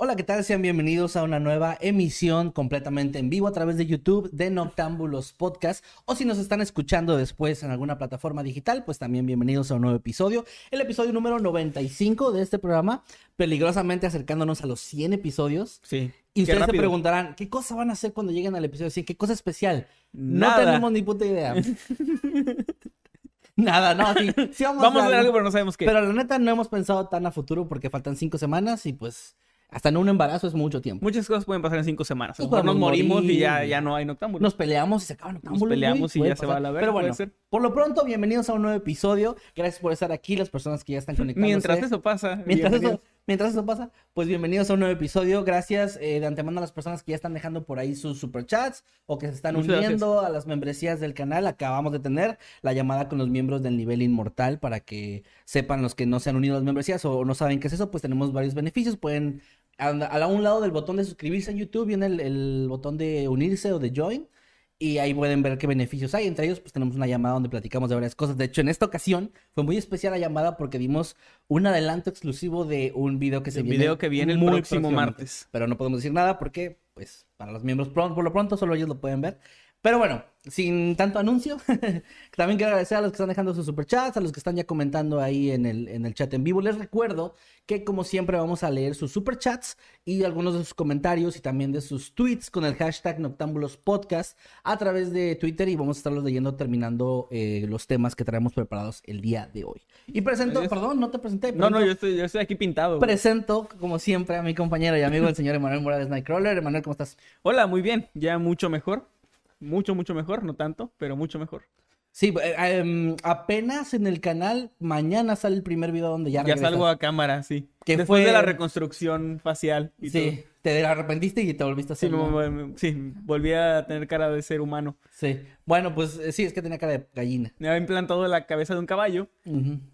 Hola, ¿qué tal? Sean bienvenidos a una nueva emisión completamente en vivo a través de YouTube de Noctámbulos Podcast. O si nos están escuchando después en alguna plataforma digital, pues también bienvenidos a un nuevo episodio. El episodio número 95 de este programa, peligrosamente acercándonos a los 100 episodios. Sí. Y ustedes se preguntarán, ¿qué cosa van a hacer cuando lleguen al episodio 100? ¿Qué cosa especial? No Nada. tenemos ni puta idea. Nada, no, sí, sí vamos, Vamos a hacer algo, pero no sabemos qué. Pero la neta no hemos pensado tan a futuro porque faltan cinco semanas y pues hasta en un embarazo es mucho tiempo. Muchas cosas pueden pasar en cinco semanas. A lo Nos mejor nos podemos morimos morir. y ya, ya no hay noctámbulos. Nos peleamos y se acaban los Nos peleamos y ya se va a la verga, Pero bueno, por lo pronto, bienvenidos a un nuevo episodio. Gracias por estar aquí, las personas que ya están conectadas. Mientras eso pasa. Mientras eso. Mientras eso pasa, pues bienvenidos a un nuevo episodio. Gracias eh, de antemano a las personas que ya están dejando por ahí sus superchats o que se están Muchas uniendo a las membresías del canal. Acabamos de tener la llamada con los miembros del nivel inmortal para que sepan los que no se han unido a las membresías o no saben qué es eso, pues tenemos varios beneficios. Pueden, a, a un lado del botón de suscribirse en YouTube viene el, el botón de unirse o de join. Y ahí pueden ver qué beneficios hay. Entre ellos, pues tenemos una llamada donde platicamos de varias cosas. De hecho, en esta ocasión fue muy especial la llamada porque dimos un adelanto exclusivo de un video que se El viene. video que viene el próximo martes. Pero no podemos decir nada porque, pues, para los miembros, por lo pronto, solo ellos lo pueden ver. Pero bueno, sin tanto anuncio, también quiero agradecer a los que están dejando sus superchats, a los que están ya comentando ahí en el, en el chat en vivo. Les recuerdo que, como siempre, vamos a leer sus superchats y algunos de sus comentarios y también de sus tweets con el hashtag Noctámbulos Podcast a través de Twitter y vamos a estarlos leyendo terminando eh, los temas que traemos preparados el día de hoy. Y presento, perdón, no te presenté. No, no, yo estoy, yo estoy aquí pintado. Presento, como siempre, a mi compañero y amigo, el señor Emanuel Morales Nightcrawler. Emanuel, ¿cómo estás? Hola, muy bien. Ya mucho mejor. Mucho, mucho mejor. No tanto, pero mucho mejor. Sí, em, apenas en el canal, mañana sale el primer video donde ya Ya regresas. salgo a cámara, sí. Que Después fue- de la reconstrucción facial. Y Sí, te arrepentiste y te volviste a todo. Sí, sí, volví a tener cara de ser humano. Sí. Bueno, pues eh, sí, es que tenía cara de gallina. Me había implantado la cabeza de un caballo.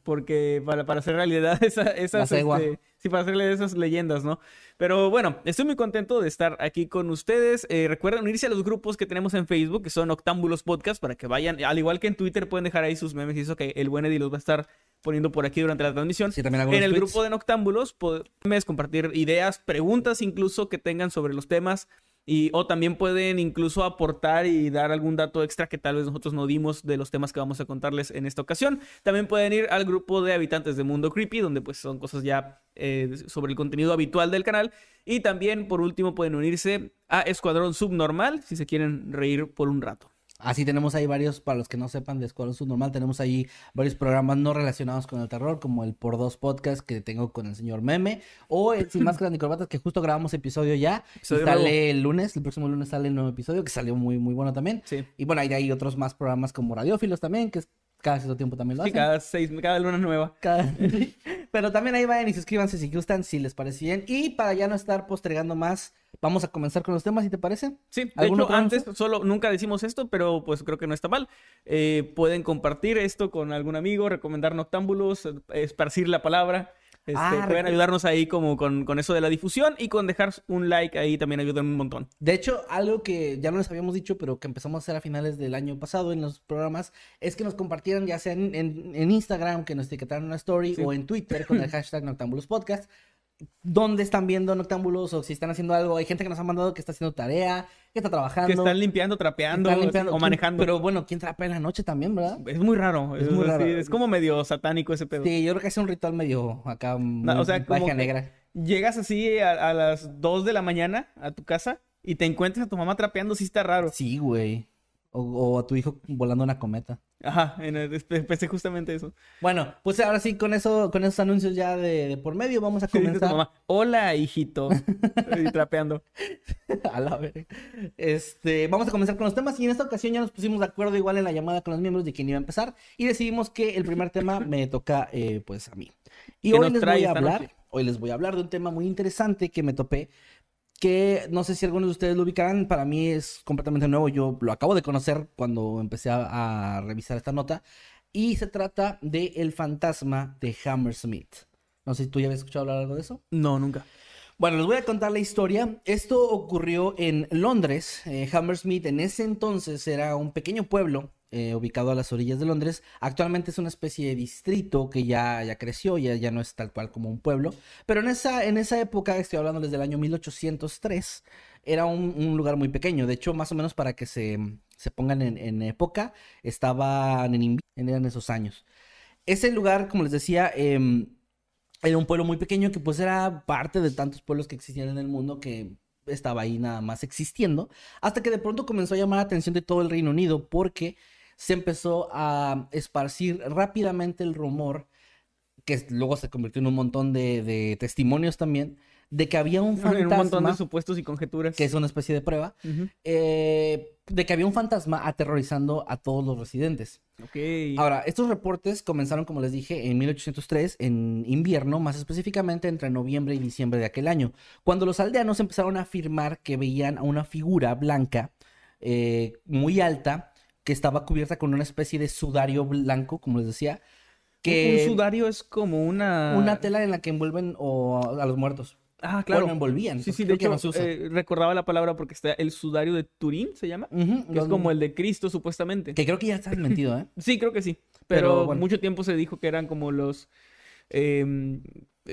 Porque para, para hacer realidad esa- esas, La este, sí, para hacerle esas leyendas, ¿no? Pero bueno, estoy muy contento de estar aquí con ustedes. Eh, recuerden unirse a los grupos que tenemos en Facebook, que son Octámbulos Podcast, para que vayan, al igual que en Twitter, pueden dejar ahí sus memes y eso que el buen Eddie los va a estar poniendo por aquí durante la transmisión. Sí, también En el tweets. grupo de Noctámbulos podemos compartir ideas, preguntas incluso que tengan sobre los temas. Y, o también pueden incluso aportar y dar algún dato extra que tal vez nosotros no dimos de los temas que vamos a contarles en esta ocasión. También pueden ir al grupo de habitantes de Mundo Creepy, donde pues son cosas ya eh, sobre el contenido habitual del canal. Y también, por último, pueden unirse a Escuadrón Subnormal si se quieren reír por un rato. Así tenemos ahí varios, para los que no sepan de Escuadrón Subnormal, tenemos ahí varios programas no relacionados con el terror, como el Por Dos Podcast que tengo con el señor Meme, o el Sin Máscaras ni Corbatas, que justo grabamos episodio ya. Episodio sale nuevo. el lunes, el próximo lunes sale el nuevo episodio, que salió muy, muy bueno también. Sí. Y bueno, hay, hay otros más programas como Radiófilos también, que es- cada cierto tiempo también lo Sí, hacen. cada seis, cada luna nueva. Cada- Pero también ahí vayan y suscríbanse si gustan, si les parece bien. Y para ya no estar postergando más, vamos a comenzar con los temas, si te parece. Sí, de ¿Algún hecho, antes solo nunca decimos esto, pero pues creo que no está mal. Eh, pueden compartir esto con algún amigo, recomendar noctámbulos, eh, esparcir la palabra. Este, Ah, pueden ayudarnos ahí como con, con eso de la difusión y con dejar un like ahí también ayudan un montón. De hecho, algo que ya no les habíamos dicho, pero que empezamos a hacer a finales del año pasado en los programas, es que nos compartieran ya sea en, en- en Instagram, que nos etiquetaran una story, Sí. o en Twitter con el hashtag Noctambulos Podcast, dónde están viendo Noctámbulos o si están haciendo algo. Hay gente que nos ha mandado que está haciendo tarea, que está trabajando. Que están limpiando, trapeando, están limpiando. o manejando. Pero bueno, ¿quién trapea en la noche también, verdad? Es muy raro. Es Es, muy raro. sí, es como medio satánico ese pedo. Sí, yo creo que es un ritual medio acá, muy, o sea, como negra. Llegas así a, a las 2 de la mañana a tu casa y te encuentras a tu mamá trapeando, sí está raro. Sí, güey. O, o a tu hijo volando una cometa. Ajá, en el- pensé justamente eso. Bueno, pues ahora sí, con eso, con esos anuncios ya de, de por medio, vamos a comenzar. mamá, hola, hijito. y trapeando. A la verga. Este, vamos a comenzar con los temas y en esta ocasión ya nos pusimos de acuerdo igual en la llamada con los miembros de quién iba a empezar y decidimos que el primer tema me toca eh, pues a mí. Y ¿Qué hoy les voy a hablar, noche? hoy les voy a hablar de un tema muy interesante que me topé que no sé si algunos de ustedes lo ubicarán, para mí es completamente nuevo, yo lo acabo de conocer cuando empecé a, revisar esta nota y se trata de el fantasma de Hammersmith. No sé si tú ya habías escuchado hablar algo de eso. No, nunca. Bueno, les voy a contar la historia. Esto ocurrió en Londres. Eh, Hammersmith en ese entonces era un pequeño pueblo eh, ubicado a las orillas de Londres. Actualmente es una especie de distrito que ya, ya creció, ya, ya no es tal cual como un pueblo. Pero en esa, en esa época, estoy hablando desde el año 1803, era un, lugar muy pequeño. De hecho, más o menos para que se, se pongan en, época, estaban en eran esos años. Ese lugar, como les decía, em, era un pueblo muy pequeño que pues era parte de tantos pueblos que existían en el mundo que estaba ahí nada más existiendo, hasta que de pronto comenzó a llamar la atención de todo el Reino Unido porque se empezó a esparcir rápidamente el rumor, que luego se convirtió en un montón de, de testimonios también, de que había un En un montón de fantasma, supuestos y conjeturas. que es una especie de prueba, eh, de que había un fantasma aterrorizando a todos los residentes. Ok. Ahora, estos reportes comenzaron, como les dije, en 1803, en invierno, más específicamente entre noviembre y diciembre de aquel año, cuando los aldeanos empezaron a afirmar que veían a una figura blanca eh, muy alta que estaba cubierta con una especie de sudario blanco, como les decía, que Un sudario es como una... una tela en la que envuelven o, a los muertos. Ah, claro. Bueno, envolvían. Sí, sí, de hecho, eh, recordaba la palabra porque está el sudario de Turín, ¿se llama? Que es como el de Cristo, supuestamente. Que creo que ya está desmentido, ¿eh? Sí, creo que sí. Pero, Pero, bueno. mucho tiempo se dijo que eran como los... em,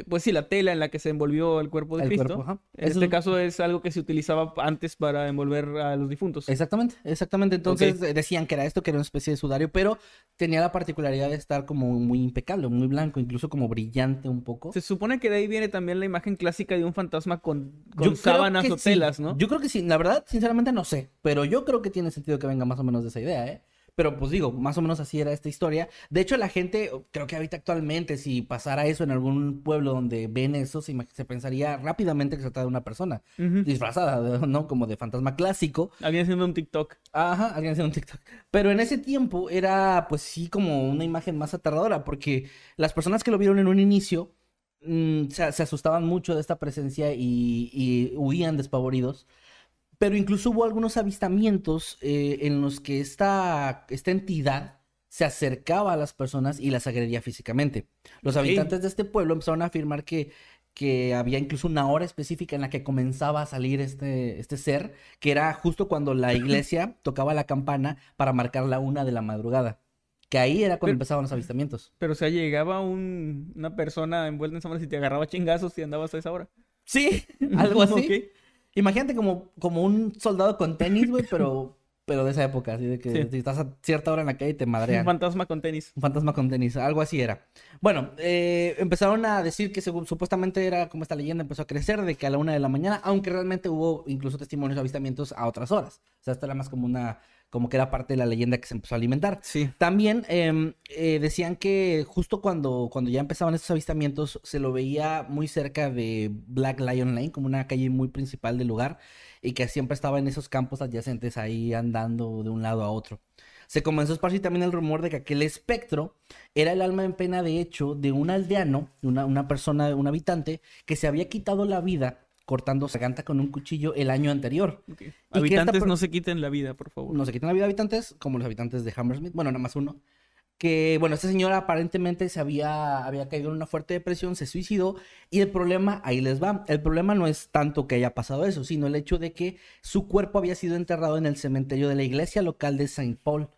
pues sí, la tela en la que se envolvió el cuerpo de El Cristo. cuerpo, ajá. En Eso este es- caso es algo que se utilizaba antes para envolver a los difuntos. Exactamente, exactamente. Entonces eh, decían que era esto, que era una especie de sudario, pero tenía la particularidad de estar como muy impecable, muy blanco, incluso como brillante un poco. Se supone que de ahí viene también la imagen clásica de un fantasma con, con sábanas o sí. telas, ¿no? Yo creo que sí. La verdad, sinceramente no sé, pero yo creo que tiene sentido que venga más o menos de esa idea, ¿eh? Pero pues digo, más o menos así era esta historia. De hecho, la gente, creo que ahorita actualmente, si pasara eso en algún pueblo donde ven eso, se, pensaría rápidamente que se trata de una persona disfrazada, ¿no? Como de fantasma clásico. Había haciendo un TikTok. Ajá, alguien haciendo un TikTok. Pero en ese tiempo era, pues sí, como una imagen más aterradora, porque las personas que lo vieron en un inicio mm, se, se asustaban mucho de esta presencia y, y huían despavoridos. Pero incluso hubo algunos avistamientos eh, en los que esta, esta entidad se acercaba a las personas y las agredía físicamente. Los habitantes de este pueblo empezaron a afirmar que, que había incluso una hora específica en la que comenzaba a salir este, este ser, que era justo cuando la iglesia tocaba la campana para marcar la una de la madrugada. Que ahí era cuando Pero- empezaban los avistamientos. Pero o sea, llegaba un- una persona envuelta en sábanas y te agarraba chingazos y andabas a esa hora. Sí, algo así. Imagínate como, como un soldado con tenis, güey, pero, pero de esa época, así de que Sí. si estás a cierta hora en la calle y te Un madrean. fantasma con tenis. Un fantasma con tenis, algo así era. Bueno, eh, empezaron a decir que según- supuestamente era como esta leyenda empezó a crecer de que a la una de la mañana, aunque realmente hubo incluso testimonios de avistamientos a otras horas. O sea, esto era más como una, como que era parte de la leyenda que se empezó a alimentar. Sí. También em, eh, decían que justo cuando, cuando ya empezaban estos avistamientos se lo veía muy cerca de Black Lion Lane, como una calle muy principal del lugar, y que siempre estaba en esos campos adyacentes ahí andando de un lado a otro. Se comenzó a esparcir también el rumor de que aquel espectro era el alma en pena, de hecho, de un aldeano, de una, una persona, un habitante, que se había quitado la vida cortando garganta con un cuchillo el año anterior. esta Habitantes no se quiten la vida, por favor. No se quitan la vida habitantes, como los habitantes de Hammersmith, bueno, nada más uno. Que, bueno, esta señora aparentemente se había, había caído en una fuerte depresión, se suicidó, y el problema, ahí les va, el problema no es tanto que haya pasado eso, sino el hecho de que su cuerpo había sido enterrado en el cementerio de la iglesia local de Saint Paul.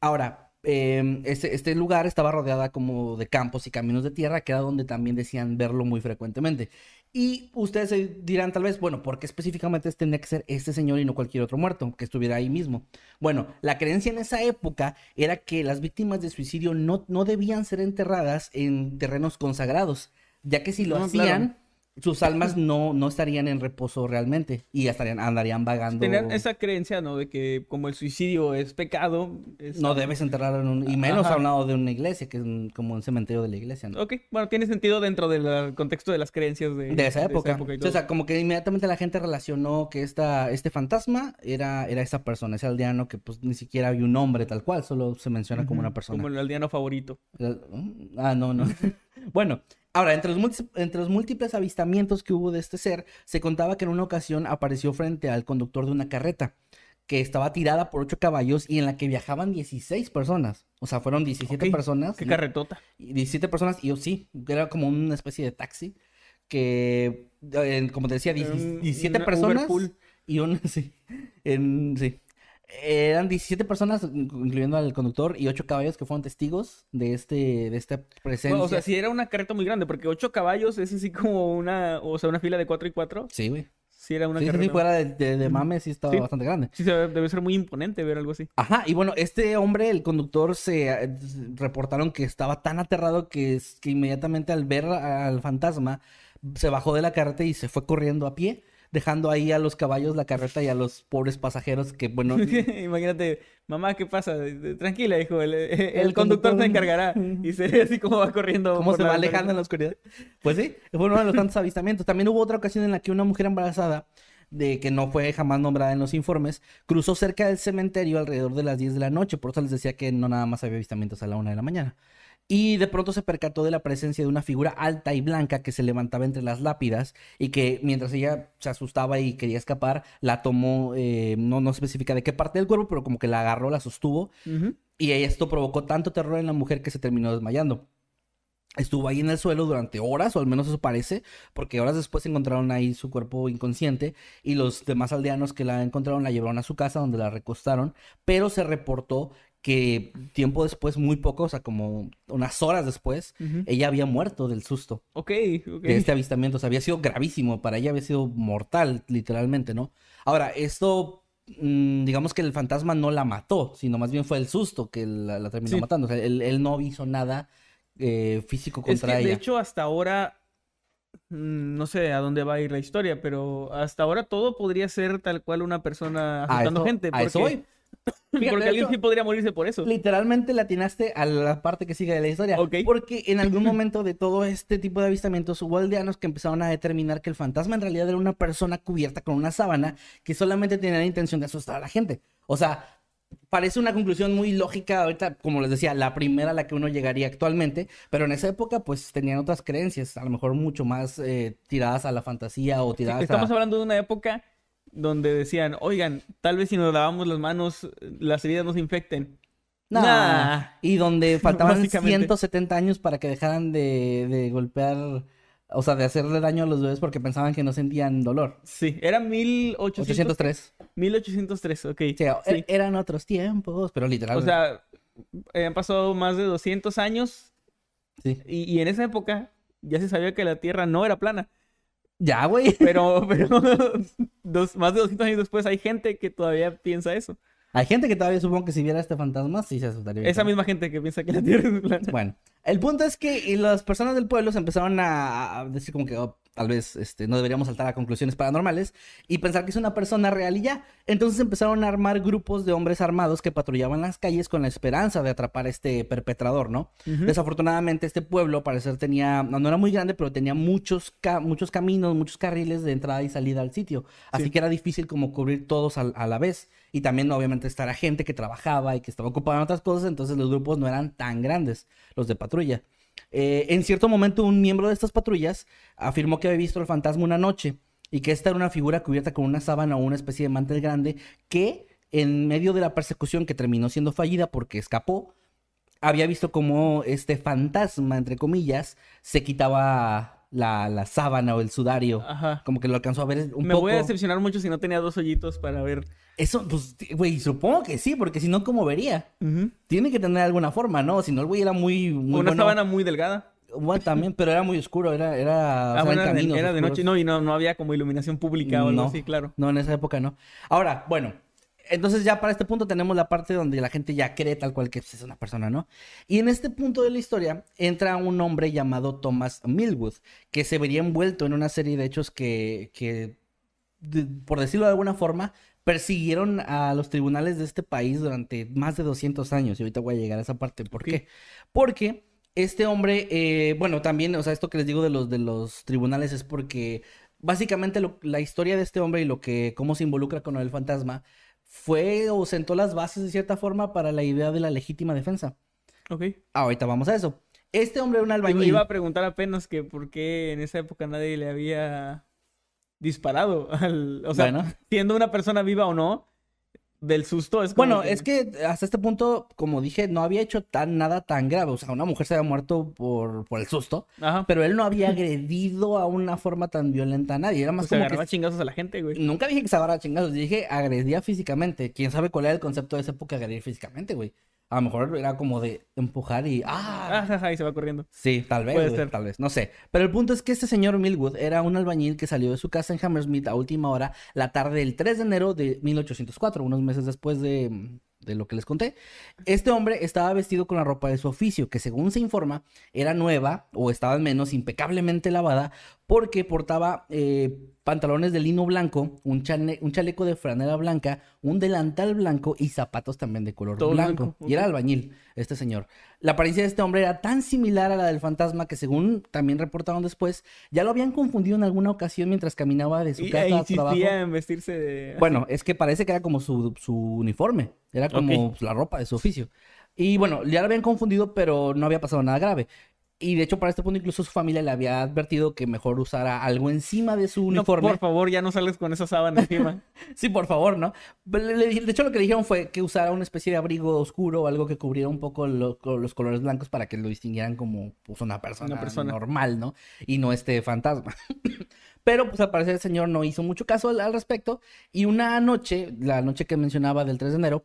Ahora, eh, este, este lugar estaba rodeada como de campos y caminos de tierra, que era donde también decían verlo muy frecuentemente. Y ustedes se dirán tal vez, bueno, ¿por qué específicamente tenía que ser este señor y no cualquier otro muerto que estuviera ahí mismo? Bueno, la creencia en esa época era que las víctimas de suicidio no, no debían ser enterradas en terrenos consagrados, ya que si lo hacían, claro. Sus almas no, no estarían en reposo realmente y estarían, andarían vagando. Tenían esa creencia, ¿no? De que como el suicidio es pecado. es- No debes enterrar en un... Y menos Ajá. a un lado de una iglesia, que es un- como un cementerio de la iglesia, ¿no? Ok, bueno, tiene sentido dentro del contexto de las creencias de, De esa época. y Sí, todo. o sea, como que inmediatamente la gente relacionó que esta, este fantasma era, era esa persona, ese aldeano que pues ni siquiera había un nombre tal cual, solo se menciona como una persona. Como el aldeano favorito. El- Ah, no, no. bueno, ahora, entre los, entre los múltiples avistamientos que hubo de este ser, se contaba que en una ocasión apareció frente al conductor de una carreta que estaba tirada por ocho caballos y en la que viajaban 16 personas. O sea, fueron 17 Ok, personas. Qué carretota. y 17 personas, y yo sí, era como una especie de taxi que, eh, como te decía, 10 Un- 17 una personas Uberpool. y un, sí, en, sí. Eran 17 personas, incluyendo al conductor, y 8 caballos que fueron testigos de este, de esta presencia. Bueno, o sea, sí era una carreta muy grande, porque ocho caballos es así como una, o sea, una fila de cuatro y cuatro. Sí, güey. Sí era una Sí, carreta. sí, fuera de, de, de mame, sí estaba Sí. bastante grande. Sí, debe ser muy imponente ver algo así. Ajá, y bueno, este hombre, el conductor, se eh, reportaron que estaba tan aterrado que, que inmediatamente al ver al fantasma se bajó de la carreta y se fue corriendo a pie, dejando ahí a los caballos la carreta y a los pobres pasajeros que, bueno, Imagínate, mamá, ¿qué pasa? Tranquila, hijo, el, el El conductor conductor- se encargará. Y se ve así como va corriendo. cómo se va alejando en la oscuridad. Pues sí, fue uno de los tantos avistamientos. También hubo otra ocasión en la que una mujer embarazada, de que no fue jamás nombrada en los informes, cruzó cerca del cementerio alrededor de las 10 de la noche. Por eso les decía que no nada más había avistamientos a la 1 de la mañana. Y de pronto se percató de la presencia de una figura alta y blanca que se levantaba entre las lápidas y que mientras ella se asustaba y quería escapar, la tomó, eh, no, no especifica de qué parte del cuerpo, pero como que la agarró, la sostuvo y esto provocó tanto terror en la mujer que se terminó desmayando. Estuvo ahí en el suelo durante horas, o al menos eso parece, porque horas después encontraron ahí su cuerpo inconsciente y los demás aldeanos que la encontraron la llevaron a su casa donde la recostaron, pero se reportó que tiempo después, muy poco, o sea, como unas horas después, ella había muerto del susto Ok, ok. de este avistamiento. O sea, había sido gravísimo, para ella había sido mortal, literalmente, ¿no? Ahora, esto, mm, digamos que el fantasma no la mató, sino más bien fue el susto que la, la terminó Sí. matando. O sea, él, él no hizo nada eh, físico Es contra que, ella. de hecho, hasta ahora, mm, no sé a dónde va a ir la historia, pero hasta ahora todo podría ser tal cual una persona a asustando eso, gente. a eso porque- voy. Fíjate, porque alguien hecho, sí podría morirse por eso. Literalmente le atinaste a la parte que sigue de la historia. Ok. Porque en algún momento de todo este tipo de avistamientos hubo aldeanos que empezaron a determinar que el fantasma en realidad era una persona cubierta con una sábana que solamente tenía la intención de asustar a la gente. O sea, parece una conclusión muy lógica ahorita, como les decía, la primera a la que uno llegaría actualmente, pero en esa época pues tenían otras creencias, a lo mejor mucho más eh, tiradas a la fantasía o tiradas Estamos a... hablando de una época donde decían, oigan, tal vez si nos lavamos las manos, las heridas no se infecten. Nah. Nah. Y donde faltaban Básicamente. 170 años para que dejaran de, de golpear, o sea, de hacerle daño a los bebés porque pensaban que no sentían dolor. Sí, era 1800, 803. 1803, ok. O sea, Sí. er- eran otros tiempos, pero O literalmente. sea, eh, han pasado más de 200 años sí. y, y en esa época ya se sabía que la Tierra no era plana. Ya, güey. Pero, pero dos- más de 200 años después hay gente que todavía piensa eso. Hay gente que todavía supongo que si viera este fantasma, sí se asustaría. Esa misma gente que piensa que la Tierra es plana. Bueno, el punto es que y las personas del pueblo se empezaron a, a decir como que oh, tal vez este, no deberíamos saltar a conclusiones paranormales y pensar que es una persona real y ya. Entonces empezaron a armar grupos de hombres armados que patrullaban las calles con la esperanza de atrapar a este perpetrador, ¿no? Desafortunadamente este pueblo, al parecer, tenía, no no era muy grande, pero tenía muchos, ca- muchos caminos, muchos carriles de entrada y salida al sitio. Así Sí. que era difícil como cubrir todos al- a, la vez. Y también, obviamente, estar a gente que trabajaba y que estaba ocupada en otras cosas, entonces los grupos no eran tan grandes, los de patrulla. Eh, en cierto momento, un miembro de estas patrullas afirmó que había visto el fantasma una noche y que esta era una figura cubierta con una sábana o una especie de mantel grande que, en medio de la persecución que terminó siendo fallida porque escapó, había visto como este fantasma, entre comillas, se quitaba la, la sábana o el sudario. Ajá. Como que lo alcanzó a ver un Me poco. voy a decepcionar mucho si no tenía dos hoyitos para ver. Eso, pues, güey, supongo que sí, porque si no, ¿cómo vería? Tiene que tener alguna forma, ¿no? Si no, el güey era muy, muy Una bueno. sábana muy delgada. Bueno, también, pero era muy oscuro, era, era, o Ah, sea, bueno, en era de, era de noche. No, y no, no había como iluminación pública o algo No. así, claro. No, en esa época no. Ahora, bueno, entonces ya para este punto tenemos la parte donde la gente ya cree tal cual que es una persona, ¿no? Y en este punto de la historia entra un hombre llamado Thomas Millwood, que se vería envuelto en una serie de hechos que, que de- por decirlo de alguna forma, persiguieron a los tribunales de este país durante más de 200 años. Y ahorita voy a llegar a esa parte. ¿Por qué? Porque este hombre, eh, bueno, también, o sea, esto que les digo de los, de los tribunales es porque básicamente lo- la historia de este hombre y lo que, cómo se involucra con el fantasma fue o sentó las bases de cierta forma para la idea de la legítima defensa. Ok. Ahorita vamos a eso. Este hombre era un albañil. iba a preguntar apenas que por qué en esa época nadie le había disparado al... O sea, Bueno. siendo una persona viva o no, del susto es como Bueno, es que hasta este punto, como dije, no había hecho tan nada tan grave. O sea, una mujer se había muerto por, por el susto, Ajá. pero él no había agredido a una forma tan violenta a nadie. Era más Pues se como agarraba que... chingazos a la gente, güey. Nunca dije que se agarrara a chingados, dije agredía físicamente. ¿Quién sabe cuál era el concepto de esa época de agredir físicamente, güey? A lo mejor era como de empujar y... ¡Ah! Ajá, ajá, y se va corriendo. Sí, tal vez, Puede güey, ser. tal vez, no sé. Pero el punto es que este señor Millwood era un albañil que salió de su casa en Hammersmith a última hora la tarde del 3 de enero de 1804, unos meses después de, de lo que les conté. Este hombre estaba vestido con la ropa de su oficio, que según se informa era nueva o estaba al menos impecablemente lavada porque portaba eh, pantalones de lino blanco, un, chaleco de franela blanca, un delantal blanco y zapatos también de color Todo blanco. blanco, Y era albañil, este señor. La apariencia de este hombre era tan similar a la del fantasma que según también reportaron después, ya lo habían confundido en alguna ocasión mientras caminaba de su Y casa a trabajo. en vestirse de... Bueno, es que parece que era como su, su uniforme, era como la ropa de su oficio. Y bueno, ya lo habían confundido, pero no había pasado nada grave. Y de hecho, para este punto, incluso su familia le había advertido que mejor usara algo encima de su No, uniforme. por favor, ya no sales con esa sábana encima. Sí, por favor, ¿no? De hecho, lo que le dijeron fue que usara una especie de abrigo oscuro o algo que cubriera un poco lo- los colores blancos para que lo distinguieran como pues, una, persona Una persona. normal, ¿no? Y no este fantasma. Pero, pues al parecer el señor no hizo mucho caso al, al respecto. Y una noche, la noche que mencionaba del 3 de enero,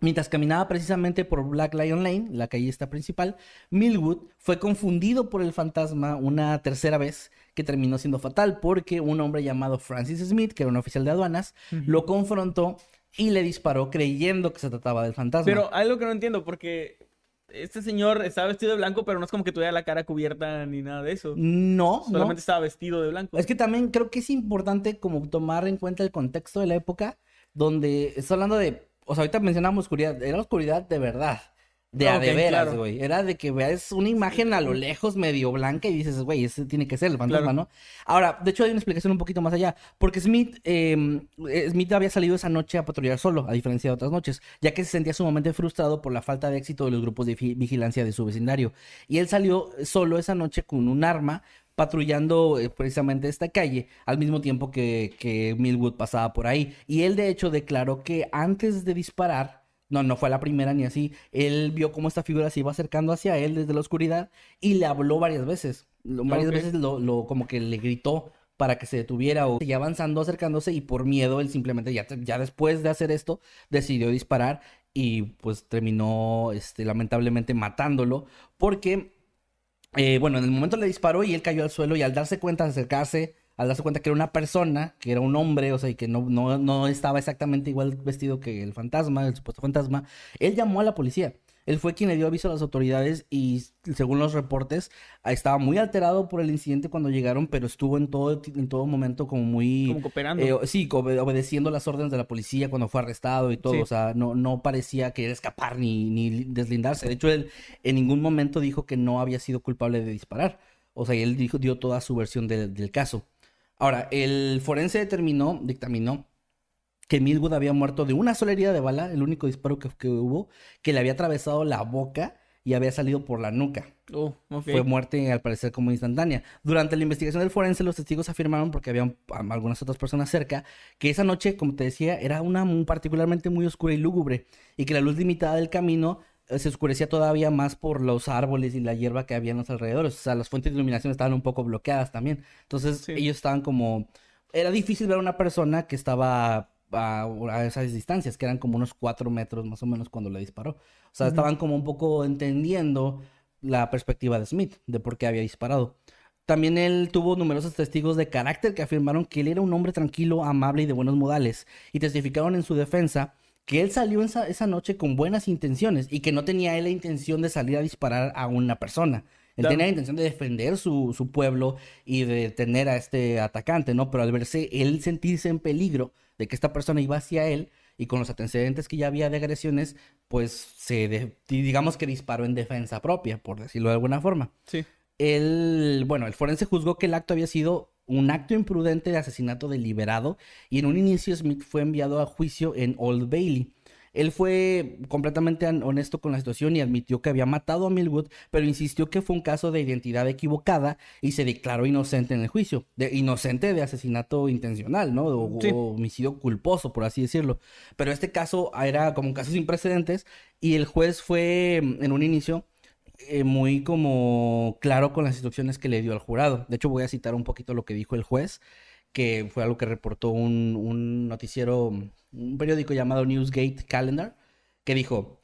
mientras caminaba precisamente por Black Lion Lane, la callista principal, Millwood fue confundido por el fantasma una tercera vez que terminó siendo fatal porque un hombre llamado Francis Smith, que era un oficial de aduanas, lo confrontó y le disparó creyendo que se trataba del fantasma. Pero algo que no entiendo, porque este señor estaba vestido de blanco, pero no es como que tuviera la cara cubierta ni nada de eso. no, no. Solamente estaba vestido de blanco. Es que también creo que es importante como tomar en cuenta el contexto de la época donde está hablando de, o sea, ahorita mencionamos oscuridad, era oscuridad de verdad. De Ah, a ok, de veras, claro. güey. Era de que veas una imagen a lo lejos medio blanca y dices, güey, ese tiene que ser el fantasma, Claro. ¿no? Ahora, de hecho hay una explicación un poquito más allá. Porque Smith, eh, eh, Smith había salido esa noche a patrullar solo, a diferencia de otras noches, ya que se sentía sumamente frustrado por la falta de éxito de los grupos de vigilancia de su vecindario. Y él salió solo esa noche con un arma patrullando eh, precisamente esta calle al mismo tiempo que, que Millwood pasaba por ahí. Y él de hecho declaró que antes de disparar, no, no fue la primera ni así, él vio cómo esta figura se iba acercando hacia él desde la oscuridad y le habló varias veces. Lo- Varias veces lo, lo- como que le gritó para que se detuviera o seguía avanzando, acercándose y por miedo él simplemente ya, ya después de hacer esto decidió disparar y pues terminó este, lamentablemente matándolo porque eh, bueno, en el momento le disparó y él cayó al suelo y al darse cuenta, de acercarse, al darse cuenta que era una persona, que era un hombre, o sea, y que no, no, no estaba exactamente igual vestido que el fantasma, el supuesto fantasma, él llamó a la policía. Él fue quien le dio aviso a las autoridades y según los reportes ah, estaba muy alterado por el incidente cuando llegaron, pero estuvo en todo, en todo momento como muy... Como cooperando. eh, sí, obe- obedeciendo las órdenes de la policía cuando fue arrestado y todo. Sí. O sea, no, no parecía querer escapar ni, ni deslindarse. De hecho, él en ningún momento dijo que no había sido culpable de disparar. O sea, él dijo, dio toda su versión de- del caso. Ahora, el forense determinó, dictaminó que Millwood había muerto de una sola herida de bala, el único disparo que, que hubo, que le había atravesado la boca y había salido por la nuca. Oh. Fue muerte al parecer como instantánea. Durante la investigación del forense, los testigos afirmaron, porque había algunas otras personas cerca, que esa noche, como te decía, era una particularmente muy oscura y lúgubre, y que la luz limitada del camino eh, se oscurecía todavía más por los árboles y la hierba que había en los alrededores. O sea, las fuentes de iluminación estaban un poco bloqueadas también. Entonces, Sí. ellos estaban como... Era difícil ver a una persona que estaba a, a esas distancias, que eran como unos cuatro metros más o menos cuando le disparó. O sea, estaban como un poco entendiendo la perspectiva de Smith, de por qué había disparado. También él tuvo numerosos testigos de carácter que afirmaron que él era un hombre tranquilo, amable y de buenos modales, y testificaron en su defensa que él salió esa, esa noche con buenas intenciones y que no tenía él la intención de salir a disparar a una persona. Él Claro. tenía la intención de defender su, su pueblo y de detener a este atacante, ¿no? Pero al verse él sentirse en peligro de que esta persona iba hacia él y con los antecedentes que ya había de agresiones, pues se, de- digamos que disparó en defensa propia, por decirlo de alguna forma. Sí. El, bueno, el forense juzgó que el acto había sido un acto imprudente de asesinato deliberado y en un inicio Smith fue enviado a juicio en Old Bailey. Él fue completamente honesto con la situación y admitió que había matado a Millwood, pero insistió que fue un caso de identidad equivocada y se declaró inocente en el juicio. De, inocente de asesinato intencional, ¿no? O, Sí. o homicidio culposo, por así decirlo. Pero este caso era como un caso sin precedentes y el juez fue mm, en un inicio eh, muy como claro con las instrucciones que le dio al jurado. De hecho, voy a citar un poquito lo que dijo el juez, que fue algo que reportó un, un noticiero, un periódico llamado Newsgate Calendar, que dijo,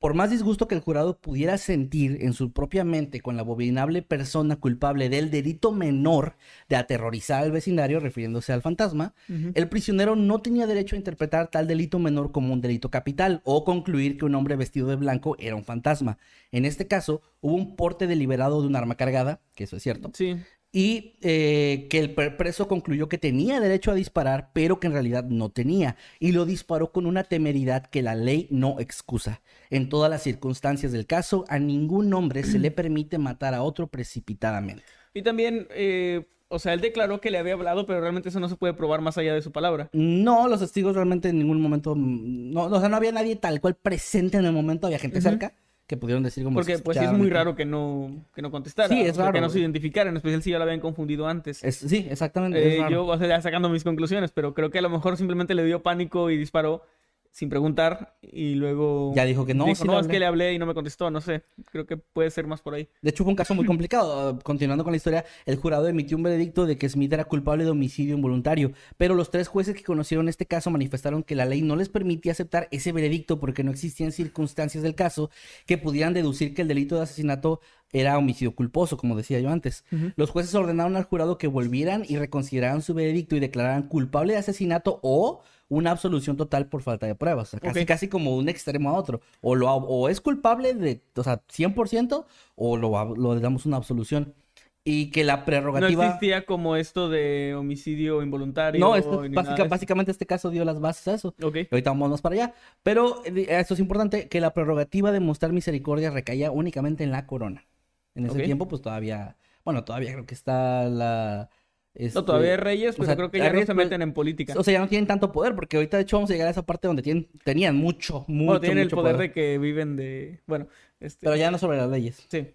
por más disgusto que el jurado pudiera sentir en su propia mente con la abominable persona culpable del delito menor de aterrorizar al vecindario, refiriéndose al fantasma, el prisionero no tenía derecho a interpretar tal delito menor como un delito capital o concluir que un hombre vestido de blanco era un fantasma. En este caso, hubo un porte deliberado de un arma cargada, que eso es cierto, Sí. Y eh, que el pre- preso concluyó que tenía derecho a disparar, pero que en realidad no tenía, y lo disparó con una temeridad que la ley no excusa. En todas las circunstancias del caso, a ningún hombre se le permite matar a otro precipitadamente. Y también, eh, o sea, él declaró que le había hablado, pero realmente eso no se puede probar más allá de su palabra. No, los testigos realmente en ningún momento, mm, no, o sea, no había nadie tal cual presente en el momento, había gente cerca que pudieron decir como Porque pues sí es muy raro que no, que no contestara. Sí, es raro, Que no se identificara, en especial si ya lo habían confundido antes. Es- sí, exactamente. Eh, es raro. yo, o sea, ya sacando mis conclusiones, pero creo que a lo mejor simplemente le dio pánico y disparó sin preguntar y luego... Ya dijo que no, Dijo, sí no, es hablé". que le hablé y no me contestó, no sé. Creo que puede ser más por ahí. De hecho, fue un caso muy complicado. Continuando con la historia, el jurado emitió un veredicto de que Smith era culpable de homicidio involuntario, pero los tres jueces que conocieron este caso manifestaron que la ley no les permitía aceptar ese veredicto porque no existían circunstancias del caso que pudieran deducir que el delito de asesinato era homicidio culposo, como decía yo antes. Los jueces ordenaron al jurado que volvieran y reconsideraran su veredicto y declararan culpable de asesinato o una absolución total por falta de pruebas. O sea, casi, Ok. casi como un extremo a otro. O, lo, o es culpable de, o sea, 100% o lo, lo le damos una absolución. Y que la No prerrogativa... existía como esto de homicidio involuntario. No, esto- básica- básicamente este caso dio las bases a eso. Y ahorita vamos más para allá. Pero eh, esto es importante, que la prerrogativa de mostrar misericordia recaía únicamente en la corona. En ese Ok. tiempo, pues todavía, bueno, todavía creo que está la... No, este, todavía hay reyes, o pero sea, creo que ya no reyes, se pero- meten en política. O sea, ya no tienen tanto poder, porque ahorita de hecho vamos a llegar a esa parte donde tienen, tenían mucho, mucho, Bueno, tienen el poder, de que viven de... Bueno, este... Pero ya no sobre las leyes. Sí.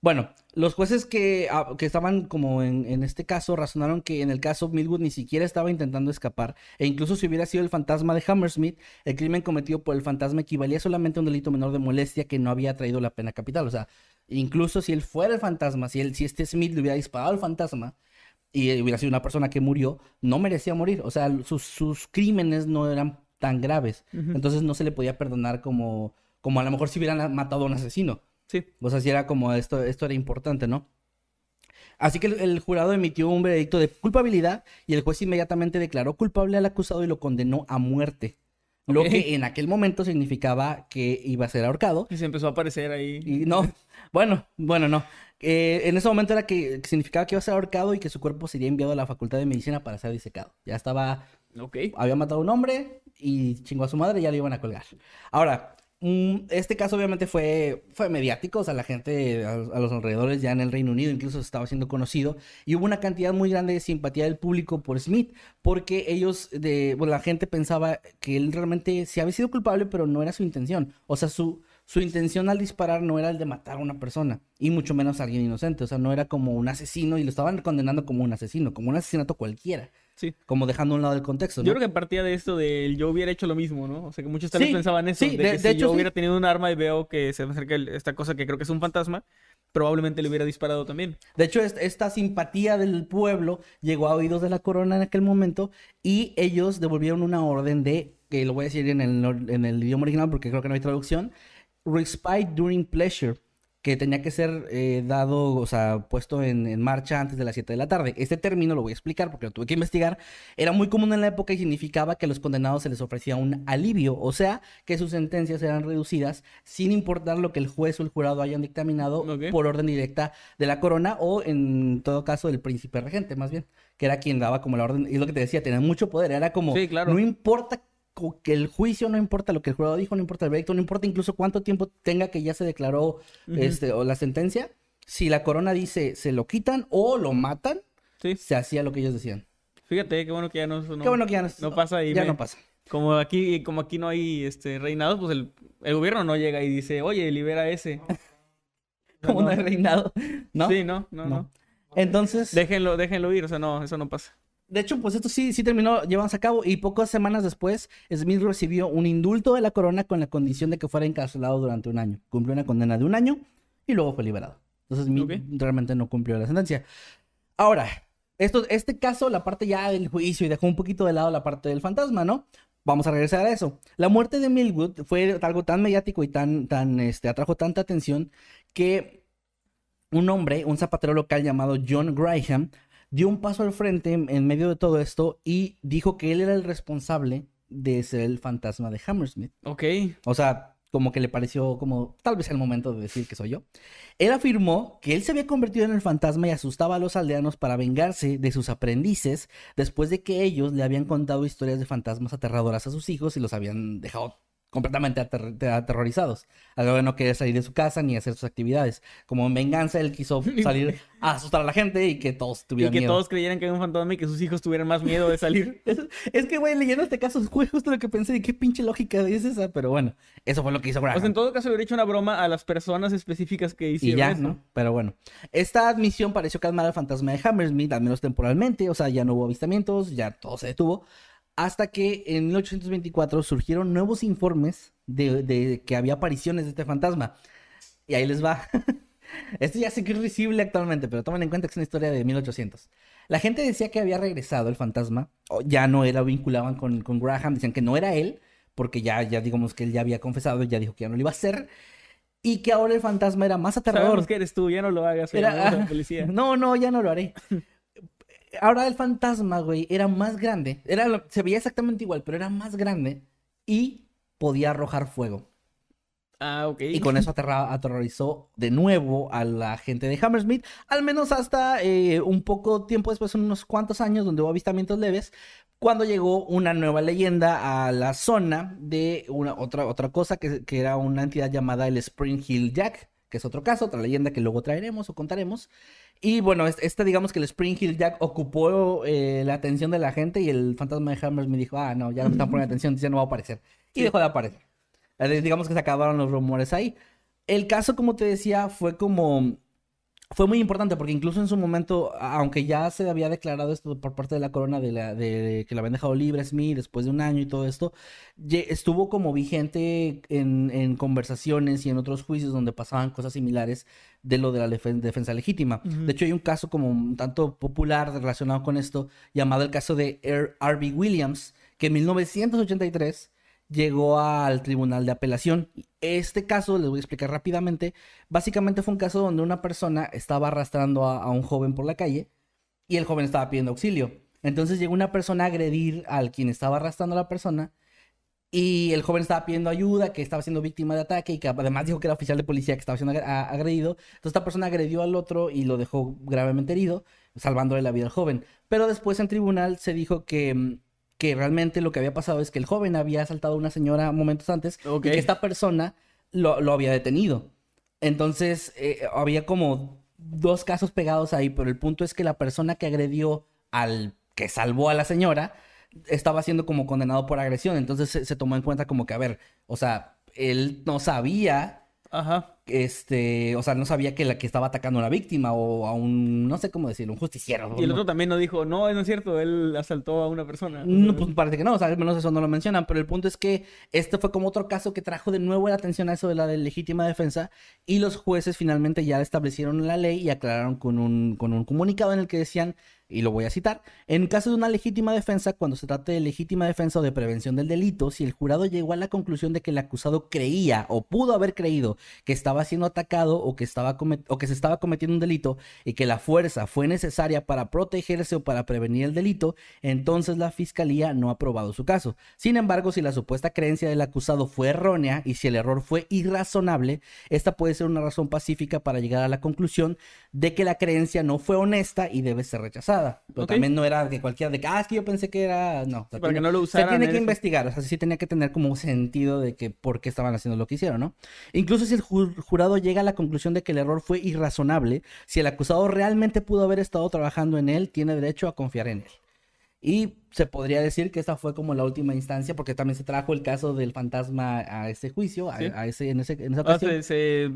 Bueno, los jueces que, ah, que estaban como en, en este caso razonaron que en el caso Millwood ni siquiera estaba intentando escapar. E incluso si hubiera sido el fantasma de Hammersmith, el crimen cometido por el fantasma equivalía solamente a un delito menor de molestia que no había traído la pena capital. O sea, incluso si él fuera el fantasma, si, él, si este Smith le hubiera disparado al fantasma y hubiera sido una persona que murió, no merecía morir. O sea, sus, sus crímenes no eran tan graves. Entonces no se le podía perdonar como, como a lo mejor si hubieran matado a un asesino. Sí. O sea, si era como esto, esto era importante, ¿no? Así que el, el jurado emitió un veredicto de culpabilidad y el juez inmediatamente declaró culpable al acusado y lo condenó a muerte. Lo que en aquel momento significaba que iba a ser ahorcado. Y se empezó a aparecer ahí. Y no, bueno, bueno, no. Eh, en ese momento era que significaba que iba a ser ahorcado y que su cuerpo sería enviado a la Facultad de Medicina para ser disecado. Ya estaba Ok. había matado a un hombre y chingó a su madre y ya le iban a colgar. Ahora, mm, este caso obviamente fue, fue mediático, o sea, la gente a, a los alrededores ya en el Reino Unido incluso estaba siendo conocido y hubo una cantidad muy grande de simpatía del público por Smith porque ellos, de, bueno, la gente pensaba que él realmente sí había sido culpable, pero no era su intención. O sea, su, su intención al disparar no era el de matar a una persona y mucho menos a alguien inocente, o sea, no era como un asesino y lo estaban condenando como un asesino, como un asesinato cualquiera. Sí. Como dejando a un lado el contexto. ¿no? Yo creo que partía de esto de yo hubiera hecho lo mismo, ¿no? O sea, que muchos tal vez Sí, pensaban eso. sí, de, de- que de si hecho, yo hubiera tenido un arma y veo que se me acerca esta cosa que creo que es un fantasma, probablemente le hubiera disparado también. De hecho, es- esta simpatía del pueblo llegó a oídos de la corona en aquel momento y ellos devolvieron una orden de, que lo voy a decir en el, nor- en el idioma original porque creo que no hay traducción, respite during pleasure, que tenía que ser eh, dado, o sea, puesto en, en marcha antes de las 7 de la tarde. Este término lo voy a explicar porque lo tuve que investigar. Era muy común en la época y significaba que a los condenados se les ofrecía un alivio, o sea, que sus sentencias eran reducidas sin importar lo que el juez o el jurado hayan dictaminado por orden directa de la corona o en todo caso del príncipe regente, más bien, que era quien daba como la orden, y es lo que te decía, tenía mucho poder, era como, Sí, claro. no importa que el juicio, no importa lo que el jurado dijo, no importa el veredicto, no importa incluso cuánto tiempo tenga que ya se declaró este, o la sentencia, si la corona dice se lo quitan o lo matan, Sí. se hacía lo que ellos decían. Fíjate, qué bueno que ya no, no, Qué bueno que ya no, no pasa y ya me- no pasa. Como aquí, como aquí no hay este reinado, pues el, el gobierno no llega y dice, oye, libera a ese. Como no hay reinado, ¿no? Sí, no, no, No. no. Entonces, Déjenlo, déjenlo ir, o sea, no, eso no pasa. De hecho, pues esto sí, sí terminó llevándose a cabo y pocas semanas después, Smith recibió un indulto de la corona con la condición de que fuera encarcelado durante un año. Cumplió una condena de un año y luego fue liberado. Entonces Smith realmente no cumplió la sentencia. Ahora, esto, este caso, la parte ya del juicio y dejó un poquito de lado la parte del fantasma, ¿no? Vamos a regresar a eso. La muerte de Millwood fue algo tan mediático y tan, tan, este, atrajo tanta atención que un hombre, un zapatero local llamado John Graham, dio un paso al frente en, medio de todo esto y dijo que él era el responsable de ser el fantasma de Hammersmith. Ok. O sea, como que le pareció como tal vez el momento de decir que soy yo. Él afirmó que él se había convertido en el fantasma y asustaba a los aldeanos para vengarse de sus aprendices después de que ellos le habían contado historias de fantasmas aterradoras a sus hijos y los habían dejado completamente ater- te- aterrorizados. Algo de no querer salir de su casa ni hacer sus actividades. Como en venganza, él quiso salir a asustar a la gente y que todos Y tuvieran que miedo. todos creyeran que era un fantasma y que sus hijos tuvieran más miedo de salir. Es, es que, güey, leyendo este caso fue justo lo que pensé de qué pinche lógica es esa, pero bueno, eso fue lo que hizo Graham. Sea, en todo caso hubiera hecho una broma a las personas específicas que Y hicieron ya, eso. ¿no? Pero bueno, esta admisión pareció calmar al fantasma de Hammersmith, al menos temporalmente, o sea, ya no hubo avistamientos, ya todo se detuvo, hasta que en 1824 surgieron nuevos informes de, de que había apariciones de este fantasma. Y ahí les va. Esto ya sé que es risible actualmente, pero tomen en cuenta que es una historia de 1800. La gente decía que había regresado el fantasma, o ya no era, vinculaban con, con Graham, decían que no era él, porque ya, ya digamos que él ya había confesado, ya dijo que ya no lo iba a hacer, y que ahora el fantasma era más aterrador. Sabemos que eres tú, ya no lo hagas. Era- vamos a la policía. No, no, ya no lo haré. Ahora el fantasma, güey, era más grande. Era, se veía exactamente igual, pero era más grande y podía arrojar fuego. Ah, ok. Y con eso aterra- aterrorizó de nuevo a la gente de Hammersmith, al menos hasta eh, un poco tiempo después, unos cuantos años, donde hubo avistamientos leves, cuando llegó una nueva leyenda a la zona de una otra, otra cosa que, que era una entidad llamada el Spring Hill Jack, que es otro caso, otra leyenda que luego traeremos o contaremos. Y bueno, es- este digamos que el Spring Hill Jack ocupó eh, la atención de la gente y el fantasma de Hammersmith dijo, ah, no, ya no me están poniendo atención, ya no va a aparecer. Y dejó de aparecer. Eh, Digamos que se acabaron los rumores ahí. El caso, como te decía, fue como... Fue muy importante porque incluso en su momento, aunque ya se había declarado esto por parte de la corona de, la, de, de que la habían dejado libre Smith después de un año y todo esto, estuvo como vigente en, en conversaciones y en otros juicios donde pasaban cosas similares de lo de la defen- defensa legítima. De hecho, hay un caso como un tanto popular relacionado con esto, llamado el caso de. R.B. Williams, que en 1983 llegó al tribunal de apelación. Este caso, les voy a explicar rápidamente, básicamente fue un caso donde una persona estaba arrastrando a, un joven por la calle y el joven estaba pidiendo auxilio. Entonces llegó una persona a agredir al quien estaba arrastrando a la persona y el joven estaba pidiendo ayuda, que estaba siendo víctima de ataque y que además dijo que era oficial de policía que estaba siendo agredido. Entonces esta persona agredió al otro y lo dejó gravemente herido, salvándole la vida al joven. Pero después en tribunal se dijo que, mm, que realmente lo que había pasado es que el joven había asaltado a una señora momentos antes y que esta persona lo, lo había detenido. Entonces eh, había como dos casos pegados ahí, pero el punto es que la persona que agredió al que salvó a la señora estaba siendo como condenado por agresión. Entonces se, se tomó en cuenta como que, a ver, o sea, él no sabía Ajá. Este, o sea, no sabía que la que estaba atacando a una víctima o a un, no sé cómo decirlo, un justiciero. Y el otro también no dijo, no, no es cierto, él asaltó a una persona. No, pues parece que no, o sea, al menos eso no lo mencionan, pero el punto es que este fue como otro caso que trajo de nuevo la atención a eso de la de legítima defensa y los jueces finalmente ya establecieron la ley y aclararon con un, con un comunicado en el que decían, y lo voy a citar, en caso de una legítima defensa, cuando se trate de legítima defensa o de prevención del delito, si el jurado llegó a la conclusión de que el acusado creía o pudo haber creído que estaba siendo atacado o que, estaba o que se estaba cometiendo un delito y que la fuerza fue necesaria para protegerse o para prevenir el delito, entonces la fiscalía no ha aprobado su caso. Sin embargo, si la supuesta creencia del acusado fue errónea y si el error fue irrazonable, esta puede ser una razón pacífica para llegar a la conclusión de que la creencia no fue honesta y debe ser rechazada. Pero también no era de cualquiera de que, ah, es que yo pensé que era. No. o sea, Sí, para que tiene- no lo Se tiene en que eso. investigar, o sea, sí tenía que tener como sentido de que por qué estaban haciendo lo que hicieron, ¿no? Incluso si el ju- jurado llega a la conclusión de que el error fue irrazonable, si el acusado realmente pudo haber estado trabajando en él, tiene derecho a confiar en él. Y se podría decir que esta fue como la última instancia, porque también se trajo el caso del fantasma a ese juicio, a, Sí. a ese, en, ese, en esa Ah, ocasión. se, se,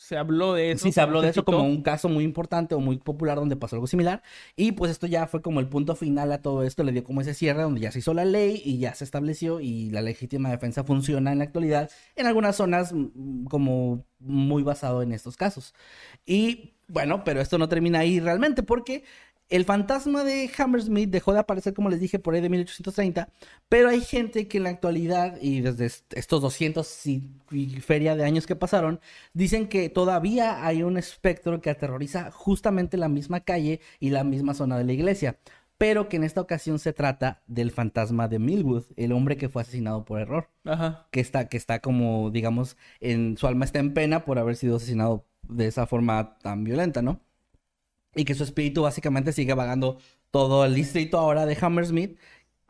se habló de eso. Sí, se habló de eso como un caso muy importante o muy popular donde pasó algo similar. Y pues esto ya fue como el punto final a todo esto, le dio como ese cierre donde ya se hizo la ley y ya se estableció y la legítima defensa funciona en la actualidad en algunas zonas mm, como muy basado en estos casos. Y bueno, pero esto no termina ahí realmente porque el fantasma de Hammersmith dejó de aparecer, como les dije, por ahí de 1830, pero hay gente que en la actualidad y desde est- estos 200 y, y feria de años que pasaron, dicen que todavía hay un espectro que aterroriza justamente la misma calle y la misma zona de la iglesia, pero que en esta ocasión se trata del fantasma de Millwood, el hombre que fue asesinado por error Ajá. que está, que está como, digamos, en su alma está en pena por haber sido asesinado de esa forma tan violenta, ¿no? Y que su espíritu básicamente sigue vagando todo el distrito ahora de Hammersmith,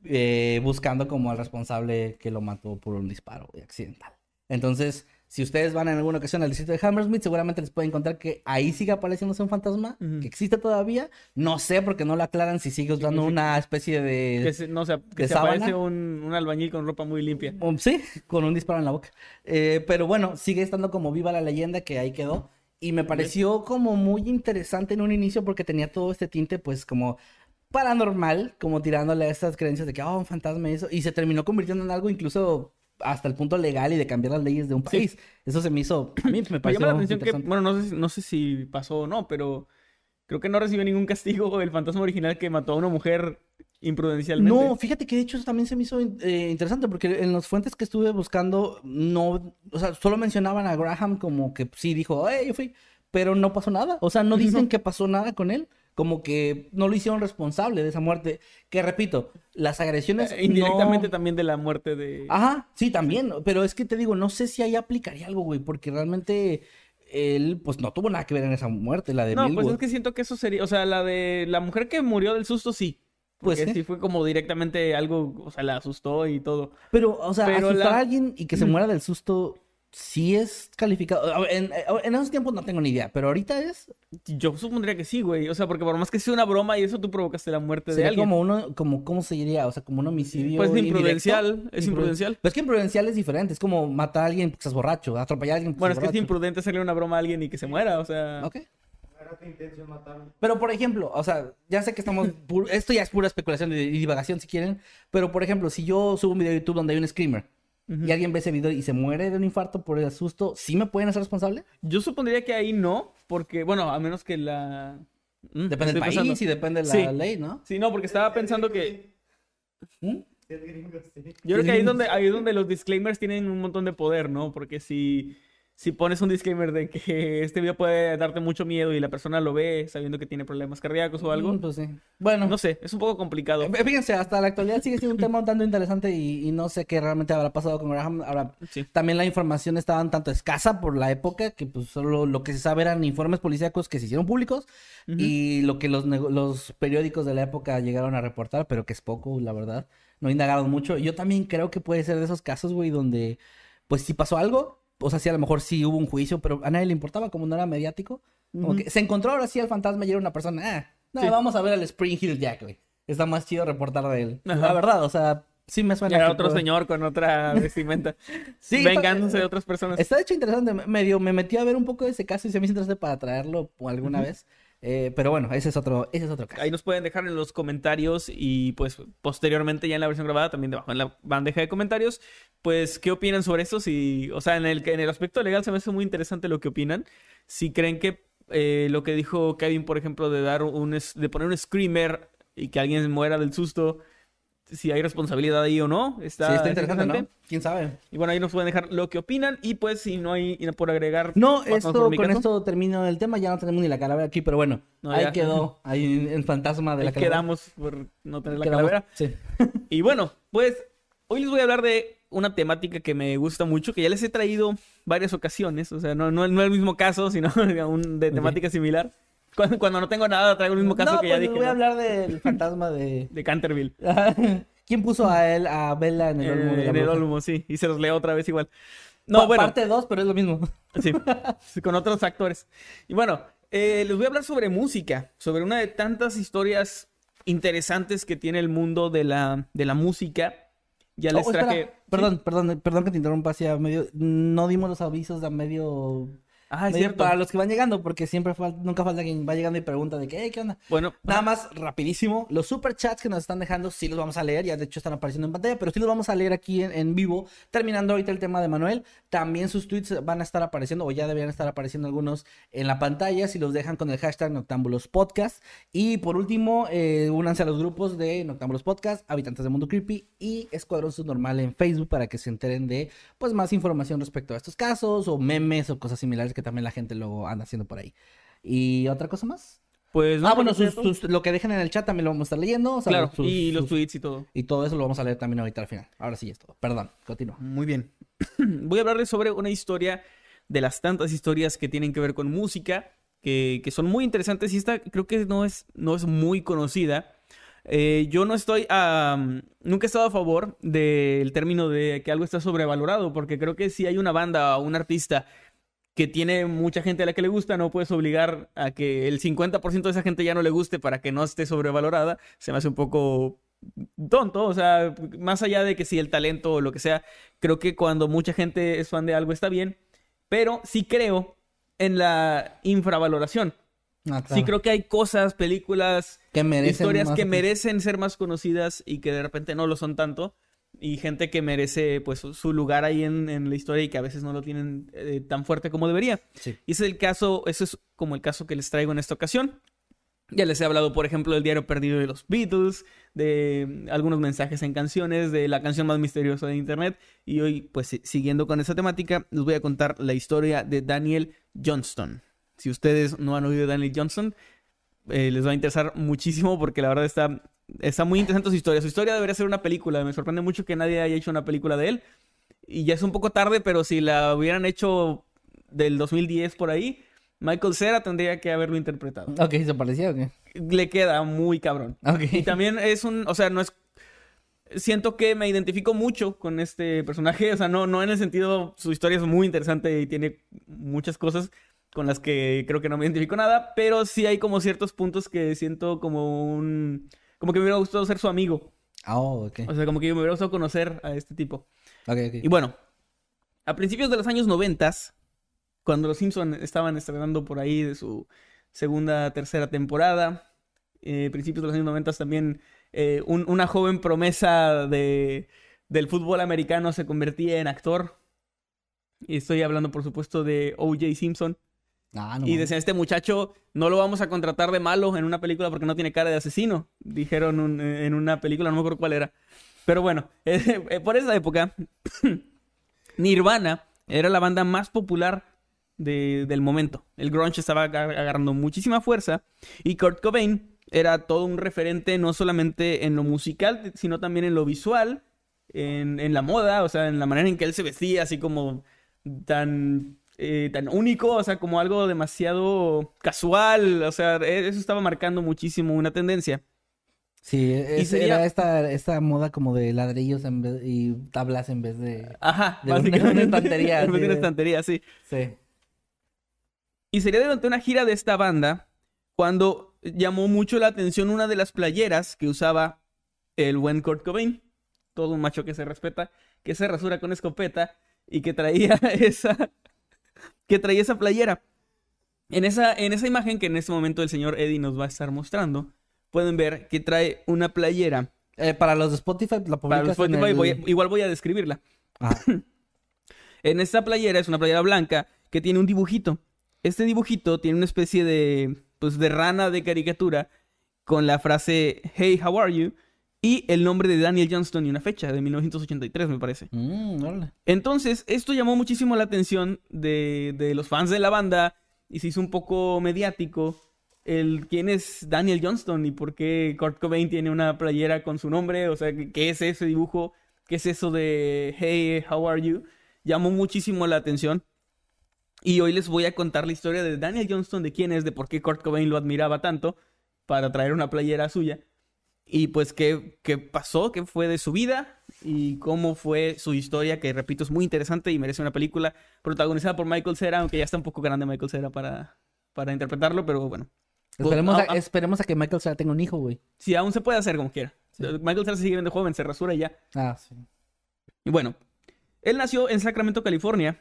eh, buscando como al responsable que lo mató por un disparo accidental. Entonces, si ustedes van en alguna ocasión al distrito de Hammersmith, seguramente les pueden encontrar que ahí sigue apareciéndose un fantasma, que existe todavía. No sé, porque no lo aclaran si sigue usando una especie de... Que se, no, o sea, que ¿De se aparece un, un albañil con ropa muy limpia. Um, sí, con un disparo en la boca. Eh, pero bueno, sigue estando como viva la leyenda que ahí quedó. Y me pareció como muy interesante en un inicio porque tenía todo este tinte pues como paranormal, como tirándole a estas creencias de que, oh, un fantasma y eso. Y se terminó convirtiendo en algo incluso hasta el punto legal y de cambiar las leyes de un Sí. país. Eso se me hizo, a mí me Me pareció llama la atención que, bueno, no sé, no sé si pasó o no, pero creo que no recibió ningún castigo el fantasma original que mató a una mujer imprudencialmente. No, fíjate que de hecho eso también se me hizo eh, interesante porque en las fuentes que estuve buscando no, o sea, solo mencionaban a Graham como que sí dijo, hey, yo fui, pero no pasó nada, o sea, no dicen No. que pasó nada con él, como que no lo hicieron responsable de esa muerte, que repito, las agresiones Eh, indirectamente no- también de la muerte de... Ajá, sí, también, pero es que te digo, no sé si ahí aplicaría algo, güey, porque realmente él pues no tuvo nada que ver en esa muerte, la de No, pues es que siento que eso sería, o sea, la de la mujer que murió del susto sí. Pues Porque sí. sí fue como directamente algo, o sea, la asustó y todo. Pero, o sea, Pero asustar la- a alguien y que se muera del susto, sí es calificado. En, en esos tiempos no tengo ni idea, pero ahorita es. Yo supondría que sí, güey. O sea, porque por más que sea una broma y eso tú provocaste la muerte de alguien. como uno, como, ¿cómo se diría? O sea, como un homicidio. Pues indirecto. imprudencial, es Impru- imprudencial. Pero es que imprudencial es diferente, es como matar a alguien porque estás borracho, atropellar a alguien porque Bueno, es que es imprudente hacerle una broma a alguien y que se muera, o sea... Ok. Tu intención matarlo. Pero por ejemplo, o sea, ya sé que estamos. Esto ya es pura especulación y divagación si quieren. Pero por ejemplo, si yo subo un video de YouTube donde hay un screamer y alguien ve ese video y se muere de un infarto por el susto, ¿sí me pueden hacer responsable? Yo supondría que ahí no, porque, bueno, a menos que la... Mm, Depende del país pensando. y depende de la Sí. ley, ¿no? Sí, no, porque estaba pensando que... ¿Mm? Yo creo que ahí es donde, ahí es donde los disclaimers tienen un montón de poder, ¿no? Porque si, si pones un disclaimer de que este video puede darte mucho miedo y la persona lo ve sabiendo que tiene problemas cardíacos o algo, Mm, Pues sí. Bueno, no sé, es un poco complicado. eh, fíjense, hasta la actualidad sigue siendo un tema un tanto interesante y, y no sé qué realmente habrá pasado con Graham. Ahora, Sí. también la información estaba un tanto escasa por la época, que pues solo lo que se sabe eran informes policíacos que se hicieron públicos Ujú. y lo que los, los periódicos de la época llegaron a reportar, pero que es poco, la verdad. No indagaron mucho. Yo también creo que puede ser de esos casos, güey, donde pues si pasó algo, o sea, sí a lo mejor sí hubo un juicio, pero a nadie le importaba como no era mediático. Como Ujú. que se encontró ahora sí el fantasma y era una persona, ah, no, Sí. vamos a ver al Spring Hill Jack, güey. Está más chido reportar de él. Ajá. La verdad, o sea, Sí, me suena. Era que otro puede- señor con otra vestimenta. Sí, vengándose está- de otras personas. Está de hecho interesante. me- Medio me metí a ver un poco de ese caso y se me hizo interesante para traerlo alguna vez. Eh, pero bueno, ese es otro, ese es otro caso. Ahí nos pueden dejar en los comentarios y pues posteriormente ya en la versión grabada también debajo en la bandeja de comentarios, pues qué opinan sobre esto, si, o sea, en el, en el aspecto legal se me hace muy interesante lo que opinan, si creen que eh, lo que dijo Kevin, por ejemplo, de dar un, de poner un screamer y que alguien muera del susto, si hay responsabilidad ahí o no, está, sí, está es interesante, ¿no? ¿Quién sabe? Y bueno, ahí nos pueden dejar lo que opinan y pues si no hay por agregar... No, esto, por con esto termino el tema. Ya no tenemos ni la calavera aquí, pero bueno, No, ahí ya. quedó. Ahí en fantasma de la Ahí calavera. quedamos por no tener la Quedamos- calavera. Sí. Y bueno, pues hoy les voy a hablar de una temática que me gusta mucho, que ya les he traído varias ocasiones, o sea, no, no, no el mismo caso, sino un de temática similar. Cuando, cuando no tengo nada, traigo el mismo caso no, que ya pues dije. voy a hablar del fantasma de... De Canterville. ¿Quién puso a él, a Bella en el olmo de Eh, en el? Olmo, sí. Y se los leo otra vez igual. No, Pa- bueno. Parte 2, pero es lo mismo. Sí, sí, con otros actores. Y bueno, eh, les voy a hablar sobre música, sobre una de tantas historias interesantes que tiene el mundo de la, de la música. Ya les Oh, espera, traje... Perdón, perdón, perdón que te interrumpa hacia medio. No dimos los avisos a medio. Ah, es cierto. Para los que van llegando, porque siempre fal- nunca falta quien va llegando y pregunta de que, "Hey, ¿qué onda? Bueno, Nada más, rapidísimo, los super chats que nos están dejando, sí los vamos a leer, ya de hecho están apareciendo en pantalla, pero sí los vamos a leer aquí en, en vivo, terminando ahorita el tema de Manuel. También sus tweets van a estar apareciendo, o ya deberían estar apareciendo algunos en la pantalla, si los dejan con el hashtag Noctámbulos Podcast. Y por último, eh, únanse a los grupos de Noctámbulos Podcast, Habitantes del Mundo Creepy y Escuadrón Subnormal en Facebook para que se enteren de pues más información respecto a estos casos, o memes o cosas similares que también la gente luego anda haciendo por ahí. ¿Y otra cosa más? pues... Ah, no, bueno, pues, sus- sus- lo que dejen en el chat también lo vamos a estar leyendo. o sea, Claro, sus- y los sus- tweets y todo. y todo eso lo vamos a leer también ahorita al final. Ahora sí es todo. Perdón, continúa. Muy bien. Voy a hablarles sobre una historia de las tantas historias que tienen que ver con música, que, que son muy interesantes y esta creo que no es, no es muy conocida. Eh, yo no estoy, am, nunca he estado a favor del término de que algo está sobrevalorado, porque creo que si hay una banda o un artista que tiene mucha gente a la que le gusta, no puedes obligar a que el 50% de esa gente ya no le guste para que no esté sobrevalorada. Se me hace un poco tonto, o sea, más allá de que si el talento o lo que sea, creo que cuando mucha gente es fan de algo está bien, pero sí creo en la infravaloración. Ah, Sí creo que hay cosas, películas, que merecen historias que merecen ser más conocidas y que de repente no lo son tanto. Y gente que merece pues su- lugar ahí en, en la historia y que a veces no lo tienen eh, tan fuerte como debería. Sí. Y ese es el caso, ese es como el caso que les traigo en esta ocasión. Ya les he hablado, por ejemplo, del diario perdido de los Beatles, de mm, algunos mensajes en canciones, de la canción más misteriosa de Internet. Y hoy, pues si- siguiendo con esa temática, les voy a contar la historia de Daniel Johnston. Si ustedes no han oído de Daniel Johnston, eh, les va a interesar muchísimo porque la verdad está, está muy interesante su historia. Su historia debería ser una película. Me sorprende mucho que nadie haya hecho una película de él. Y ya es un poco tarde, pero si la hubieran hecho del 2010 por ahí, Michael Cera tendría que haberlo interpretado. Ok, ¿se parecía o qué? Le queda muy cabrón. Ok. Y también es un, o sea, no es... Siento que me identifico mucho con este personaje, o sea, no, no en el sentido, su historia es muy interesante y tiene muchas cosas con las que creo que no me identifico nada, pero sí hay como ciertos puntos que siento como un... como que me hubiera gustado ser su amigo, Ah, oh, ok. o sea, como que me hubiera gustado conocer a este tipo. Ok, ok. Y bueno, a principios de los años noventas, cuando los Simpson estaban estrenando por ahí de su segunda, tercera temporada, eh, principios de los años noventas también eh, un- una joven promesa de, del fútbol americano se convertía en actor. Y estoy hablando, por supuesto, de O.J. Simpson. Ah, no Y decían, este muchacho no lo vamos a contratar de malo en una película porque no tiene cara de asesino. Dijeron un- en una película, no me acuerdo cuál era. Pero bueno, eh, por esa época, Nirvana era la banda más popular de- del momento. El grunge estaba agar- agarrando muchísima fuerza y Kurt Cobain era todo un referente no solamente en lo musical, sino también en lo visual, en, en la moda, o sea, en la manera en que él se vestía, así como tan, eh, tan único, o sea, como algo demasiado casual, o sea, e- eso estaba marcando muchísimo una tendencia. Sí, es- sería- era esta, esta moda como de ladrillos en vez, y tablas en vez de... Ajá, De básicamente. una estantería, En vez de una estantería, sí. Sí. Y sería durante una gira de esta banda cuando llamó mucho la atención una de las playeras que usaba el buen Kurt Cobain. todo un macho que se respeta, que se rasura con escopeta y que traía esa, que traía esa playera. En esa, en esa imagen que en este momento el señor Eddie nos va a estar mostrando, pueden ver que trae una playera. Eh, para los de Spotify, la Para los Spotify, el- voy a- igual voy a describirla. Ah, En esta playera es una playera blanca que tiene un dibujito. Este dibujito tiene una especie de, pues, de rana de caricatura con la frase Hey, how are you? Y el nombre de Daniel Johnston y una fecha de 1983, me parece. mm, órale. Entonces, esto llamó muchísimo la atención de, de los fans de la banda y se hizo un poco mediático el quién es Daniel Johnston y por qué Kurt Cobain tiene una playera con su nombre, o sea, ¿qué- qué es ese dibujo, qué es eso de Hey, how are you? Llamó muchísimo la atención. Y hoy les voy a contar la historia de Daniel Johnston, de quién es, de por qué Kurt Cobain lo admiraba tanto para traer una playera suya. Y pues qué, qué pasó, qué fue de su vida y cómo fue su historia, que repito es muy interesante y merece una película protagonizada por Michael Cera, aunque ya está un poco grande Michael Cera para, para interpretarlo, pero bueno. Esperemos, Ah, a, esperemos a que Michael Cera tenga un hijo, güey. Sí, aún se puede hacer como quiera. Michael Cera se sigue viendo joven, se rasura y ya. Ah, sí. Y bueno, él nació en Sacramento, California.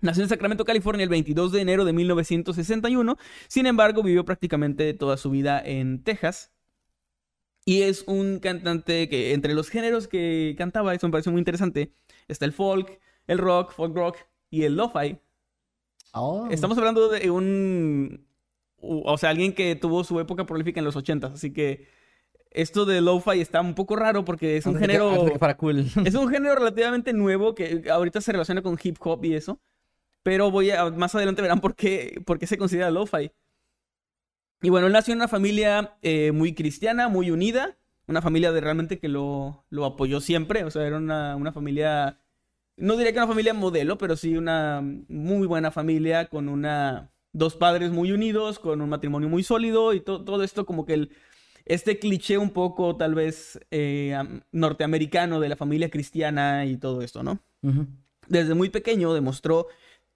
Nació en Sacramento, California el 22 de enero de 1961. Sin embargo, vivió prácticamente toda su vida en Texas. Y es un cantante que entre los géneros que cantaba, eso me pareció muy interesante, está el folk, el rock, folk rock y el lo-fi. Oh. Estamos hablando de un... O sea, alguien que tuvo su época prolífica en los 80s, así que esto de lo-fi está un poco raro porque es un que- género... que cool. Es un género relativamente nuevo que ahorita se relaciona con hip hop y eso. Pero voy a, más adelante verán por qué, por qué se considera lo-fi. Y bueno, él nació en una familia eh, muy cristiana, muy unida. Una familia de realmente que lo, lo apoyó siempre. O sea, era una, una familia. No diría que una familia modelo, pero sí una muy buena familia con una. Dos padres muy unidos, con un matrimonio muy sólido y to- todo esto como que el, este cliché un poco tal vez eh, am- norteamericano de la familia cristiana y todo esto, ¿no? Desde muy pequeño demostró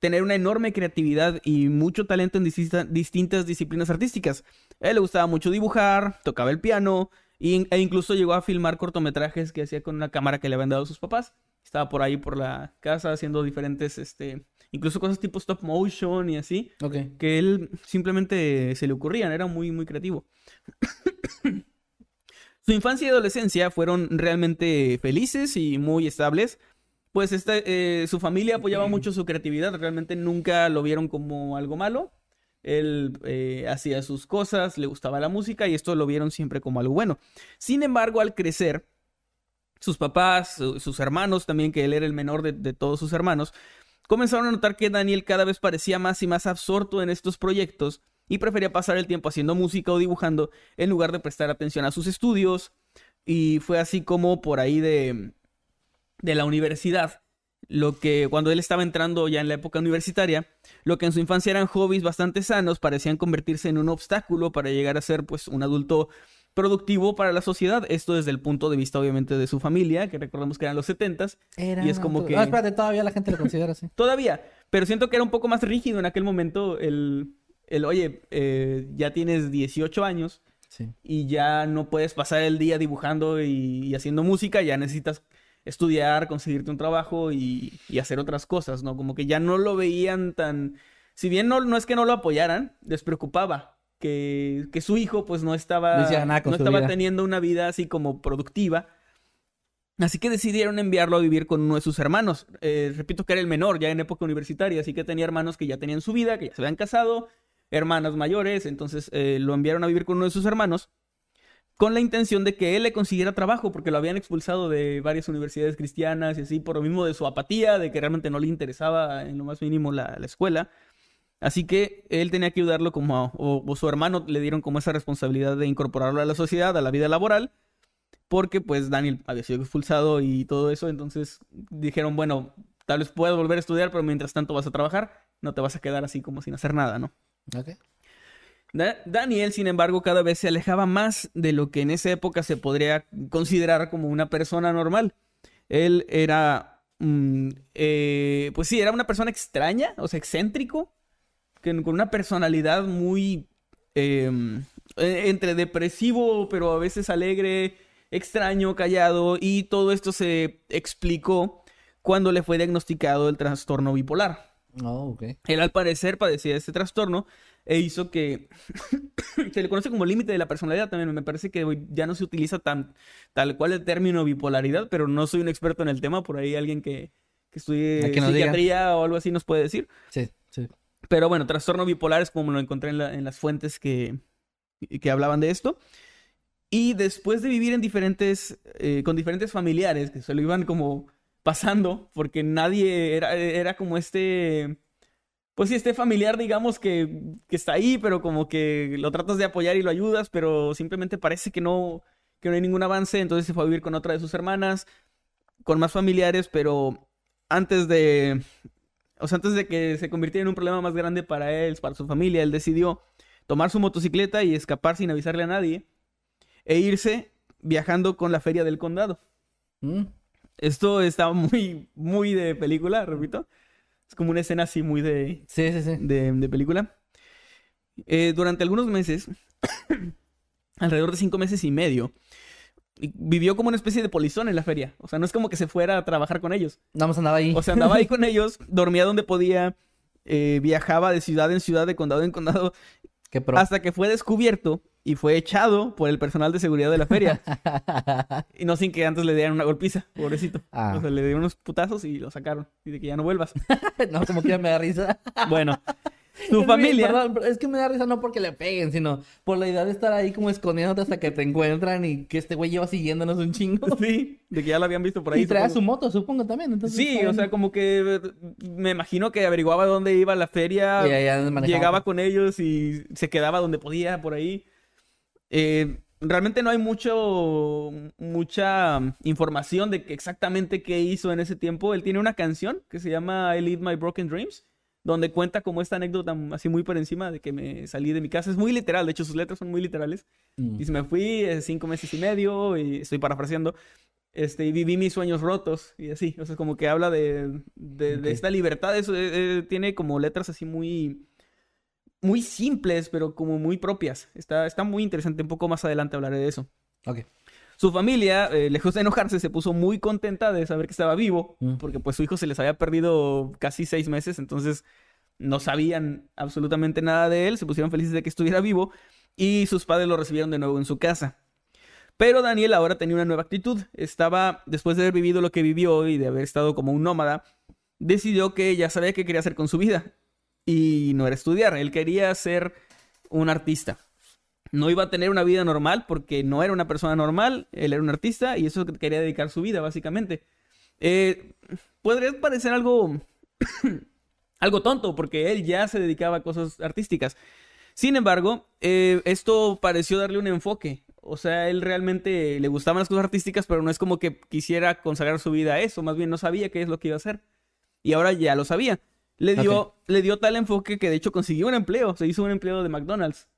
tener una enorme creatividad y mucho talento en distinta- distintas disciplinas artísticas. A él le gustaba mucho dibujar, tocaba el piano y- e incluso llegó a filmar cortometrajes que hacía con una cámara que le habían dado sus papás. Estaba por ahí por la casa haciendo diferentes, este, incluso cosas tipo stop motion y así Ok. que él simplemente se le ocurrían, era muy, muy creativo. Su infancia y adolescencia fueron realmente felices y muy estables, pues esta- eh, su familia apoyaba mucho su creatividad, realmente nunca lo vieron como algo malo. Él eh, hacía sus cosas, le gustaba la música y esto lo vieron siempre como algo bueno. Sin embargo, al crecer, sus papás, su- sus hermanos también, que él era el menor de, de todos sus hermanos, comenzaron a notar que Daniel cada vez parecía más y más absorto en estos proyectos y prefería pasar el tiempo haciendo música o dibujando en lugar de prestar atención a sus estudios. Y fue así como por ahí de, de la universidad, lo que cuando él estaba entrando ya en la época universitaria, lo que en su infancia eran hobbies bastante sanos parecían convertirse en un obstáculo para llegar a ser pues un adulto productivo para la sociedad. Esto desde el punto de vista obviamente de su familia, que recordemos que eran los setentas, Era Y es como que- Ah, espérate, todavía la gente lo considera así. Todavía, pero siento que era un poco más rígido en aquel momento el, el oye, eh, ya tienes 18 años Sí. y ya no puedes pasar el día dibujando y, y haciendo música, ya necesitas estudiar, conseguirte un trabajo y, y hacer otras cosas, ¿no? Como que ya no lo veían tan... Si bien no, no es que no lo apoyaran, les preocupaba que, que su hijo pues no estaba, No estaba vida. teniendo una vida así como productiva. Así que decidieron enviarlo a vivir con uno de sus hermanos. Eh, repito que era el menor, ya en época universitaria, así que tenía hermanos que ya tenían su vida, que ya se habían casado, hermanas mayores, entonces eh, lo enviaron a vivir con uno de sus hermanos con la intención de que él le consiguiera trabajo, porque lo habían expulsado de varias universidades cristianas y así, por lo mismo de su apatía, de que realmente no le interesaba en lo más mínimo la, la escuela. Así que él tenía que ayudarlo como, a- o, o su hermano le dieron como esa responsabilidad de incorporarlo a la sociedad, a la vida laboral, porque pues Daniel había sido expulsado y todo eso, entonces dijeron, bueno, tal vez puedas volver a estudiar, pero mientras tanto vas a trabajar, no te vas a quedar así como sin hacer nada, ¿no? Ok. Da- Daniel, sin embargo, cada vez se alejaba más de lo que en esa época se podría considerar como una persona normal. Él era, mm, eh, pues sí, era una persona extraña, o sea, excéntrico, con una personalidad muy eh, eh, entre depresivo, pero a veces alegre, extraño, callado, y todo esto se explicó cuando le fue diagnosticado el trastorno bipolar. Oh, ok. Él al parecer padecía de este trastorno e hizo que se le conoce como límite de la personalidad también. Me parece que hoy ya no se utiliza tan tal cual el término bipolaridad, pero no soy un experto en el tema. Por ahí alguien que, que estudie que diga. psiquiatría o algo así nos puede decir. Sí, sí. Pero bueno, trastorno bipolar es como lo encontré en, la- en las fuentes que, que hablaban de esto. Y después de vivir en diferentes, eh, con diferentes familiares que se lo iban como pasando, porque nadie era, era como este, pues sí, este familiar, digamos, que, que está ahí, pero como que lo tratas de apoyar y lo ayudas, pero simplemente parece que no, que no hay ningún avance, entonces se fue a vivir con otra de sus hermanas, con más familiares, pero antes de, o sea, antes de que se convirtiera en un problema más grande para él, para su familia, él decidió tomar su motocicleta y escapar sin avisarle a nadie e irse viajando con la feria del condado. Mm. Esto está muy, muy de película, repito. Es como una escena así muy de, Sí, sí, sí. de, de película. Eh, durante algunos meses, alrededor de cinco meses y medio, vivió como una especie de polizón en la feria. O sea, no es como que se fuera a trabajar con ellos. Nada más andaba ahí. O sea, andaba ahí con ellos, dormía donde podía, eh, viajaba de ciudad en ciudad, de condado en condado, Qué pro. hasta que fue descubierto y fue echado por el personal de seguridad de la feria. y no sin que antes le dieran una golpiza, pobrecito. Ah. O sea, le dieron unos putazos y lo sacaron. Y de que ya no vuelvas. no, como que me da risa. Bueno, su familia. perdón, es que me da risa no porque le peguen, sino por la idea de estar ahí como escondiéndote hasta que te encuentran y que este güey lleva siguiéndonos un chingo. Sí, de que ya lo habían visto por ahí. y supongo. su moto, supongo también. Entonces, Sí, o sea, como que me imagino que averiguaba dónde iba la feria, llegaba con ellos y se quedaba donde podía por ahí. Eh, realmente no hay mucho, mucha información de que exactamente qué hizo en ese tiempo. Él tiene una canción que se llama I Live My Broken Dreams, donde cuenta como esta anécdota así muy por encima de que me salí de mi casa. Es muy literal, de hecho sus letras son muy literales. Mm. Y se me fui eh, cinco meses y medio, y estoy parafraseando, este, y viví mis sueños rotos, y así. O sea, como que habla de, de, esta libertad. Eso, eh, eh, tiene como letras así muy, muy simples, pero como muy propias. Está, está muy interesante. Un poco más adelante hablaré de eso. Ok. Su familia, eh, lejos de enojarse, se puso muy contenta de saber que estaba vivo, Mm. porque pues su hijo se les había perdido casi seis meses, entonces no sabían absolutamente nada de él, se pusieron felices de que estuviera vivo y sus padres lo recibieron de nuevo en su casa. Pero Daniel ahora tenía una nueva actitud, estaba, después de haber vivido lo que vivió y de haber estado como un nómada, decidió que ya sabía qué quería hacer con su vida y no era estudiar, él quería ser un artista no iba a tener una vida normal porque no era una persona normal, él era un artista y eso quería dedicar su vida, básicamente. Eh, podría parecer algo, algo tonto porque él ya se dedicaba a cosas artísticas. Sin embargo, eh, esto pareció darle un enfoque. O sea, él realmente le gustaban las cosas artísticas, pero no es como que quisiera consagrar su vida a eso, más bien no sabía qué es lo que iba a hacer. Y ahora ya lo sabía. Le dio, le dio tal enfoque que de hecho consiguió un empleo, se hizo un empleo de McDonald's.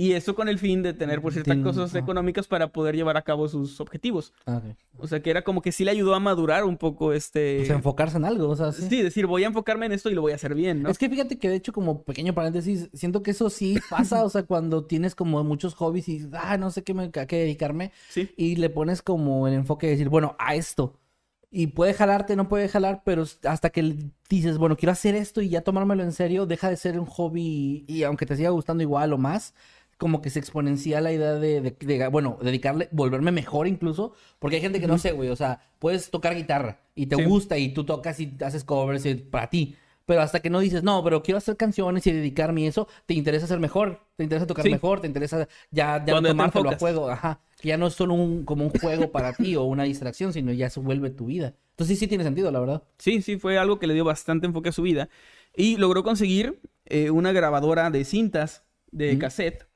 Y eso con el fin de tener por ciertas cosas económicas para poder llevar a cabo sus objetivos. Ah. O sea, que era como que sí le ayudó a madurar un poco este... O sea, enfocarse en algo, o sea, sí. Sí, decir, voy a enfocarme en esto y lo voy a hacer bien, ¿no? Es que fíjate que de hecho como pequeño paréntesis, siento que eso sí pasa, o sea, cuando tienes como muchos hobbies y ah, no sé qué me a qué dedicarme Sí. y le pones como el enfoque de decir, bueno, a esto. Y puede jalarte, no puede jalar, pero hasta que dices, bueno, quiero hacer esto y ya tomármelo en serio, deja de ser un hobby y, y aunque te siga gustando igual o más, como que se exponencia la idea de, de- de, bueno, dedicarle, volverme mejor incluso, porque hay gente que no sé, güey, o sea, puedes tocar guitarra y te Sí. gusta y tú tocas y haces covers y para ti, pero hasta que no dices, no, pero quiero hacer canciones y dedicarme y eso, te interesa ser mejor, te interesa tocar Sí. mejor, te interesa ya, ya Cuando te tomártelo a juego, ajá, que ya no es solo un, como un juego para ti o una distracción, sino ya se vuelve tu vida. Entonces sí, sí tiene sentido, la verdad. Sí, sí, fue algo que le dio bastante enfoque a su vida. Y logró conseguir eh, una grabadora de cintas de Mm. cassette.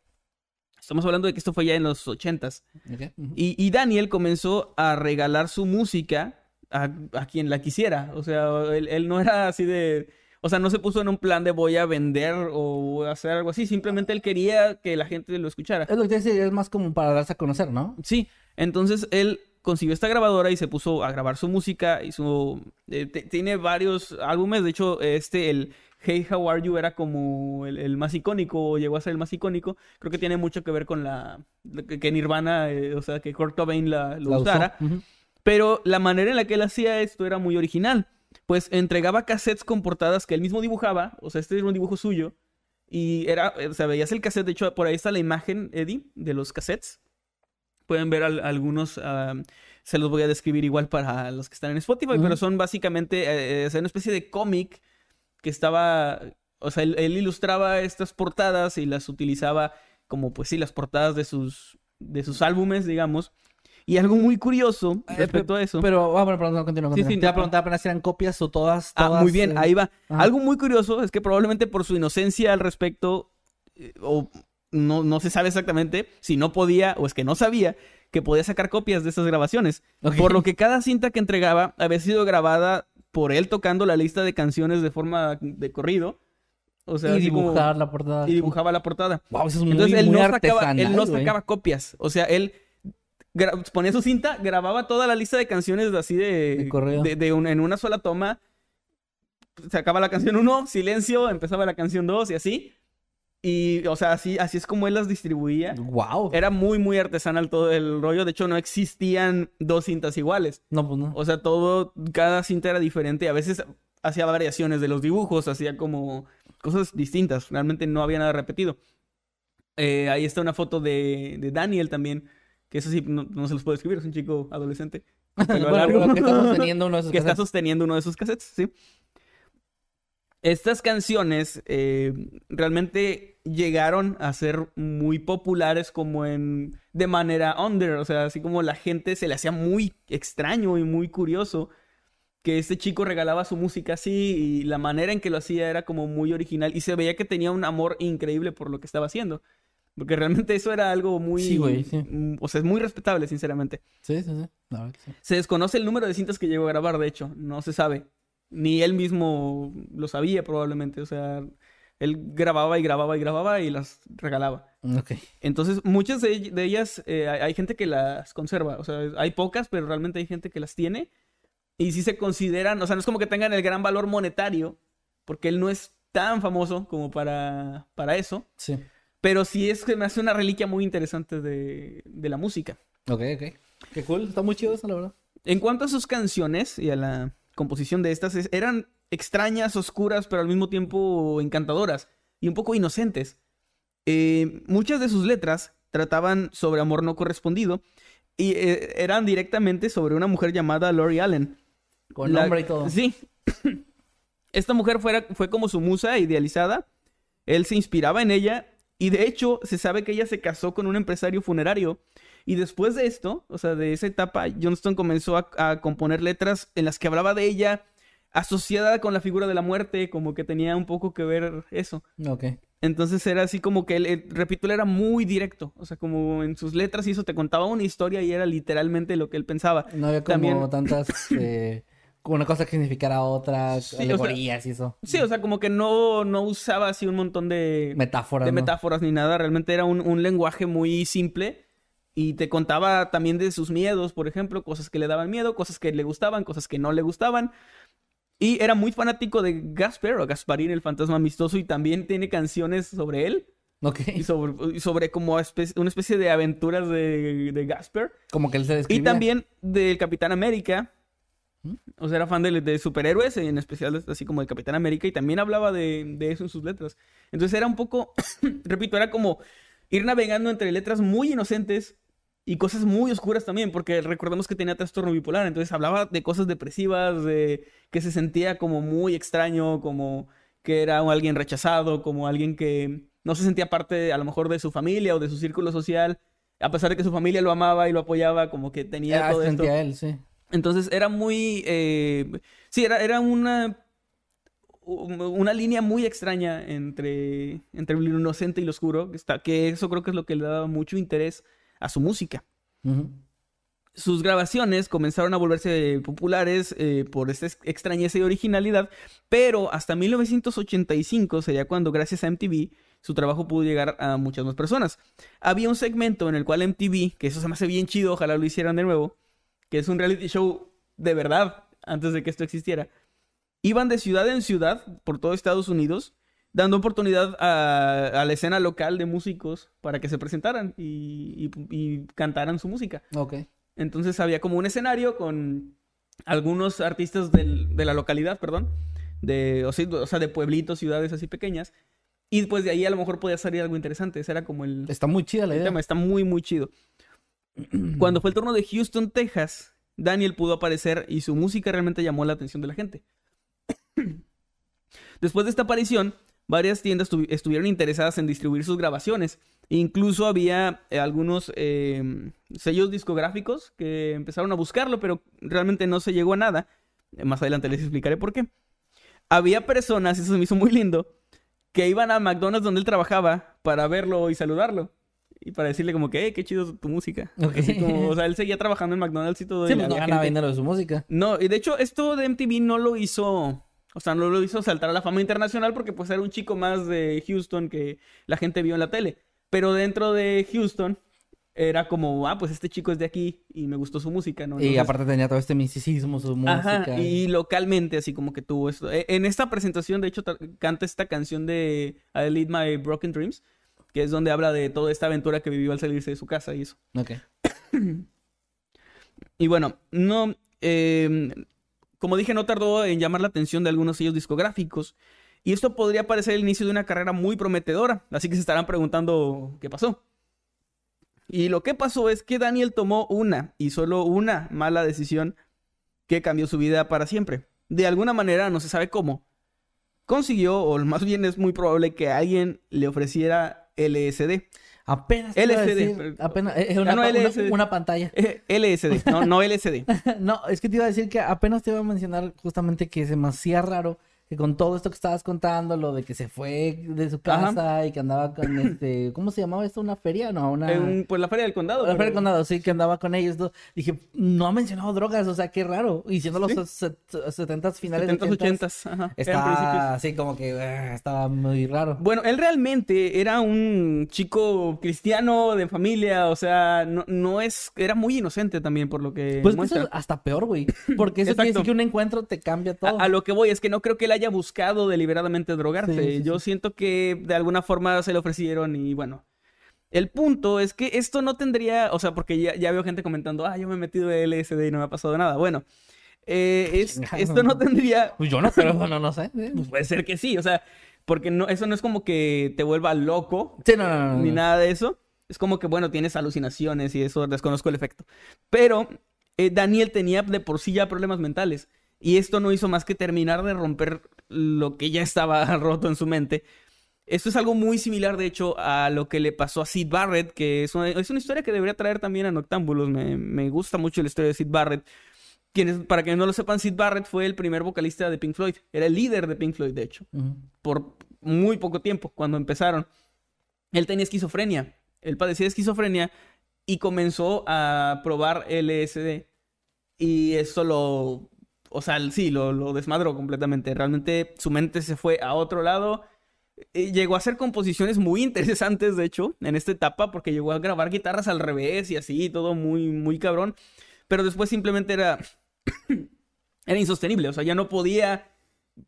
Estamos hablando de que esto fue ya en los ochentas. Ok. Ujú. Y, y Daniel comenzó a regalar su música a, a quien la quisiera. O sea, él, él no era así de... O sea, no se puso en un plan de voy a vender o hacer algo así. Simplemente él quería que la gente lo escuchara. Es lo que te decía, es más como para darse a conocer, ¿no? Sí, entonces él consiguió esta grabadora y se puso a grabar su música y su... eh, tiene varios álbumes, de hecho, este, el Hey How Are You era como el, el más icónico o llegó a ser el más icónico, creo que tiene mucho que ver con la que Nirvana, eh, o sea, que Kurt Cobain la, lo La usara. Ujú. Pero la manera en la que él hacía esto era muy original. Pues entregaba cassettes con portadas que él mismo dibujaba. O sea, este era un dibujo suyo. Y era, o sea, veías el cassette. De hecho, por ahí está la imagen, Eddie, de los cassettes. Pueden ver al- algunos. ah, se los voy a describir igual para los que están en Spotify. Ujú. Pero son básicamente eh, eh, sea, una especie de cómic que estaba. O sea, él, él ilustraba estas portadas y las utilizaba como, pues sí, las portadas de sus, de sus álbumes, digamos. Y algo muy curioso Eh, respecto a eso. Pero, ah, bueno, perdón, no, continúa, Sí, sí, Te no. preguntar apenas si eran copias o todas, Ah, todas, muy bien, eh, ahí va. ajá. Algo muy curioso es que probablemente por su inocencia al respecto, eh, o no, no se sabe exactamente si no podía o es que no sabía que podía sacar copias de esas grabaciones. Ok. Por lo que cada cinta que entregaba había sido grabada por él tocando la lista de canciones de forma de corrido. O sea, y como- dibujar la portada. y dibujaba la portada. Wow, eso es muy, Entonces él, muy no sacaba, él no copias. O sea, él ponía su cinta, grababa toda la lista de canciones así de, De de- de un- en una sola toma. Sacaba la canción 1, silencio, empezaba la canción 2 y así. Y, o sea, así, así es como él las distribuía. Wow. Era muy, muy artesanal todo el rollo. De hecho, no existían dos cintas iguales. No, pues no. O sea, todo, cada cinta era diferente. A veces hacía variaciones de los dibujos, hacía como cosas distintas. Realmente no había nada repetido. Eh, ahí está una foto de, de Daniel también, que eso sí, no, no se los puedo escribir, es un chico adolescente. Bueno, largo. que está sosteniendo uno de esos que está cassettes. sosteniendo uno de sus cassettes, sí. Estas canciones eh, realmente llegaron a ser muy populares como en de manera under, o sea, así como la gente se le hacía muy extraño y muy curioso que este chico regalaba su música así y la manera en que lo hacía era como muy original y se veía que tenía un amor increíble por lo que estaba haciendo. Porque realmente eso era algo muy... Sí, güey, sí. mm, O sea, es muy respetable, sinceramente. Sí, sí, sí. Sí. Se desconoce el número de cintas que llegó a grabar, de hecho, no se sabe. Ni él mismo lo sabía probablemente, o sea, él grababa y grababa y grababa y las regalaba. Ok. Entonces, muchas de, de ellas, eh, hay, hay gente que las conserva, o sea, hay pocas, pero realmente hay gente que las tiene y sí se consideran, o sea, no es como que tengan el gran valor monetario, porque él no es tan famoso como para, para eso, Sí. pero sí es que me hace una reliquia muy interesante de, de la música. Ok, ok. Qué cool. Está muy chido eso, la verdad. En cuanto a sus canciones y a la composición de estas, es- eran extrañas, oscuras, pero al mismo tiempo encantadoras y un poco inocentes. Eh, muchas de sus letras trataban sobre amor no correspondido y eh, eran directamente sobre una mujer llamada Lori Allen. Con La- nombre y todo. Sí. Esta mujer fuera- fue como su musa idealizada. Él se inspiraba en ella y de hecho se sabe que ella se casó con un empresario funerario. Y después de esto, o sea, de esa etapa, Johnston comenzó a, a componer letras en las que hablaba de ella asociada con la figura de la muerte, como que tenía un poco que ver eso. Ok. Entonces era así como que él, él- repito, él era muy directo, o sea, como en sus letras y eso te contaba una historia y era literalmente lo que él pensaba. No había como También- tantas... eh, una cosa que significara otra, Sí, o sea, alegorías y eso. Sí, o sea, como que no, no usaba así un montón de, Metáforas, de ¿no? metáforas ni nada. Realmente era un, un lenguaje muy simple. Y te contaba también de sus miedos, por ejemplo, cosas que le daban miedo, cosas que le gustaban, cosas que no le gustaban. Y era muy fanático de Gasper o Gasparín, el fantasma amistoso, y también tiene canciones sobre él Ok. y sobre, y sobre como una especie de aventuras de, de Gasper. Como que él se Y describía. también del Capitán América. ¿Mm? O sea, era fan de, de superhéroes, en especial así como del Capitán América, y también hablaba de, de eso en sus letras. Entonces era un poco, repito, era como ir navegando entre letras muy inocentes y cosas muy oscuras también, porque recordemos que tenía trastorno bipolar, entonces hablaba de cosas depresivas, de que se sentía como muy extraño, como que era alguien rechazado, como alguien que no se sentía parte a lo mejor de su familia o de su círculo social, a pesar de que su familia lo amaba y lo apoyaba, como que tenía Ah, todo esto. él, sí. Entonces era muy... eh, sí, era, era una... Una línea muy extraña entre, entre lo inocente y lo oscuro, que, está, que eso creo que es lo que le daba mucho interés a su música. Sus grabaciones comenzaron a volverse populares eh, por esta ex- extrañeza y originalidad, pero hasta 1985 sería cuando, gracias a MTV, su trabajo pudo llegar a muchas más personas. Había un segmento en el cual MTV, que eso se me hace bien chido, ojalá lo hicieran de nuevo, que es un reality show de verdad, antes de que esto existiera, iban de ciudad en ciudad por todo Estados Unidos, dando oportunidad a, a la escena local de músicos para que se presentaran y, y- y cantaran su música. Ok. Entonces había como un escenario con algunos artistas del- de la localidad, perdón, de, o, sea, de pueblitos, ciudades así pequeñas. Y pues de ahí a lo mejor podía salir algo interesante. Ese era como el, Está muy chida la idea. tema. Está muy, muy chido. Cuando fue el turno de Houston, Texas, Daniel pudo aparecer y su música realmente llamó la atención de la gente. Después de esta aparición, varias tiendas tuvi- estuvieron interesadas en distribuir sus grabaciones. Incluso había eh, algunos eh, sellos discográficos que empezaron a buscarlo, pero realmente no se llegó a nada. Más adelante les explicaré por qué. Había personas, eso se me hizo muy lindo, que iban a McDonald's donde él trabajaba para verlo y saludarlo. Y para decirle como que, hey, qué chido tu música. Ok. Así como, o sea, él seguía trabajando en McDonald's y todo. Sí, y pues no ganaba dinero de su música. no, y de hecho esto de MTV no lo hizo, o sea, no lo hizo saltar a la fama internacional porque pues era un chico más de Houston que la gente vio en la tele. Pero dentro de Houston era como, ah, pues este chico es de aquí y me gustó su música, ¿no? Y aparte tenía todo este misticismo, su música. Ajá, y localmente así como que tuvo esto. E- En esta presentación, de hecho, ta- canta esta canción de I Lead My Broken Dreams, que es donde habla de toda esta aventura que vivió al salirse de su casa y eso. Ok. Y bueno, no. eh, como dije, no tardó en llamar la atención de algunos sellos discográficos. Y esto podría parecer el inicio de una carrera muy prometedora. Así que se estarán preguntando qué pasó. Y lo que pasó es que Daniel tomó una y solo una mala decisión que cambió su vida para siempre. De alguna manera, no se sabe cómo, consiguió, o más bien es muy probable que alguien le ofreciera LSD. Apenas te iba a LSD, decir, apenas, eh, una, no, una- una pantalla. Eh, LSD, no, no LSD. No, es que te iba a decir que apenas te iba a mencionar justamente que se me hacía raro que con todo esto que estabas contando, lo de que se fue de su Ajá. casa y que andaba con este, ¿cómo se llamaba esto? ¿Una feria? No, una... En, pues la Feria del Condado. La Feria del Condado, sí, que andaba con ellos. ¿no? Dije, no ha mencionado drogas, o sea, qué raro. Y siendo los Sí. set- 70s, finales 70s, 80s, 80s, ajá. Eran principios. Está así como que eh, estaba muy raro. Bueno, él realmente era un chico cristiano de familia, o sea, no, no es, era muy inocente también por lo que Pues eso muestra. es hasta peor, güey. Porque eso quiere decir que un encuentro te cambia A, todo. a lo que voy es que no creo que él haya buscado deliberadamente drogarse. Sí, sí, Yo sí. siento que de alguna forma se le ofrecieron y bueno. El punto es que esto no tendría, o sea, porque ya, ya veo gente comentando, ah, yo me he metido de LSD y no me ha pasado nada. Bueno, eh, es- esto no tendría, Pues yo no, pero no, no sé. pues puede ser que sí, o sea, porque no, eso no es como que te vuelva loco, no, no. ni nada de eso. Es como que, bueno, tienes alucinaciones y eso, desconozco el efecto. Pero eh, Daniel tenía de por sí ya problemas mentales. Y esto no hizo más que terminar de romper lo que ya estaba roto en su mente. Esto es algo muy similar, de hecho, a lo que le pasó a Sid Barrett, que es una, es una historia que debería traer también a Noctámbulos. Me, me gusta mucho la historia de Sid Barrett. Quienes, para quienes no lo sepan, Sid Barrett fue el primer vocalista de Pink Floyd. Era el líder de Pink Floyd, de hecho por muy poco tiempo, cuando empezaron. Él tenía esquizofrenia. Él padecía de esquizofrenia y comenzó a probar LSD. Y eso lo. O sea, sí, lo, lo desmadró completamente. Realmente su mente se fue a otro lado. Eh, Llegó a hacer composiciones muy interesantes, de hecho, en esta etapa, porque llegó a grabar guitarras al revés y así, todo muy, muy cabrón. Pero después simplemente era. era insostenible. O sea, ya no podía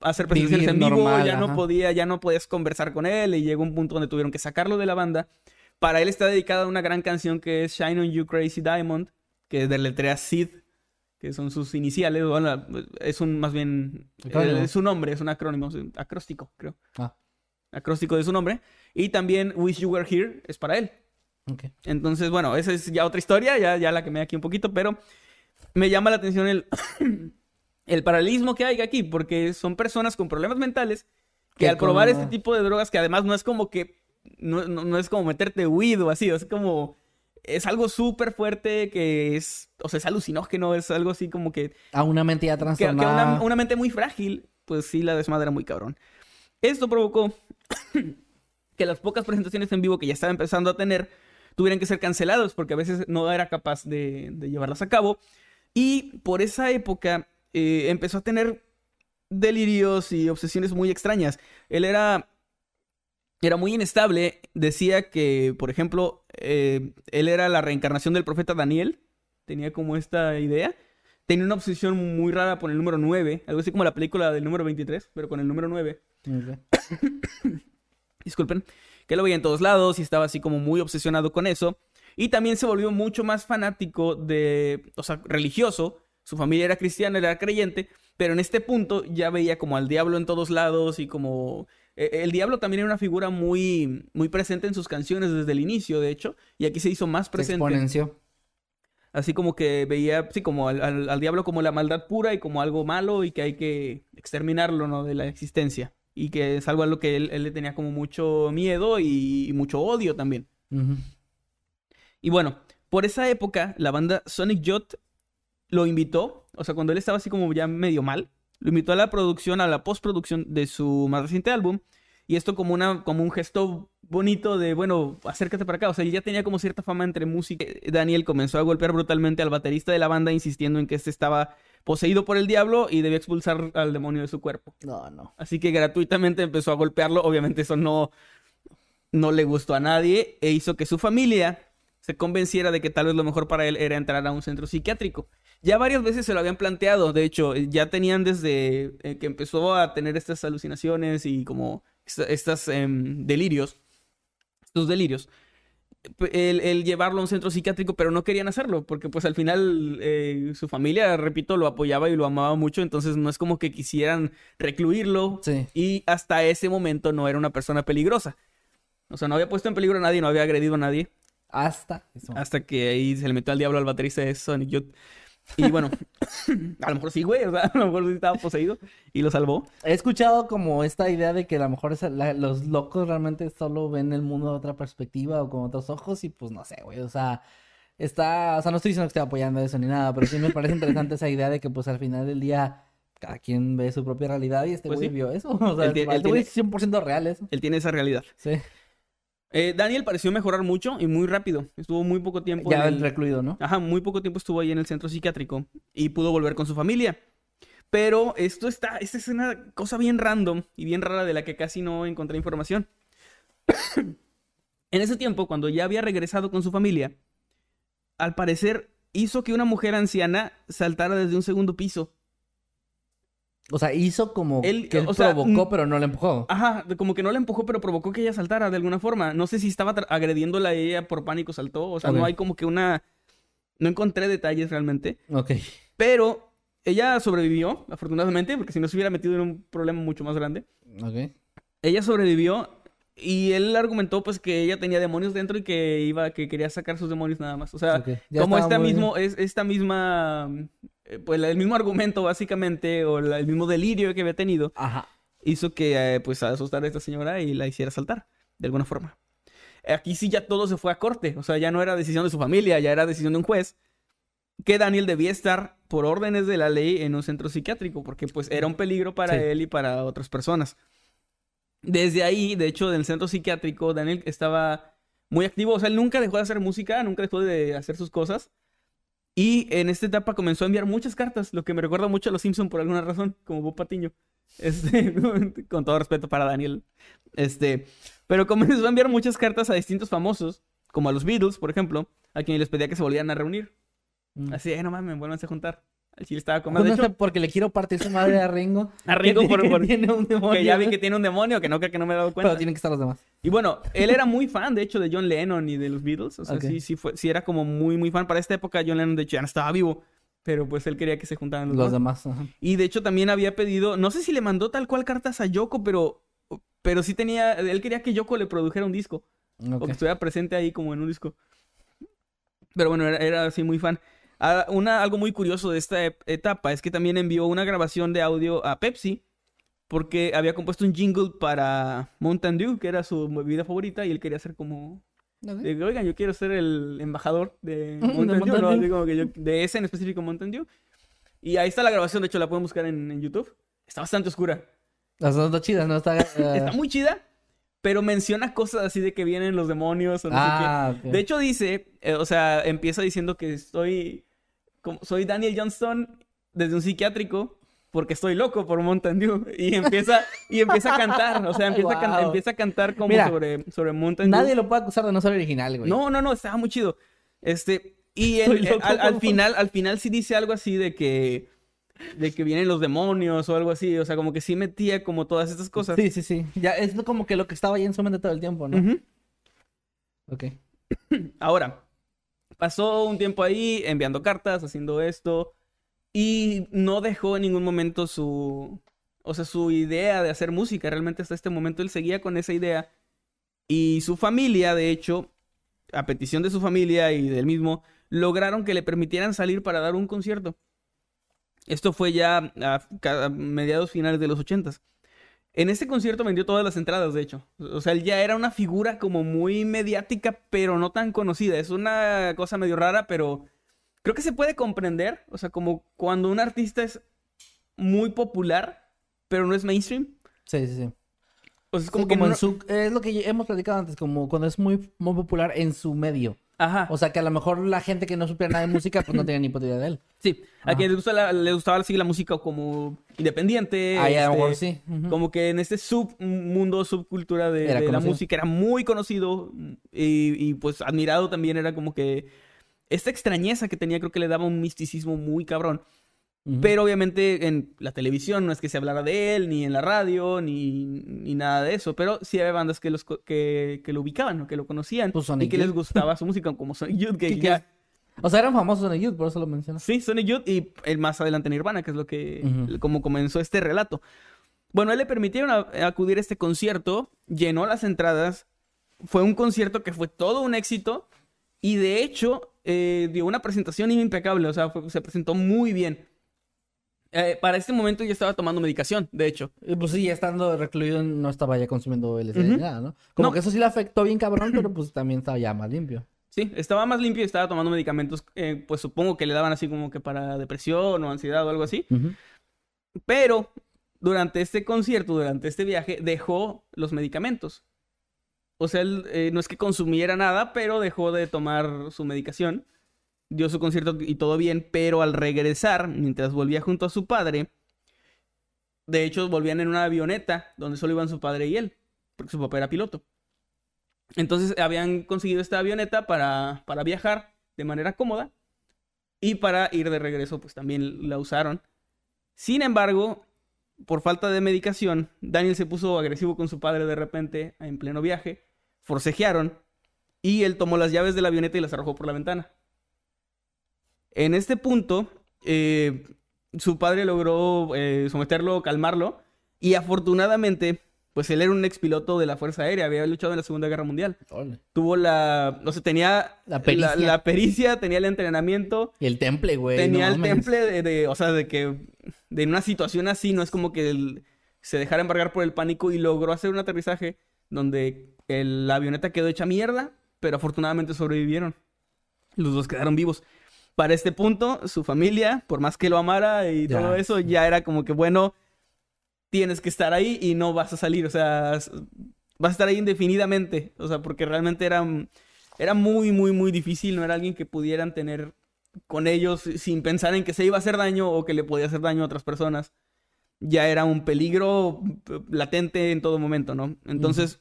hacer presentaciones en vivo, normal, ya no podía, ya no podías conversar con él. Y llegó un punto donde tuvieron que sacarlo de la banda. Para él está dedicada una gran canción que es Shine on You Crazy Diamond, que deletrea Sid, que son sus iniciales. Bueno, es un más bien. Eh, es su nombre, es un acrónimo, es un acróstico, creo. Ah, Acróstico de su nombre. Y también Wish You Were Here es para él. Entonces, bueno, esa es ya otra historia, ya, ya la quemé aquí un poquito, pero me llama la atención el, el paralelismo que hay aquí, porque son personas con problemas mentales que al probar este tipo de drogas, que además no es como que, no, no- no es como meterte weed o así, es como, es algo súper fuerte que es, o sea, es alucinógeno, es algo así como que A una mente ya que, que trastornada. una, una mente muy frágil, pues sí, la desmadra muy cabrón. Esto provocó que las pocas presentaciones en vivo que ya estaba empezando a tener tuvieran que ser cancelados porque a veces no era capaz de, de llevarlas a cabo. Y por esa época eh, empezó a tener delirios y obsesiones muy extrañas. Él era, era muy inestable. Decía que, por ejemplo, eh, él era la reencarnación del profeta Daniel. Tenía como esta idea. tenía una obsesión muy rara por el número 9, algo así como la película del número 23, pero con el número 9. Ok. disculpen, que lo veía en todos lados y estaba así como muy obsesionado con eso. Y también se volvió mucho más fanático de, o sea, religioso. Su familia era cristiana, era creyente, pero en este punto ya veía como al diablo en todos lados y como... eh, El diablo también era una figura muy, muy presente en sus canciones desde el inicio, de hecho, y aquí se hizo más Se presente. exponenció. Así como que veía, sí, como al, al- al diablo como la maldad pura y como algo malo y que hay que exterminarlo, ¿no? De la existencia. Y que es algo a lo que él, él le tenía como mucho miedo y, y mucho odio también. Y bueno, por esa época, la banda Sonic Youth lo invitó, o sea, cuando él estaba así como ya medio mal, lo invitó a la producción, a la postproducción de su más reciente álbum. Y esto como, una, como un gesto bonito de, bueno, acércate para acá. O sea, él ya tenía como cierta fama entre música. Daniel comenzó a golpear brutalmente al baterista de la banda, insistiendo en que este estaba poseído por el diablo y debía expulsar al demonio de su cuerpo. No, no. Así que gratuitamente empezó a golpearlo. Obviamente eso no, no le gustó a nadie e hizo que su familia se convenciera de que tal vez lo mejor para él era entrar a un centro psiquiátrico. Ya varias veces se lo habían planteado, de hecho, ya tenían desde eh, que empezó a tener estas alucinaciones y como estas em, delirios, estos delirios, el, el llevarlo a un centro psiquiátrico, pero no querían hacerlo, porque pues al final eh, su familia, repito, lo apoyaba y lo amaba mucho, entonces no es como que quisieran recluirlo Sí. y hasta ese momento no era una persona peligrosa. O sea, no había puesto en peligro a nadie, no había agredido a nadie, Hasta. eso. hasta que ahí se le metió al diablo al baterista de Sonic Youth. Y bueno, a lo mejor sí, güey, o sea, a lo mejor sí estaba poseído y lo salvó. He escuchado como esta idea de que a lo mejor la- los locos realmente solo ven el mundo de otra perspectiva o con otros ojos y pues no sé, güey, o sea, está, o sea, no estoy diciendo que esté apoyando eso ni nada, pero sí me parece interesante esa idea de que pues al final del día cada quien ve su propia realidad y este Pues güey sí. vio eso, o sea, Él tiene- 100% real eso. Él tiene esa realidad. Sí, Eh, Daniel pareció mejorar mucho y muy rápido. Estuvo muy poco tiempo ya en el recluido, ¿no? Ajá, muy poco tiempo estuvo ahí en el centro psiquiátrico y pudo volver con su familia. Pero esto está, esta es una cosa bien random y bien rara de la que casi no encontré información. en ese tiempo, cuando ya había regresado con su familia, al parecer hizo que una mujer anciana saltara desde un segundo piso. O sea, hizo como Él, que él o sea, provocó, pero no le empujó. Ajá, como que no la empujó, pero provocó que ella saltara de alguna forma. No sé si estaba agrediéndola a ella por pánico, saltó. O sea, no hay como que una... No encontré detalles realmente. Ok. Pero ella sobrevivió, afortunadamente, porque si no se hubiera metido en un problema mucho más grande. Ok. Ella sobrevivió y él argumentó pues que ella tenía demonios dentro y que iba, que quería sacar sus demonios nada más. O sea, como muy- mismo, es esta misma, eh, pues el mismo argumento básicamente, o la- el mismo delirio que había tenido, Ajá. hizo que eh, pues asustara a esta señora y la hiciera saltar, de alguna forma. Aquí sí ya todo se fue a corte, o sea, ya no era decisión de su familia, ya era decisión de un juez, que Daniel debía estar por órdenes de la ley en un centro psiquiátrico, porque pues era un peligro para Sí. él y para otras personas. Desde ahí, de hecho, en el centro psiquiátrico, Daniel estaba muy activo, o sea, él nunca dejó de hacer música, nunca dejó de hacer sus cosas. Y en esta etapa comenzó a enviar muchas cartas, lo que me recuerda mucho a los Simpson por alguna razón, como Bob Patiño. Este, con todo respeto para Daniel. Este, pero comenzó a enviar muchas cartas a distintos famosos, como a los Beatles, por ejemplo, a quienes les pedía que se volvieran a reunir. Mm. Así, "Eh, no mames, vuélvanse a juntar. Al chile estaba con De Júntense hecho, porque le quiero partir su madre a Ringo. a Ringo que, por, que por- tiene un demonio. que ya vi que tiene un demonio, que no, que no me he dado cuenta. Pero tienen que estar los demás. Y bueno, él era muy fan, de hecho, de John Lennon y de los Beatles. O sea, sí, sí, fue, sí era como muy, muy fan. Para esta época, John Lennon, de hecho, ya no estaba vivo. Pero pues él quería que se juntaran los, Los demás. ajá. Y de hecho, también había pedido, no sé si le mandó tal cual cartas a Yoko, pero, pero sí tenía, él quería que Yoko le produjera un disco. O Ok. que estuviera presente ahí como en un disco. Pero bueno, era, era así muy fan. Ah, una, algo muy curioso de esta etapa es que también envió una grabación de audio a Pepsi porque había compuesto un jingle para Mountain Dew, que era su bebida favorita, y él quería ser como... de Oigan, yo quiero ser el embajador de De Mountain Dew, Mountain ¿no? Dew. Así como que yo- de ese en específico Mountain Dew. Y ahí está la grabación, de hecho la pueden buscar en, en YouTube. Está bastante oscura. Las dos chidas, ¿no? Está, eh, Está muy chida, pero menciona cosas así de que vienen los demonios o no sé qué. Ah. De hecho dice, eh, o sea, empieza diciendo que estoy, como, soy Daniel Johnston desde un psiquiátrico porque estoy loco por Mountain Dew y empieza y empieza a cantar, o sea, empieza, a, can- empieza a cantar como Mira, sobre, sobre Mountain Dew. Nadie lo puede acusar de no ser original, güey. No, no, no, estaba muy chido. Este, Y loco, al, final, al final sí dice algo así de que, de que vienen los demonios o algo así. O sea, como que sí metía como todas estas cosas. Sí, sí, sí. Ya es como que lo que estaba ahí en su mente todo el tiempo, ¿no? Ok. Ahora, pasó un tiempo ahí enviando cartas, haciendo esto, y no dejó en ningún momento su, o sea, su idea de hacer música. Realmente hasta este momento él seguía con esa idea. Y su familia, de hecho, a petición de su familia y del mismo, lograron que le permitieran salir para dar un concierto. Esto fue ya a, mediados finales de los ochentas. En este concierto vendió todas las entradas, de hecho. O sea, él ya era una figura como muy mediática, pero no tan conocida. Es una cosa medio rara, pero creo que se puede comprender. O sea, como cuando un artista es muy popular, pero no es mainstream. Sí, sí, sí. O sea, es Como, que no- su... Es lo que hemos platicado antes, como cuando es muy, muy popular en su medio. Ajá. O sea, que a lo mejor la gente que no supiera nada de música, pues no tenía ni puta idea de él. Sí, a quien le, gusta la- le gustaba seguir la música como independiente. Ahí a lo este, mejor sí. Como que en este submundo, subcultura de, la música era muy conocido y, y, pues admirado también. Era como que esta extrañeza que tenía creo que le daba un misticismo muy cabrón. Pero obviamente en la televisión no es que se hablara de él, ni en la radio, ni, ni nada de eso. Pero sí había bandas que, los, que, que lo ubicaban, o que lo conocían Pues y Sonic que les gustaba su música, como Sonic Youth. O sea, eran famosos el youth, por eso lo mencionas. Sí, Sonic Youth y el más adelante Nirvana, que es lo que, como comenzó este relato. Bueno, él le permitieron a- acudir a este concierto, llenó las entradas, fue un concierto que fue todo un éxito y de hecho eh, dio una presentación impecable, o sea, fue- se presentó muy bien. Eh, para este momento ya estaba tomando medicación, de hecho. Pues sí, ya estando recluido no estaba ya consumiendo LSD ni Ujú. nada, ¿no? Como No. que eso sí le afectó bien cabrón, pero pues también estaba ya más limpio. Sí, estaba más limpio y estaba tomando medicamentos, eh, pues supongo que le daban así como que para depresión o ansiedad o algo así. Pero durante este concierto, durante este viaje, dejó los medicamentos. O sea, él eh, no es que consumiera nada, pero dejó de tomar su medicación. Dio su concierto y todo bien, pero al regresar, mientras volvía junto a su padre, de hecho volvían en una avioneta donde solo iban su padre y él, porque su papá era piloto. Entonces habían conseguido esta avioneta para, para viajar de manera cómoda y para ir de regreso, pues también la usaron. Sin embargo, por falta de medicación, Daniel se puso agresivo con su padre de repente en pleno viaje, forcejearon y él tomó las llaves de la avioneta y las arrojó por la ventana. En este punto, eh, su padre logró eh, someterlo, calmarlo y afortunadamente, pues él era un expiloto de la Fuerza Aérea, había luchado en la Segunda Guerra Mundial. Tuvo la, no sé, tenía La pericia. la, la pericia, tenía el entrenamiento Y el temple, güey. tenía no el mames. temple de, de- o sea, de que de una situación así, no es como que se dejara embargar por el pánico y logró hacer un aterrizaje donde el- la avioneta quedó hecha mierda, pero afortunadamente sobrevivieron. Los dos quedaron vivos. Para este punto, su familia, por más que lo amara y Ya, todo eso, sí. ya era como que, bueno, tienes que estar ahí y no vas a salir, o sea, vas a estar ahí indefinidamente, o sea, porque realmente era, era muy, muy, muy difícil, no era alguien que pudieran tener con ellos sin pensar en que se iba a hacer daño o que le podía hacer daño a otras personas. Ya era un peligro eh, latente en todo momento, ¿no? Entonces,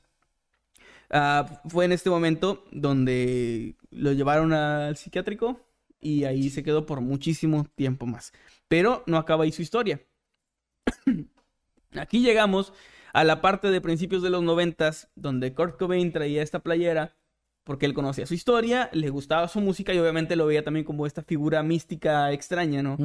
ah, fue en este momento donde lo llevaron al psiquiátrico y ahí se quedó por muchísimo tiempo más. Pero no acaba ahí su historia. Aquí llegamos a la parte de principios de los noventas, donde Kurt Cobain traía esta playera porque él conocía su historia, le gustaba su música y obviamente lo veía también como esta figura mística extraña, ¿no?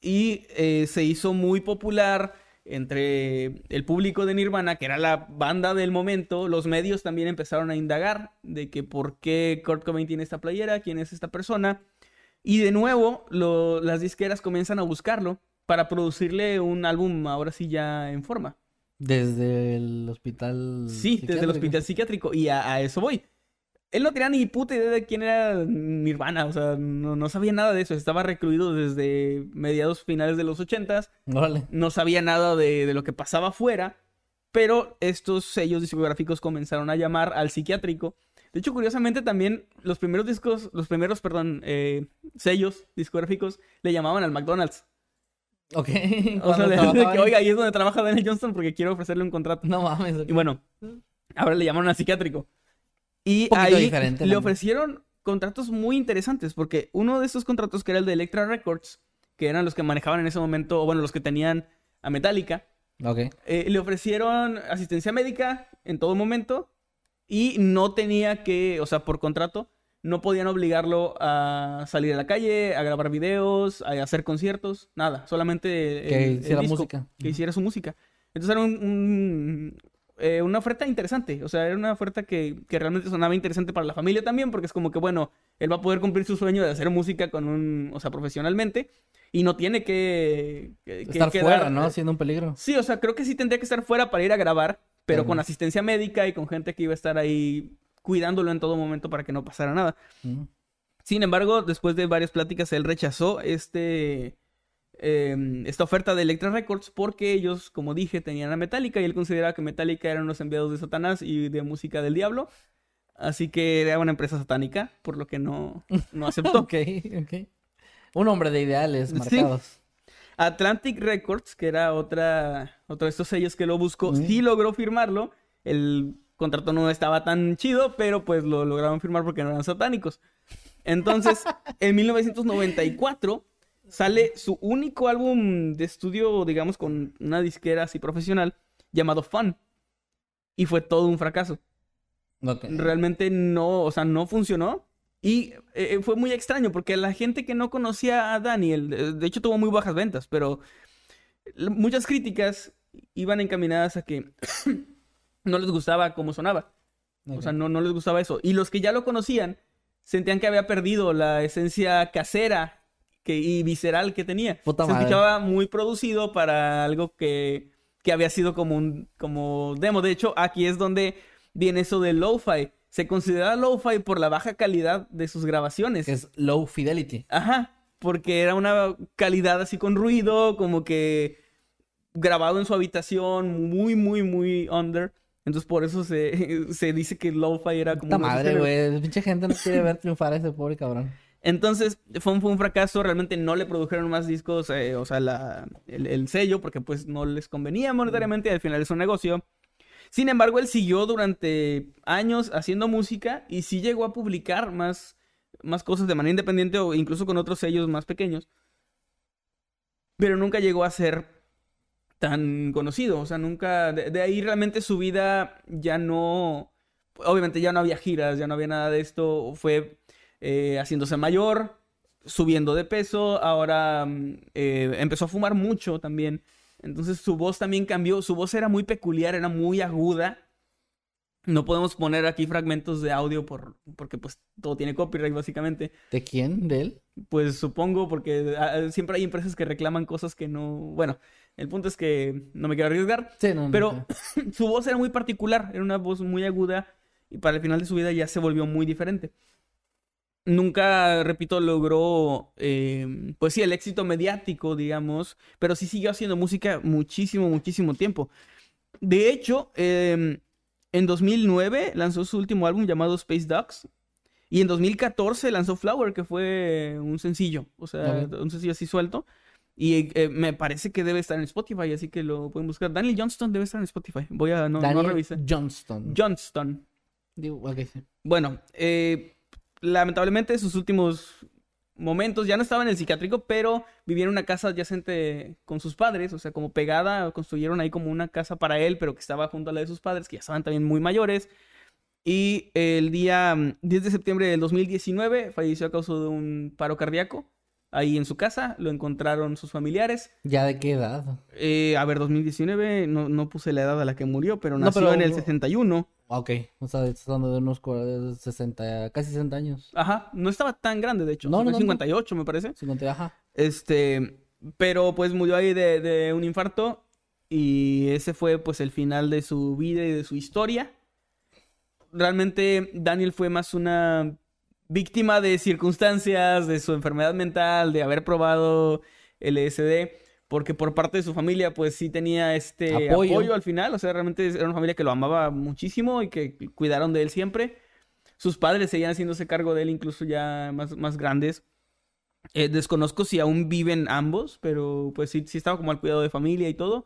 Y eh, se hizo muy popular entre el público de Nirvana, que era la banda del momento. Los medios también empezaron a indagar de que por qué Kurt Cobain tiene esta playera, quién es esta persona. Y de nuevo, lo- las disqueras comienzan a buscarlo para producirle un álbum ahora sí ya en forma. Desde el hospital. Sí, desde el hospital psiquiátrico. Y a, a eso voy. Él no tenía ni puta idea de quién era Nirvana. O sea, no, no sabía nada de eso. Estaba recluido desde mediados finales de los ochentas. Órale. No sabía nada de, de lo que pasaba afuera. Pero estos sellos discográficos comenzaron a llamar al psiquiátrico. De hecho, curiosamente también los primeros discos, los primeros, perdón, eh, sellos discográficos le llamaban al McDonald's. Ok. O sea, de, trabajaba que, oiga, ahí es donde trabaja Daniel Johnston porque quiero ofrecerle un contrato. No mames. Y bueno, ahora le llamaron al psiquiátrico. Y ahí le ofrecieron contratos muy interesantes, porque uno de esos contratos, que era el de Electra Records, que eran los que manejaban en ese momento, o bueno, los que tenían a Metallica, eh, le ofrecieron asistencia médica en todo momento y no tenía que, o sea, por contrato, no podían obligarlo a salir a la calle, a grabar videos, a hacer conciertos, nada, solamente el- Que el hiciera disco, música. Que hiciera su música. Entonces era un- un, eh, una oferta interesante, o sea, era una oferta que, que realmente sonaba interesante para la familia también, porque es como que, bueno, él va a poder cumplir su sueño de hacer música con un, o sea, profesionalmente y no tiene que... que- que Estar quedar- fuera, ¿no? Siendo un peligro. Sí, o sea, creo que sí tendría que estar fuera para ir a grabar, pero con asistencia médica y con gente que iba a estar ahí cuidándolo en todo momento para que no pasara nada. Sin embargo, después de varias pláticas, él rechazó este, eh, esta oferta de Electra Records porque ellos, como dije, tenían a Metallica y él consideraba que Metallica eran los enviados de Satanás y de música del diablo. Así que era una empresa satánica, por lo que no, no aceptó. Ok, ok. Un hombre de ideales Sí. Atlantic Records, que era otra, otro de estos sellos que lo buscó, sí logró firmarlo. El contrato no estaba tan chido, pero pues lo lograron firmar porque no eran satánicos. Entonces, en 1994 sale su único álbum de estudio, digamos, con una disquera así profesional, llamado Fun. Y fue todo un fracaso realmente no, o sea, no funcionó. Y eh, fue muy extraño porque la gente que no conocía a Daniel, eh, de hecho tuvo muy bajas ventas, pero muchas críticas iban encaminadas a que no les gustaba cómo sonaba. O sea, no, no les gustaba eso. Y los que ya lo conocían sentían que había perdido la esencia casera que, y visceral que tenía. Puta Se madre. escuchaba muy producido para algo que, que había sido como un como demo. De hecho, aquí es donde viene eso de lo-fi. Se considera lo-fi por la baja calidad de sus grabaciones. Es low fidelity. Ajá, porque era una calidad así con ruido, como que grabado en su habitación, muy, muy, muy under. Entonces por eso se, se dice que lo-fi era como... Puta madre, güey. Pinche gente no quiere ver triunfar a ese pobre cabrón. Entonces fue un, fue un fracaso, realmente no le produjeron más discos, eh, o sea, la- el, el sello, porque pues no les convenía monetariamente y al final es un negocio. Sin embargo, él siguió durante años haciendo música y sí llegó a publicar más, más cosas de manera independiente o incluso con otros sellos más pequeños. Pero nunca llegó a ser tan conocido, o sea, nunca, de, ahí realmente su vida ya no, obviamente ya no había giras, ya no había nada de esto, fue eh, haciéndose mayor, subiendo de peso, ahora mm, eh, empezó a fumar mucho también, entonces su voz también cambió, su voz era muy peculiar, era muy aguda. No podemos poner aquí fragmentos de audio por, porque pues todo tiene copyright básicamente. ¿De quién? ¿De él? Pues supongo porque ah, siempre hay empresas que reclaman cosas que no... Bueno, el punto es que no me quiero arriesgar. Sí, no. no, Pero no. su voz era muy particular, era una voz muy aguda y para el final de su vida ya se volvió muy diferente. Nunca, repito, logró, eh, pues sí, el éxito mediático, digamos, pero sí siguió haciendo música muchísimo, muchísimo tiempo. De hecho, eh, en 2009 lanzó su último álbum llamado Space Dogs y en 2014 lanzó Flower, que fue un sencillo, o sea, un sencillo así suelto. Y eh, me parece que debe estar en Spotify, así que lo pueden buscar. Daniel Johnston debe estar en Spotify. Voy a, no, revisé. Johnston. Johnston. Digo. Bueno, eh, lamentablemente sus últimos momentos ya no estaba en el psiquiátrico, pero vivía en una casa adyacente con sus padres, o sea, como pegada, construyeron ahí como una casa para él, pero que estaba junto a la de sus padres, que ya estaban también muy mayores. Y el día mm, 10 de septiembre del 2019 falleció a causa de un paro cardíaco. Ahí en su casa lo encontraron sus familiares. ¿Ya de qué edad? Eh, a ver, 2019, no, no puse la edad a la que murió, pero No, nació pero- en el 61. Ok, o sea, estás hablando de unos cua- 60, casi 60 años. Ajá, no estaba tan grande, de hecho. No, no, fue no, no. 58, me parece. 50, ajá. Este, pero pues murió ahí de, de un infarto y ese fue pues el final de su vida y de su historia. Realmente Daniel fue más una víctima de circunstancias, de su enfermedad mental, de haber probado LSD, porque por parte de su familia pues sí tenía este Apoyo. apoyo, al final, o sea, realmente era una familia que lo amaba muchísimo y que cuidaron de él siempre. Sus padres seguían haciéndose cargo de él incluso ya más, más grandes. Eh, desconozco si aún viven ambos, pero pues sí, sí estaba como al cuidado de familia y todo.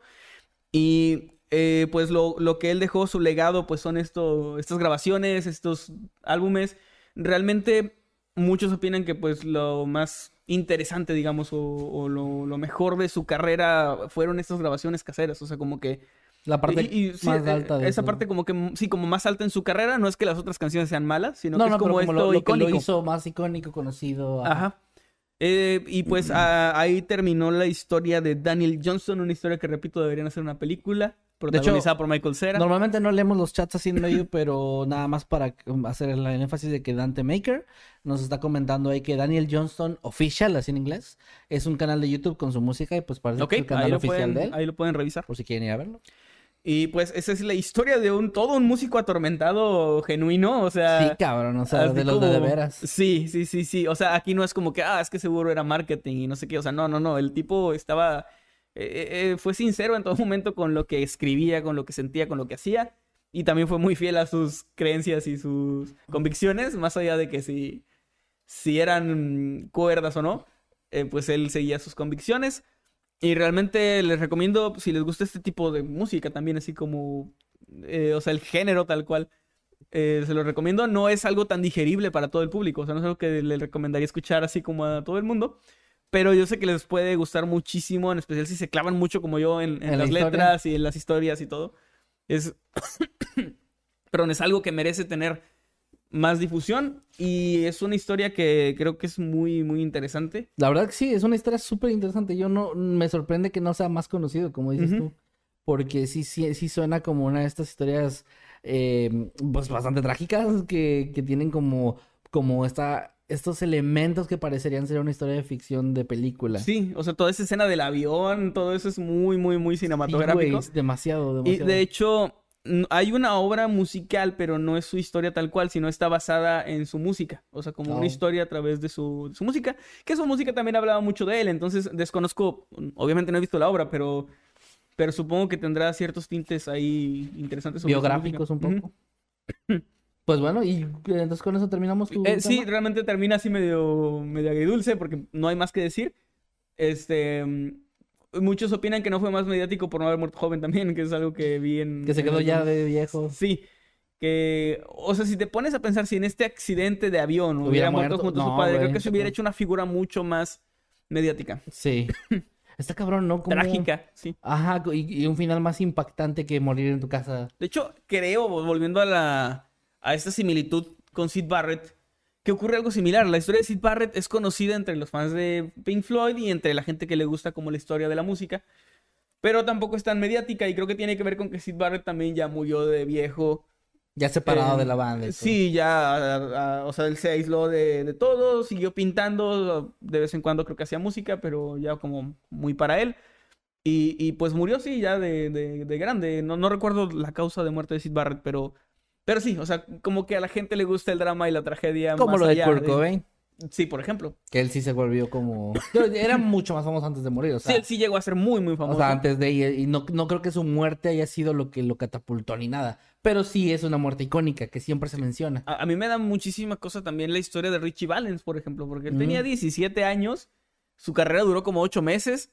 Y eh, pues lo, lo que él dejó, su legado, pues son esto, estas grabaciones, estos álbumes. Realmente muchos opinan que pues lo más interesante, digamos, o, o lo, lo mejor de su carrera fueron estas grabaciones caseras. O sea, como que La parte y- y más eh, alta de esa eso. parte como que sí, como más alta en su carrera, no es que las otras canciones sean malas, sino No, que no, es como pero como esto lo, lo que lo hizo más icónico, conocido. Ajá. Eh, y pues a- ahí terminó la historia de Daniel Johnston, una historia que repito deberían hacer una película protagonizada por Michael Cera. Normalmente no leemos los chats así en medio, pero nada más para hacer el, énfasis de que Dante Maker nos está comentando ahí que Daniel Johnston Official, así en inglés, es un canal de YouTube con su música y pues parece Ok, que es el canal oficial pueden, de él, ahí lo pueden revisar. por si quieren ir a verlo. Y pues esa es la historia de un todo un músico atormentado genuino, o sea, sí, cabrón, o sea, de los de, veras. Sí, sí, sí, sí. O sea, aquí no es como que, ah, es que seguro era marketing y no sé qué. O sea, no, no, no. El tipo estaba. eh, eh, fue sincero en todo momento con lo que escribía, con lo que sentía, con lo que hacía. Y también fue muy fiel a sus creencias y sus convicciones, más allá de que si, si eran cuerdas o no, eh, pues él seguía sus convicciones. Y realmente les recomiendo, si les gusta este tipo de música también, así como, eh, o sea, el género tal cual, eh, se lo recomiendo. No es algo tan digerible para todo el público, o sea, no es algo que le recomendaría escuchar así como a todo el mundo. Pero yo sé que les puede gustar muchísimo, en especial si se clavan mucho como yo en, en En la las letras y en las historias y todo. Es, perdón, es algo que merece tener más difusión y es una historia que creo que es muy, muy interesante. La verdad que sí, es una historia súper interesante. Yo no, me sorprende que no sea más conocido, como dices tú. Porque sí, sí, sí suena como una de estas historias eh, pues bastante trágicas que, que tienen como, como esta, estos elementos que parecerían ser una historia de ficción de película. Sí, o sea, toda esa escena del avión, todo eso es muy, muy, muy Sí, cinematográfico. güey, es demasiado, Y demasiado. de hecho, hay una obra musical, pero no es su historia tal cual, sino está basada en su música. O sea, como Oh. una historia a través de su, de su música, que su música también hablaba mucho de él. Entonces, desconozco, obviamente no he visto la obra, pero, pero supongo que tendrá ciertos tintes ahí interesantes. Biográficos un poco. Pues bueno, y eh, entonces con eso terminamos tu Eh, sí, realmente termina así medio, medio agridulce porque no hay más que decir. Este, mm, muchos opinan que no fue más mediático por no haber muerto joven también, que es algo que vi en... Que se en quedó ya de viejo. Sí, que, o sea, si te pones a pensar si en este accidente de avión hubiera, Hubiera muerto muerto, junto a su padre, creo que se hubiera hecho una figura mucho más mediática. Sí. Está cabrón, ¿no? Como- Trágica, sí. Ajá, y, y un final más impactante que morir en tu casa. De hecho, creo, volviendo a la a esta similitud con Sid Barrett, que ocurre algo similar. La historia de Sid Barrett es conocida entre los fans de Pink Floyd y entre la gente que le gusta como la historia de la música, pero tampoco es tan mediática y creo que tiene que ver con que Sid Barrett también ya murió de viejo. Ya separado Eh, de la banda. Sí, ya, a- a- o sea, él se aisló de, de todo, siguió pintando, de vez en cuando creo que hacía música, pero ya como muy para él. Y, y pues murió, sí, ya de, de- de grande. No, no recuerdo la causa de muerte de Sid Barrett, pero, pero sí, o sea, como que a la gente le gusta el drama y la tragedia. Como más lo de Kurt Cobain. Sí, por ejemplo. Que él sí se volvió como... Era mucho más famoso antes de morir, o sea... sí, él sí llegó a ser muy, muy O famoso. sea, antes de y no, no creo que su muerte haya sido lo que lo catapultó ni nada. Pero sí es una muerte icónica que siempre se menciona. A, a mí me da muchísima cosa también la historia de Richie Valens, por ejemplo, porque él tenía Mm. 17 años, su carrera duró como 8 meses,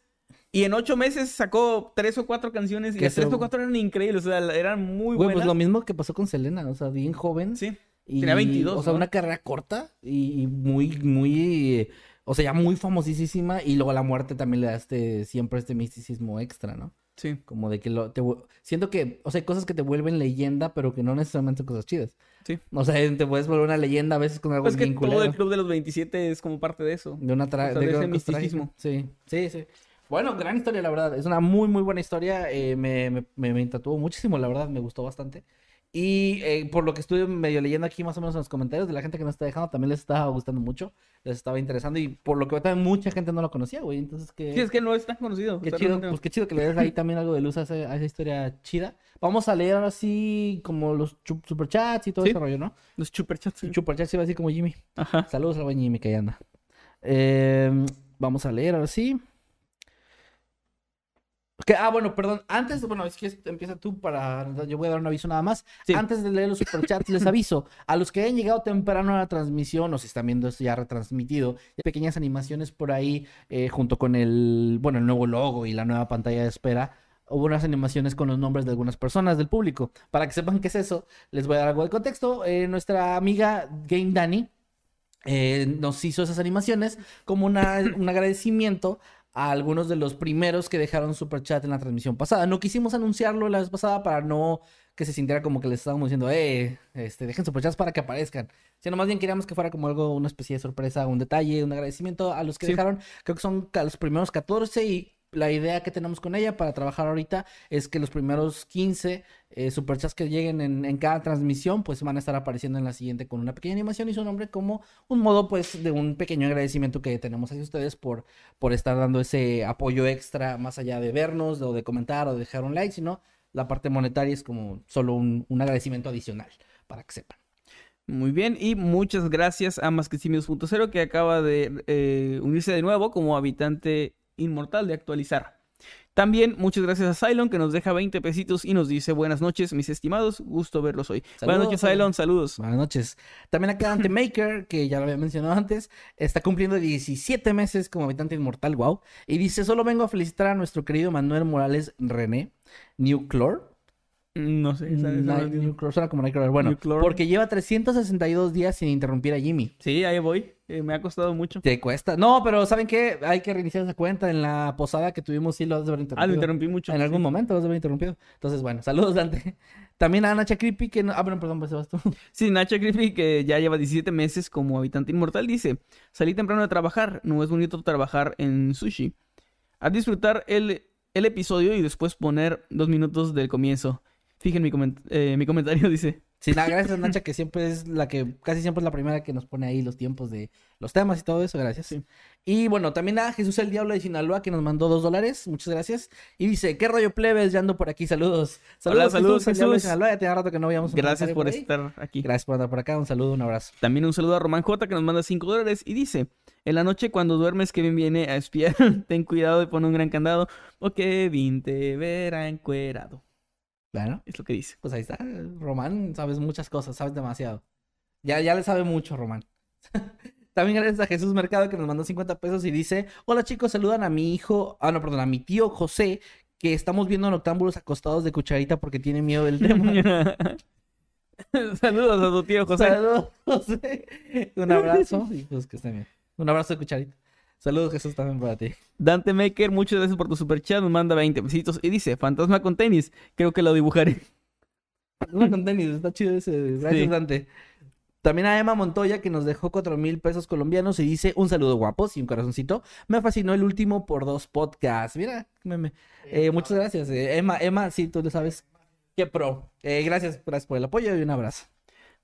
y en 8 meses sacó 3 o 4 canciones, y Que las 3 se- o 4 eran increíbles, o sea, eran muy Güey, buenas. pues lo mismo que pasó con Selena, o sea, bien joven. Sí, Y, Tenía 22, O sea, ¿no? una carrera corta y, muy, muy, o sea, ya muy famosísima. Y luego la muerte también le da este, siempre este misticismo extra, ¿no? sí. Como de que lo, te, siento que, o sea, hay cosas que te vuelven leyenda, pero que no necesariamente son cosas chidas. Sí. O sea, te puedes volver una leyenda a veces con algo Pues que bien todo el club de los 27 es como parte de eso. De una tra- o sea, de ese trágica. misticismo. Sí, sí, sí. Bueno, gran historia, la verdad. Es una muy, muy buena historia. eh, me, me, me, me tatuó muchísimo, la verdad. Me gustó bastante. Y eh, por lo que estuve medio leyendo aquí más o menos en los comentarios de la gente que nos está dejando, también les estaba gustando mucho. Les estaba interesando. Y por lo que veo también mucha gente no lo conocía, güey. Entonces, que... Sí, es que no es tan conocido. Qué chido, pues qué chido que le des ahí también algo de luz a, ese- a esa historia chida. Vamos a leer ahora sí como los superchats y todo Sí. ese rollo, ¿no? Los superchats. sí. Superchats iba así como Jimmy. Ajá. Saludos al buen Jimmy que ahí anda. Eh, vamos a leer ahora sí. Ok, ah, bueno, perdón. Antes, bueno, es que empieza tú para. Yo voy a dar un aviso nada más. Sí. Antes de leer los superchats, les aviso. A los que hayan llegado temprano a la transmisión, o si están viendo esto ya retransmitido, hay pequeñas animaciones por ahí, eh, junto con el, bueno, el nuevo logo y la nueva pantalla de espera. Hubo unas animaciones con los nombres de algunas personas del público. Para que sepan qué es eso, les voy a dar algo de contexto. Eh, nuestra amiga Game Dani eh, nos hizo esas animaciones como una, un agradecimiento a algunos de los primeros que dejaron super chat en la transmisión pasada. No quisimos anunciarlo la vez pasada para no que se sintiera como que les estábamos diciendo, eh, este, dejen superchats para que aparezcan. Sino más bien queríamos que fuera como algo, una especie de sorpresa, un detalle, un agradecimiento a los que Sí. dejaron. Creo que son los primeros 14 y la idea que tenemos con ella para trabajar ahorita es que los primeros 15 eh, superchats que lleguen en, cada transmisión pues van a estar apareciendo en la siguiente con una pequeña animación y su nombre como un modo pues de un pequeño agradecimiento que tenemos hacia ustedes por, por estar dando ese apoyo extra más allá de vernos o de comentar o de dejar un like, sino la parte monetaria es como solo un, un agradecimiento adicional para que sepan. Muy bien, y muchas gracias a Masquecimios.0 que acaba de eh, unirse de nuevo como habitante inmortal de actualizar. También muchas gracias a Cylon que nos deja 20 pesitos y nos dice buenas noches, mis estimados, gusto verlos hoy. buenas noches, Cylon. Saludos. Buenas noches. También acá Ante Maker, que ya lo había mencionado antes, está cumpliendo 17 meses como habitante inmortal, wow. Y dice, solo vengo a felicitar a nuestro querido Manuel Morales René, Newclore. No sé, ¿sabes? No, Night- Newclore, suena como Nightcrawler. Bueno, porque lleva 362 días sin interrumpir a Jimmy. Sí, ahí voy, eh, me ha costado mucho. Te cuesta. No, pero ¿saben qué? Hay que reiniciar esa cuenta. En la posada que tuvimos sí lo has de haber interrumpido. Ah, lo interrumpí mucho. En algún momento lo has de haber interrumpido. Entonces, bueno, saludos, Dante. También a Nacha Creepy, que no... Ah, bueno, perdón, pues vas tú. Sí, Nacha Griffith, que ya lleva 17 meses como habitante inmortal, dice, salí temprano de trabajar, no es bonito trabajar en sushi. A disfrutar el, el episodio y después poner dos minutos del comienzo. Fijen mi, coment- eh, mi comentario, dice. Sí, nada, gracias Nacha, que siempre es la que, casi siempre es la primera que nos pone ahí los tiempos de los temas y todo eso, gracias. Sí. Y bueno, también a Jesús el Diablo de Sinaloa, que nos mandó dos dólares, muchas gracias. Y dice, ¿qué rollo plebes? Ya ando por aquí, saludos. Hola, saludos, el Diablo de Jesús. Sinaloa, ya tenía rato que no veíamos Gracias por estar aquí. Gracias por andar por acá, un saludo, un abrazo. También un saludo a Román J que nos manda 5 dólares y dice, en la noche cuando duermes Kevin viene a espiar, ten cuidado de poner un gran candado o Kevin te verá encuerado. Bueno, Es lo que dice. pues ahí está, Román, sabes muchas cosas, sabes demasiado. Ya, ya le sabe mucho, Román. También gracias a Jesús Mercado que nos mandó 50 pesos y dice, hola chicos, saludan a mi hijo, ah no, perdón, a mi tío José, que estamos viendo noctámbulos acostados de cucharita porque tiene miedo del tema. Saludos a tu tío José. Saludos, José. Un abrazo y pues que estén bien. Un abrazo de cucharita. Saludos Jesús también para ti. Dante Maker, muchas gracias por tu super chat, nos manda 20 pesitos y dice, fantasma con tenis, creo que lo dibujaré. Uno con tenis, está chido ese. Gracias, Sí. Dante. También a Emma Montoya que nos dejó cuatro mil pesos colombianos y dice un saludo guapos y un corazoncito. Me fascinó el último por dos podcasts. Mira, meme. Eh, muchas gracias. eh, Emma, Emma, sí, tú lo sabes. Qué pro. Eh, gracias, gracias por el apoyo y un abrazo.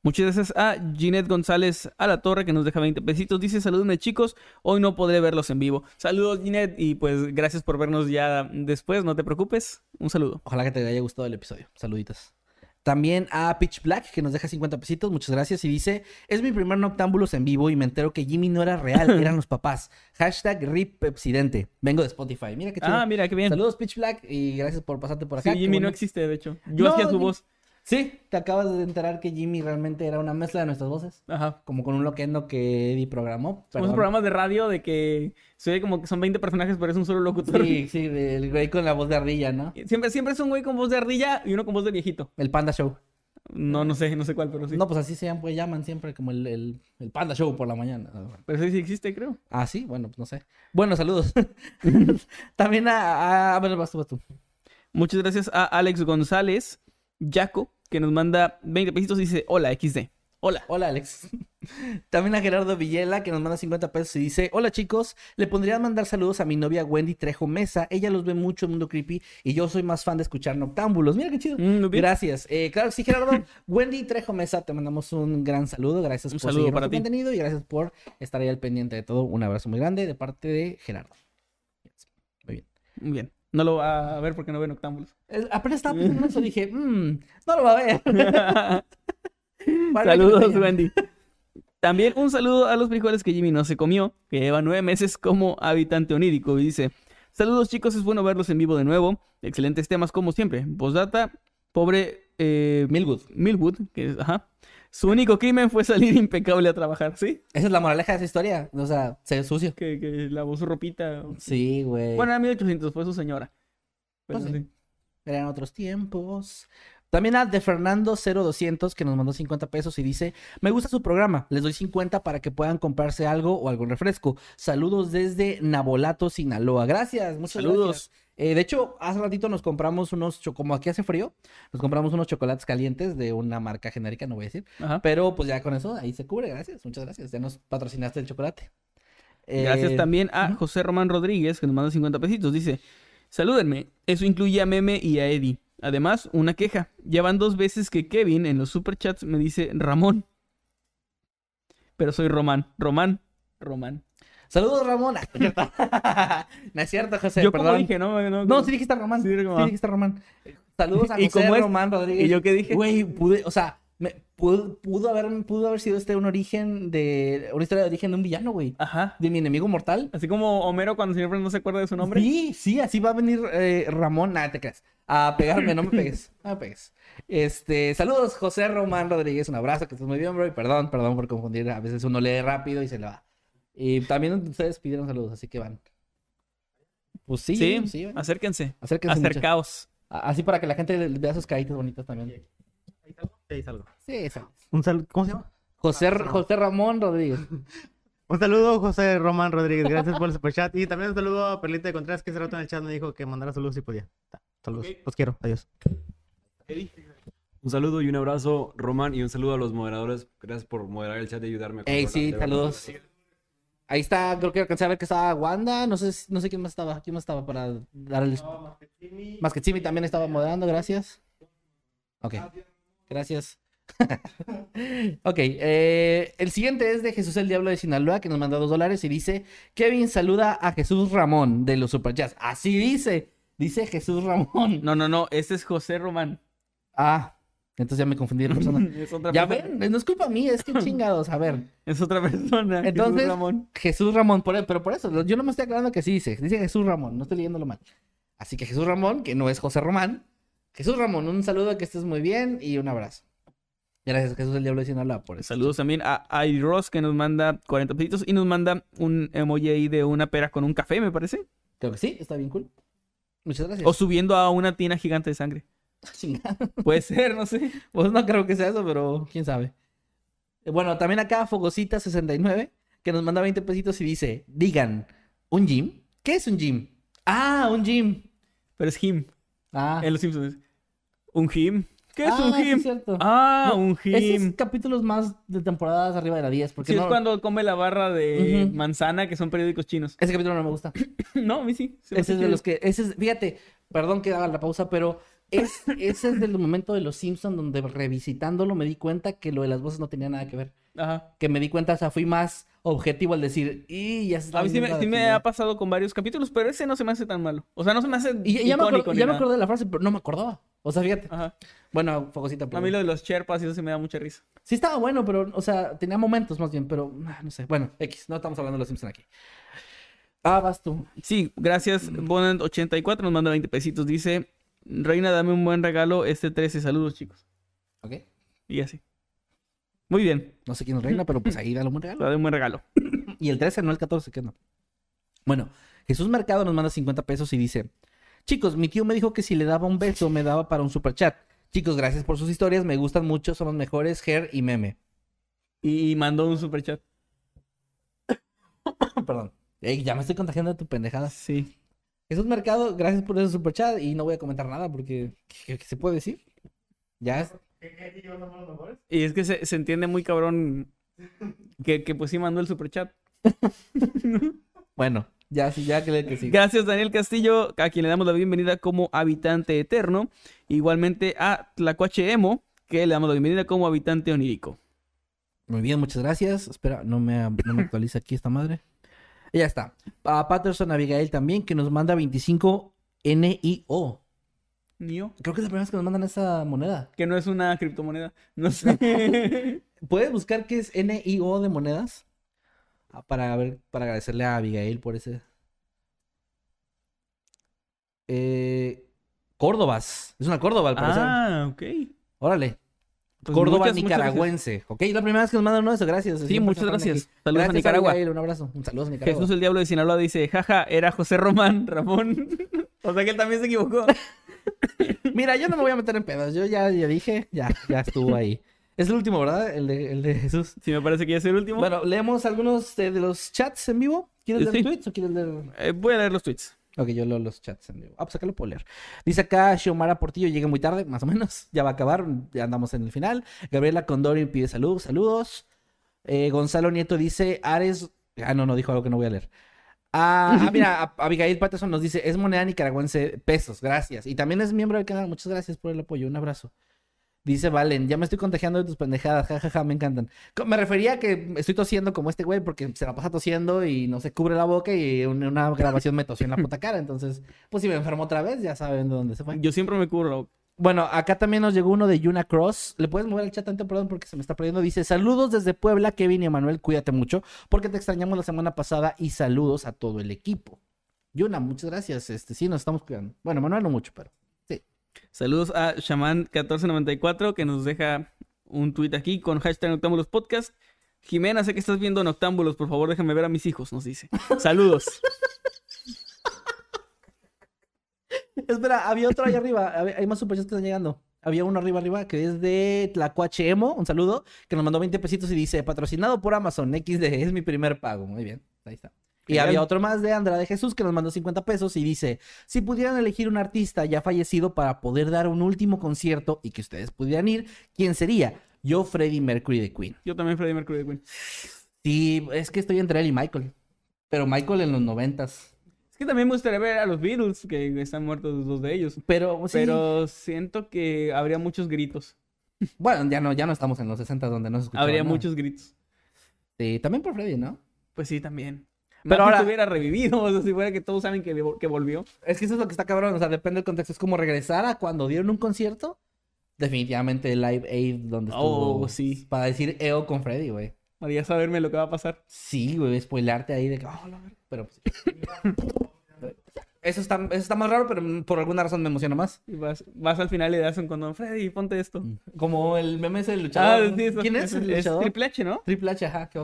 Muchas gracias a Ginette González a la torre que nos deja 20 pesitos. Dice, saludame chicos, hoy no podré verlos en vivo. Saludos Ginette y pues gracias por vernos ya después, no te preocupes. Un saludo. Ojalá que te haya gustado el episodio. Saluditos. También a Pitch Black, que nos deja 50 pesitos, muchas gracias. Y dice, es mi primer Noctámbulos en vivo y me entero que Jimmy no era real, eran los papás. Hashtag RIP Pepsidente. Vengo de Spotify. Mira qué chido. Ah, mira, qué bien. Saludos Pitch Black y gracias por pasarte por acá. Jimmy no existe, de hecho. Yo No, hacía su voz. Sí, te acabas de enterar que Jimmy realmente era una mezcla de nuestras voces. Ajá. Como con un loquendo que Eddie programó. Somos Perdón. programas de radio de que se ve como que son 20 personajes, pero es un solo locutor. Sí, sí, el güey con la voz de ardilla, ¿no? Siempre, siempre es un güey con voz de ardilla y uno con voz de viejito. El Panda Show. No, no sé, no sé cuál, pero sí. No, pues así se llaman, pues, llaman siempre como el, el, el Panda Show por la mañana. Pero sí, sí existe, creo. Ah, sí, bueno, pues no sé. Bueno, saludos. También a, a, a ver, vas tú, vas tú. Muchas gracias a Alex González, Jaco, que nos manda 20 pesitos y dice, hola, XD. Hola. Hola, Alex. También a Gerardo Villela, que nos manda 50 pesos y dice: Hola, chicos. Le pondría mandar saludos a mi novia Wendy Trejo Mesa. Ella los ve mucho en Mundo Creepy y yo soy más fan de escuchar Noctámbulos. Mira qué chido. Mm. Gracias. Eh, claro que sí, Gerardo. Wendy Trejo Mesa, te mandamos un gran saludo. Gracias Un por saludo para ti. contenido y gracias por estar ahí al pendiente de todo. Un abrazo muy grande de parte de Gerardo. Muy bien. Muy bien. No lo va a ver porque no ve Noctámbulos. Apenas estaba pensando en eso, dije, "Mm, no lo va a ver. Saludos, Wendy. También un saludo a los frijoles que Jimmy no se comió, que lleva nueve meses como habitante onírico. Y dice: Saludos, chicos, es bueno verlos en vivo de nuevo. Excelentes temas, como siempre. Postdata, pobre eh, Milwood. Milwood, que es, ajá. Su único crimen fue salir impecable a trabajar, ¿sí? Esa es la moraleja de esa historia. O sea, se ve sucio. Que, que lavó su ropita. Sí, güey. Bueno, era 1800, fue su señora. Pero Pues sí. sí. Eran otros tiempos. También a de Fernando 0200 que nos mandó 50 pesos y dice, me gusta su programa, les doy 50 para que puedan comprarse algo o algún refresco. Saludos desde Nabolato, Sinaloa. Gracias, muchas Saludos. gracias. Eh, de hecho, hace ratito nos compramos unos, como aquí hace frío, nos compramos unos chocolates calientes de una marca genérica, no voy a decir. Ajá. Pero pues ya con eso ahí se cubre, gracias, muchas gracias. Ya nos patrocinaste el chocolate. Gracias Eh, también a. José Román Rodríguez, que nos manda 50 pesitos. Dice, salúdenme. Eso incluye a Meme y a Eddie. Además, una queja. Ya van dos veces que Kevin en los superchats me dice Ramón. Pero soy Román. Román. Román. Saludos, Ramón. no es cierto, José, Yo como perdón. dije, no, no, No, sí dijiste Román. Sí, Sí, Román. dijiste Román. Saludos a ¿Y José cómo es? Román Rodríguez. ¿Y yo qué dije? Güey, pude, o sea, me, pudo, pudo haber, pudo haber sido este un origen de, una historia de origen de un villano, güey. Ajá. De mi enemigo mortal. Así como Homero cuando siempre no se acuerda de su nombre. Sí, sí, así va a venir eh, Ramón. Nada, te creas. A pegarme, no me pegues. No me pegues. Este, saludos, José Román Rodríguez. Un abrazo, que estés muy bien, bro. Y perdón, perdón por confundir. A veces uno lee rápido y se le va. Y también ustedes pidieron saludos, así que van. Pues sí, Sí, sí. acérquense. Acérquense. Acercaos. Así para que la gente vea sus caritas bonitas también. Ahí salgo. Sí, esa. Un sal- ¿Cómo se llama? José, José Ramón Rodríguez. Un saludo, José Román Rodríguez. Gracias por el superchat. Y también un saludo a Perlita de Contreras, que ese rato en el chat me dijo que mandara saludos si podía. Saludos. Ok. Los quiero. Adiós. Un saludo y un abrazo, Román, y un saludo a los moderadores. Gracias por moderar el chat y ayudarme. Ey, sí, saludos. Ahí está, creo que alcancé a ver que estaba Wanda. No sé, no sé quién más estaba. ¿Quién más estaba para darle. Más que Chimi también estaba moderando, gracias. Ok, gracias. ok, eh, el siguiente es de Jesús el Diablo de Sinaloa, que nos manda dos dólares y dice: Kevin saluda a Jesús Ramón de los Superjazz. Así dice, dice Jesús Ramón. No, no, no. Este es José Román. Ah, entonces ya me confundí de persona. Es otra ya persona. ven, no es culpa mía, es que chingados, a ver. Es otra persona. Jesús Entonces, Ramón. Jesús Ramón, por, pero por eso, yo no me estoy aclarando que sí dice, dice Jesús Ramón, no estoy leyéndolo mal. Así que Jesús Ramón, que no es José Román. Jesús Ramón, un saludo, que estés muy bien y un abrazo. Gracias, Jesús el Diablo de Sinaloa, por eso. Saludos también a Ay Ross que nos manda 40 pesitos y nos manda un emoji ahí de una pera con un café, me parece. Creo que sí, está bien cool. Muchas gracias. O subiendo a una tina gigante de sangre. Puede ser, no sé. Pues no creo que sea eso, pero quién sabe. Eh, Bueno, también acá Fogosita69, que nos manda 20 pesitos y dice, digan, ¿un gym? ¿Qué es un gym? Ah, un gym. Pero es him. Ah, En los Simpsons. ¿Un him? ¿Qué es Ah, un sí, es cierto. Ah, No, un Esos him. capítulos más de temporadas arriba de la 10, porque Sí, no... es cuando come la barra de manzana, que son periódicos chinos. Ese capítulo no me gusta. no, a mí sí. Ese es de los que... Ese es, fíjate, perdón que haga la pausa, pero es, ese es del momento de los Simpsons donde revisitándolo me di cuenta que lo de las voces no tenía nada que ver. Ajá. Que me di cuenta, o sea, fui más objetivo al decir, y ya se está A mí sí me, viendo la sí me chingada". ha pasado con varios capítulos, pero ese no se me hace tan malo. O sea, no se me hace Y ya, me, ni ya me acordé de la frase, pero no me acordaba. O sea, fíjate. Ajá. Bueno, Fogosita, A mí lo de los Sherpas y eso sí me da mucha risa. Sí estaba bueno, pero, o sea, tenía momentos más bien, pero ah, no sé. Bueno, X, no estamos hablando de los Simpsons aquí. Ah, vas tú. Sí, gracias. Bonant84 nos manda 20 pesitos. Dice, Reina, dame un buen regalo este 13. Saludos, chicos. ¿Ok? Y así. Muy bien. No sé quién es reina, pero pues ahí dale un regalo. Dame un buen regalo. Y el 13, no el 14, que no. Bueno, Jesús Mercado nos manda 50 pesos y dice: Chicos, mi tío me dijo que si le daba un beso me daba para un super chat. Chicos, gracias por sus historias, me gustan mucho, son los mejores, Ger y Meme. Y mandó un super chat. Perdón. Ey, ya me estoy contagiando de tu pendejada. Sí. Jesús Mercado, gracias por ese super chat y no voy a comentar nada porque ¿qué, qué se puede decir? Ya es. Y es que se, se entiende muy cabrón que, que pues sí mandó el super chat. Bueno, ya sí, ya que, que sí. Gracias, Daniel Castillo, a quien le damos la bienvenida como habitante eterno. Igualmente a Tlacuache Emo, que le damos la bienvenida como habitante onírico. Muy bien, muchas gracias. Espera, no me, no me actualiza aquí esta madre. Y ya está. A Patterson Abigail también, que nos manda 25 NIO. Nio. Creo que es la primera vez que nos mandan esa moneda. Que no es una criptomoneda. No sé. ¿Puedes buscar qué es NIO de monedas? Ah, Para ver, para agradecerle a Abigail por ese. Eh, Córdobas. Es una Córdoba, al parecer. ah, ok. Órale. Pues Córdoba muchas, muchas nicaragüense. ok, la primera vez que nos mandan uno de eso. Gracias. Sí, muchas gracias. Saludos a Nicaragua. Un abrazo. Un saludo a Nicaragua. Jesús el Diablo de Sinaloa dice, jaja, era José Román, Ramón. o sea que él también se equivocó. Mira, yo no me voy a meter en pedos. Yo ya, ya dije, ya, ya estuvo ahí. Es el último, ¿verdad? El de, el de Jesús. Sí, me parece que ya es el último. Bueno, leemos algunos de, de los chats en vivo. ¿Quieres leer Sí. tweets o quieres leer...? Eh, voy a leer los tweets. Ok, yo leo los chats en vivo. Ah, pues acá lo puedo leer. Dice acá Xiomara Portillo, llega muy tarde, más o menos. Ya va a acabar, ya andamos en el final. Gabriela Condori pide salud, saludos. Eh, Gonzalo Nieto dice, Ares... Ah, no, no, dijo algo que no voy a leer. Ah, ah, mira, a- Abigail Patterson nos dice, es moneda nicaragüense, pesos, gracias. Y también es miembro del canal, muchas gracias por el apoyo, un abrazo. Dice Valen, ya me estoy contagiando de tus pendejadas, jajaja, me encantan. Me refería a que estoy tosiendo como este güey porque se la pasa tosiendo y no se cubre la boca y en una grabación me tosió en la puta cara. Entonces, pues si me enfermo otra vez, ya saben de dónde se fue. Yo siempre me cubro la boca. Bueno, acá también nos llegó uno de Yuna Cross. ¿Le puedes mover el chat tanto? Perdón, porque se me está perdiendo. Dice, saludos desde Puebla, Kevin y Emanuel, cuídate mucho, porque te extrañamos la semana pasada y saludos a todo el equipo. Yuna, muchas gracias. Este, sí, nos estamos cuidando. Bueno, Manuel no mucho, pero. Saludos a Shaman1494 que nos deja un tweet aquí con hashtag Noctámbulos Podcast. Jimena, sé que estás viendo Noctámbulos, por favor déjame ver a mis hijos, nos dice. Saludos. Espera, había otro ahí arriba. Hay más superchats que están llegando. Había uno arriba, arriba, que es de Tlacuache Emo. Un saludo. Que nos mandó 20 pesitos y dice: Patrocinado por Amazon XD. Es mi primer pago. Muy bien. Ahí está. Y Genial. había otro más de Andrade Jesús que nos mandó 50 pesos y dice: Si pudieran elegir un artista ya fallecido para poder dar un último concierto y que ustedes pudieran ir, ¿quién sería? Yo, Freddie Mercury de Queen. Yo también Freddie Mercury de Queen. Sí, es que estoy entre él y Michael. Pero Michael en los noventas. Es que también me gustaría ver a los Beatles, que están muertos los dos de ellos. Pero, sí. Pero siento que habría muchos gritos. Bueno, ya no, ya no estamos en los 60 donde no se escuchaba habría nada. muchos gritos. Sí, también por Freddy, ¿no? Pues sí, también. Pero ahora- hubiera revivido, o sea, si fuera que todos saben que, que volvió. Es que eso es lo que está cabrón, o sea, depende del contexto. Es como regresar a cuando dieron un concierto. Definitivamente Live Aid donde estuvo. Oh, sí. Para decir EO con Freddy, güey. Podría saberme lo que va a pasar. Sí, güey, spoilarte ahí de que. "Oh, la verga", Pero pues. Eso está, eso está más raro, pero mm, por alguna razón me emociona más. Y vas, vas al final y le das un condón. Freddy, ponte esto. Como el meme ese del luchador. Ah, sí, eso- ¿Quién es eso el luchador? Triple H, ¿no? Triple H, ajá, que.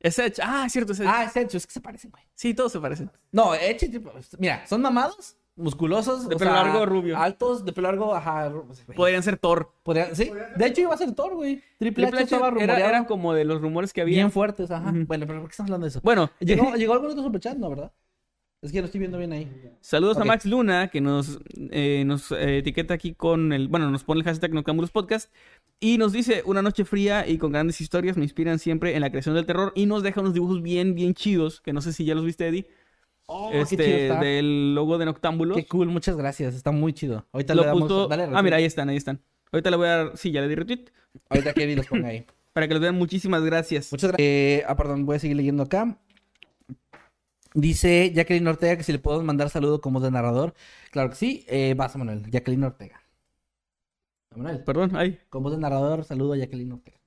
Es Edge. Ah, es cierto, es Edge. Ah, es Edge, es que se parecen, güey. Sí, todos se parecen. No, Edge Mira, son mamados, musculosos. De o pelo sea, largo, rubio. Altos, de pelo largo, ajá. güey. Podrían ser Thor. Podría- sí, de hecho iba a ser Thor, güey. Triple, H H estaba era, rumoreado. era como de los rumores que había. bien fuertes, ajá. Bueno, pero ¿por qué estamos hablando de eso? Bueno, Llegó, llegó algún otro superchat, ¿no, verdad? Es que lo estoy viendo bien ahí. Saludos a Max Luna, que nos, eh, nos eh, etiqueta aquí con el. Bueno, nos pone el hashtag Noctámbulos Podcast. Y nos dice: Una noche fría y con grandes historias me inspiran siempre en la creación del terror. Y nos deja unos dibujos bien, bien chidos. Que no sé si ya los viste, Eddie. Oh, este, qué chido está. del logo de Noctámbulos. Qué cool, muchas gracias. Está muy chido. Ahorita Lo le damos... puso- dale Ah, mira, ahí están, ahí están. Ahorita le voy a dar. Sí, ya le di retweet. Ahorita que Eddie los ponga ahí. Para que los vean, muchísimas gracias. Muchas gracias. Eh, ah, perdón, voy a seguir leyendo acá. Dice Jacqueline Ortega que si le podemos mandar saludo como de narrador. Claro que sí. Eh, vas, Manuel. Jacqueline Ortega. Manuel, Perdón, ahí. con voz de narrador, saludo a Jacqueline Ortega.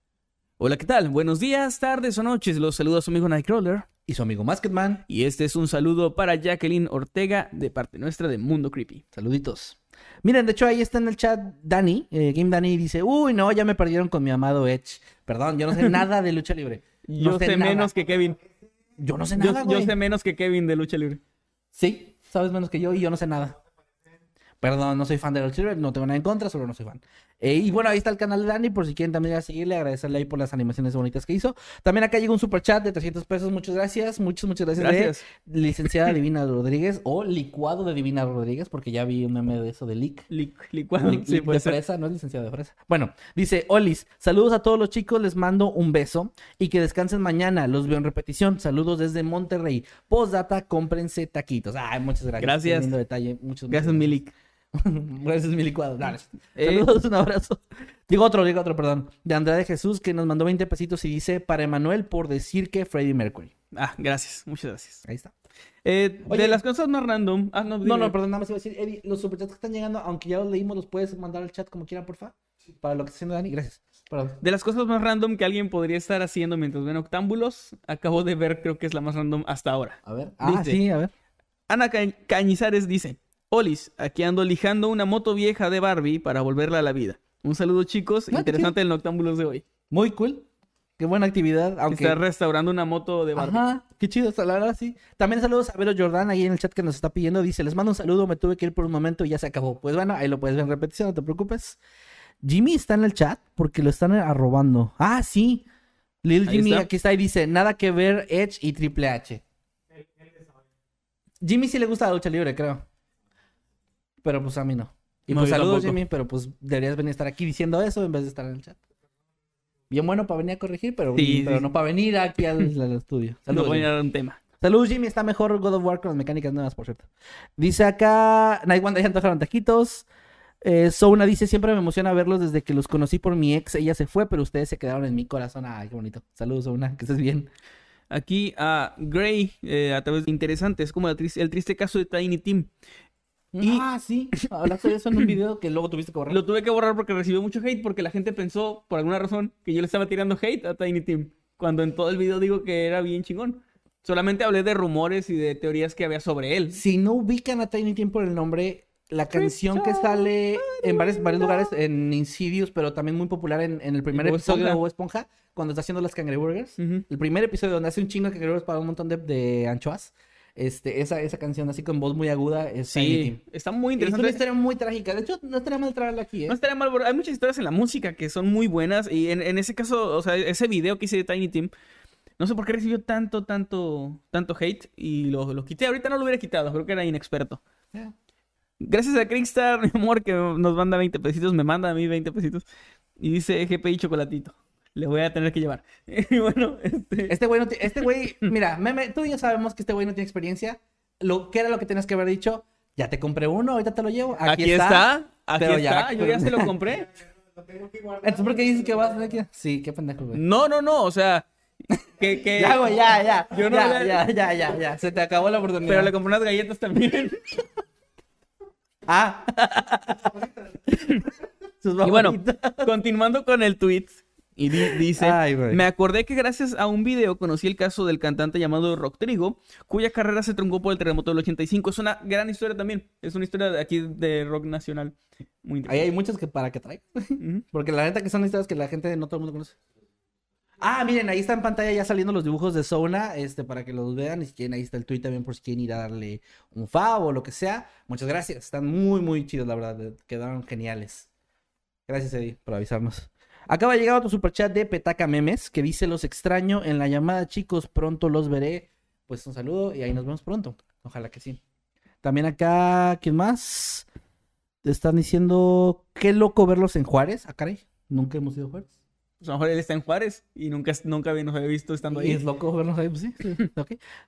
Hola, ¿qué tal? Buenos días, tardes o noches. Los saluda su amigo Nightcrawler. Y su amigo Masketman. Y este es un saludo para Jacqueline Ortega de parte nuestra de Mundo Creepy. Saluditos. Miren, de hecho ahí está en el chat Dani, eh, Game Dani dice, uy, no, ya me perdieron con mi amado Edge. Perdón, yo no sé nada de lucha libre. No Yo sé, menos que Kevin. Yo no sé Yo, nada, yo güey. sé menos que Kevin de lucha libre. Sí, sabes menos que yo y yo no sé nada. Perdón, no soy fan de lucha libre, no tengo nada en contra, solo no soy fan. Eh, y bueno, ahí está el canal de Dani, por si quieren también ir a seguirle, agradecerle ahí por las animaciones bonitas que hizo. También acá llegó un super chat de 300 pesos, muchas gracias, muchas, muchas gracias. de Gracias. licenciada Divina Rodríguez o licuado de Divina Rodríguez, porque ya vi un meme de eso de leak. Licuado. Lic- Sí, lic puede de ser. fresa, no es licenciado de fresa. Bueno, dice Olis, saludos a todos los chicos, les mando un beso y que descansen mañana. Los veo en repetición. Saludos desde Monterrey. Postdata, cómprense taquitos. Ay, muchas gracias. Gracias. Detalle. Muchas, muchas Gracias, Milik. gracias, mi licuado. Dale. Eh. Saludos, un abrazo. Digo otro, digo otro, perdón. De Andrade Jesús que nos mandó 20 pesitos y dice para Emanuel por decir que Freddie Mercury. Ah, gracias. Muchas gracias. Ahí está. Eh, Oye. de las cosas más random. Ah, no, No, no, perdón, nada más iba a decir, Eddie, los superchats que están llegando, aunque ya los leímos, los puedes mandar al chat como quieran, porfa. Para lo que está haciendo Dani, gracias. Perdón. De las cosas más random que alguien podría estar haciendo mientras ven octámbulos, acabo de ver, creo que es la más random hasta ahora. A ver. Ah, Dice, sí, a ver. Ana Ca- Cañizares dice: Olis, aquí ando lijando una moto vieja de Barbie para volverla a la vida. Un saludo, chicos. Ah, qué Interesante el Noctámbulos de hoy. Muy cool. Qué buena actividad. Aunque... Está restaurando una moto de Barbie. Ajá, qué chido, la verdad sí. También saludos a Vero Jordan ahí en el chat que nos está pidiendo. Dice, les mando un saludo, me tuve que ir por un momento y ya se acabó. Pues bueno, ahí lo puedes ver en repetición, no te preocupes. Jimmy está en el chat porque lo están arrobando. Ah, sí. Lil Ahí Jimmy está. aquí está y dice, nada que ver Edge y Triple H. Jimmy sí le gusta la lucha libre, creo. Pero pues a mí no. Y No, pues saludos. Jimmy, pero pues deberías venir a estar aquí diciendo eso en vez de estar en el chat. Bien bueno para venir a corregir, pero, Sí, pero sí. no para venir aquí al, al estudio. No Saludos. voy a dar un tema. Saludos, Jimmy. Está mejor God of War con las mecánicas nuevas, por cierto. Dice acá, Night One ya antojaron taquitos. Eh, Souna dice, siempre me emociona verlos desde que los conocí por mi ex. Ella se fue, pero ustedes se quedaron en mi corazón. Ay, qué bonito. Saludos, Souna. Que estés bien. Aquí a Gray, eh, a través de interesante, es como el triste, el triste caso de Tiny Team. Y- Ah, sí. Hablaste de eso en un video que luego tuviste que borrar. Lo tuve que borrar porque recibió mucho hate, porque la gente pensó, por alguna razón, que yo le estaba tirando hate a Tiny Team, cuando en todo el video digo que era bien chingón. Solamente hablé de rumores y de teorías que había sobre él. Si no ubican a Tiny Tim por el nombre, la canción que sale en varios, varios lugares, en Insidious, pero también muy popular en, en el primer episodio de. Bob Esponja, cuando está haciendo las cangreburgers. Ujú. El primer episodio donde hace un chingo de cangreburgers para un montón de, de anchoas. Este, esa, esa canción así con voz muy aguda es Tiny Tim. Sí, está muy Es una interesante. historia muy trágica. De hecho, no estaría mal traerla aquí, ¿eh? No estaría mal, hay muchas historias en la música que son muy buenas y en, en ese caso, o sea, ese video que hice de Tiny Team, no sé por qué recibió tanto, tanto, tanto hate y lo, lo quité. Ahorita no lo hubiera quitado, creo que era inexperto. Gracias a Crickstar, mi amor, que nos manda 20 pesitos, me manda a mí 20 pesitos y dice GPI chocolatito. Le voy a tener que llevar. Y bueno, este... Este güey, no este güey, mira, meme, tú y yo sabemos que este güey no tiene experiencia. Lo que era lo que tenías que haber dicho, ya te compré uno, ahorita te lo llevo. Aquí, Aquí, está, aquí pero ya- está, yo ya se lo compré. Entonces, ¿por qué dices que vas a que...? Sí, qué pendejo, güey. No, no, no, o sea, que... que... Ya, güey, ya, ya. Yo no ya, le- ya, ya, ya, ya. Se te acabó la oportunidad. Pero le compré unas galletas también. Ah. Y bueno, continuando con el tweet, y di- dice, Ay, me acordé que gracias a un video conocí el caso del cantante llamado Rock Trigo, cuya carrera se truncó por el terremoto del 85. Es una gran historia también, es una historia de aquí de rock nacional. Muy Ahí interesante. hay muchas que para que traigo. Porque la neta que son historias que la gente no todo el mundo conoce. Ah, miren, ahí está en pantalla ya saliendo los dibujos de Zona, este, para que los vean. Y si quieren, ahí está el tweet también por si quieren ir a darle un favo o lo que sea. Muchas gracias. Están muy, muy chidos, la verdad. Quedaron geniales. Gracias, Eddie, por avisarnos. Acaba de llegar otro superchat de Petaca Memes que dice: Los extraño en la llamada, chicos. Pronto los veré. Pues un saludo y ahí nos vemos pronto. Ojalá que sí. También acá, ¿quién más? Están diciendo: Qué loco verlos en Juárez. Ah, caray. Nunca hemos ido a Juárez. Pues a lo mejor él está en Juárez y nunca, nunca nos había visto estando Y ahí. es loco vernos ahí, pues sí.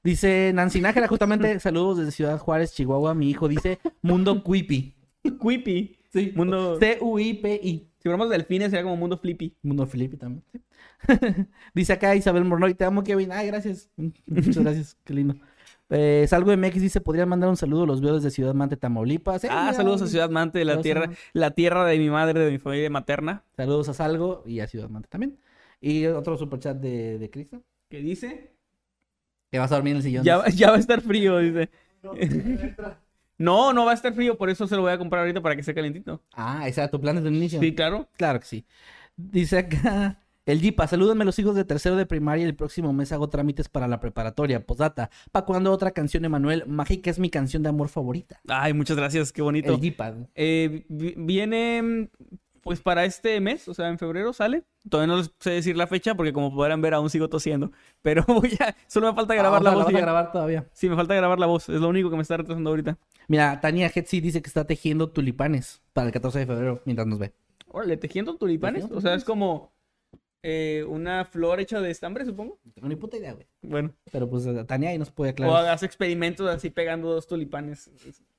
Dice Nancy Nájera, justamente, saludos desde Ciudad Juárez, Chihuahua. Mi hijo dice Mundo Quippy. Quippy. Sí. Mundo... C-U-I-P-I. Si fuéramos delfines sería como mundo flippy. Mundo Felipe también. sí. dice acá Isabel Mornoy, te amo, Kevin. Ay, gracias. Muchas gracias, qué lindo. Eh, Salgo MX dice, podrían mandar un saludo a los videos de Ciudad Mante, Tamaulipas. Eh, Ah, mira, saludos a Ciudad Mante, la a tierra, la tierra de mi madre, de mi familia materna. Saludos a Salgo y a Ciudad Mante también. Y otro superchat de, de Cristo. ¿Qué dice? Que vas a dormir en el sillón. Ya, va- ya va a estar frío, dice. No, no va a estar frío, por eso se lo voy a comprar ahorita para que esté calentito. Ah, ese era tu plan desde el inicio. Sí, claro. Claro que sí. Dice acá. El Jipa, salúdenme los hijos de tercero de primaria. El próximo mes hago trámites para la preparatoria. Posdata. ¿Para cuándo otra canción, Emanuel? Mágica es mi canción de amor favorita. Ay, muchas gracias, qué bonito. El Jipa. Eh, vi- viene, pues para este mes, o sea, en febrero sale. Todavía no les sé decir la fecha porque como podrán ver aún sigo tosiendo. Pero voy a, solo me falta grabar Ah, o la voz. vas y a ya. grabar todavía. Sí, me falta grabar la voz. Es lo único que me está retrasando ahorita. Mira, Tania Hetzi dice que está tejiendo tulipanes para el 14 de febrero mientras nos ve. Órale, tejiendo tulipanes. Tejiendo O sea, es como eh, una flor hecha de estambre, supongo. No tengo ni puta idea, güey. Bueno. Pero pues Tania ahí nos puede O aclarar. hagas experimentos así pegando dos tulipanes.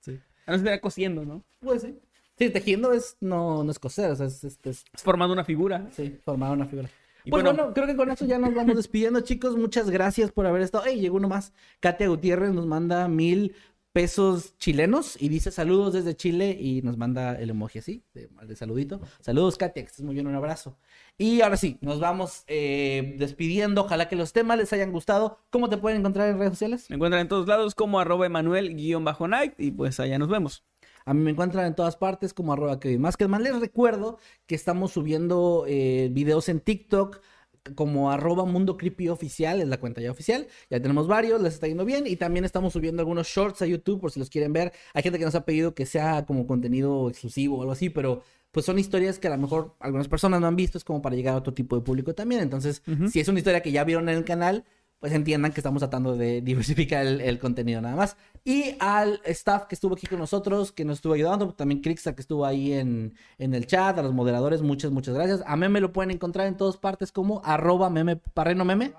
Sí. A no ser cosiendo, ¿no? Pues sí. Sí, tejiendo es, no, no es coser, o sea, es, es- es- Es formando una figura. sí, formar una figura. Y pues bueno- bueno, creo que con eso ya nos vamos despidiendo, chicos. Muchas gracias por haber estado. ¡Ey! Llegó uno más. Katia Gutiérrez nos manda mil pesos chilenos y dice saludos desde Chile y nos manda el emoji así, de, de saludito. Saludos, Katia, que estés muy bien, un abrazo. Y ahora sí, nos vamos eh, despidiendo. Ojalá que los temas les hayan gustado. ¿Cómo te pueden encontrar en redes sociales? Me encuentran en todos lados como arroba Emanuel-night y pues allá nos vemos. A mí me encuentran en todas partes como arroba Kevin. Les recuerdo que estamos subiendo eh, videos en TikTok como arroba mundo creepy oficial, es la cuenta ya oficial. Ya tenemos varios, les está yendo bien. Y también estamos subiendo algunos shorts a YouTube por si los quieren ver. Hay gente que nos ha pedido que sea como contenido exclusivo o algo así, pero pues son historias que a lo mejor algunas personas no han visto, es como para llegar a otro tipo de público también. Entonces, si es una historia que ya vieron en el canal, pues entiendan que estamos tratando de diversificar el, contenido nada más. Y al staff que estuvo aquí con nosotros, que nos estuvo ayudando, también Crixta que estuvo ahí en, en el chat, a los moderadores, muchas, muchas gracias. A Meme lo pueden encontrar en todas partes como arroba meme parreno meme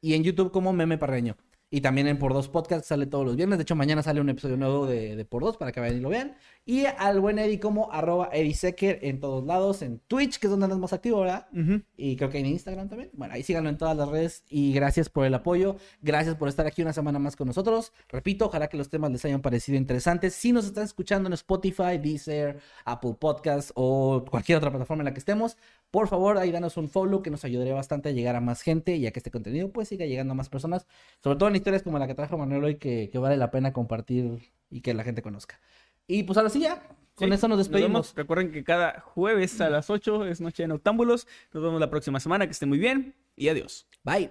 y en YouTube como meme parreño. Y también en Por Dos Podcast sale todos los viernes. De hecho, mañana sale un episodio nuevo de, de Por Dos para que vayan y lo vean. Y al buen Eddie como arroba Eddie Secker en todos lados. En Twitch, que es donde andas más activo, ¿verdad? Y creo que en Instagram también. Bueno, ahí síganlo en todas las redes. Y gracias por el apoyo. Gracias por estar aquí una semana más con nosotros. Repito, ojalá que los temas les hayan parecido interesantes. Si nos están escuchando en Spotify, Deezer, Apple Podcasts o cualquier otra plataforma en la que estemos, por favor, ahí danos un follow que nos ayudaría bastante a llegar a más gente y a que este contenido pues siga llegando a más personas. Sobre todo en historias como la que trajo Manuel hoy que, que vale la pena compartir y que la gente conozca. Y pues ahora sí ya. Con Sí, eso nos despedimos. Recuerden que cada jueves a las 8 es Noche de Noctámbulos. Nos vemos la próxima semana. Que estén muy bien y adiós. Bye.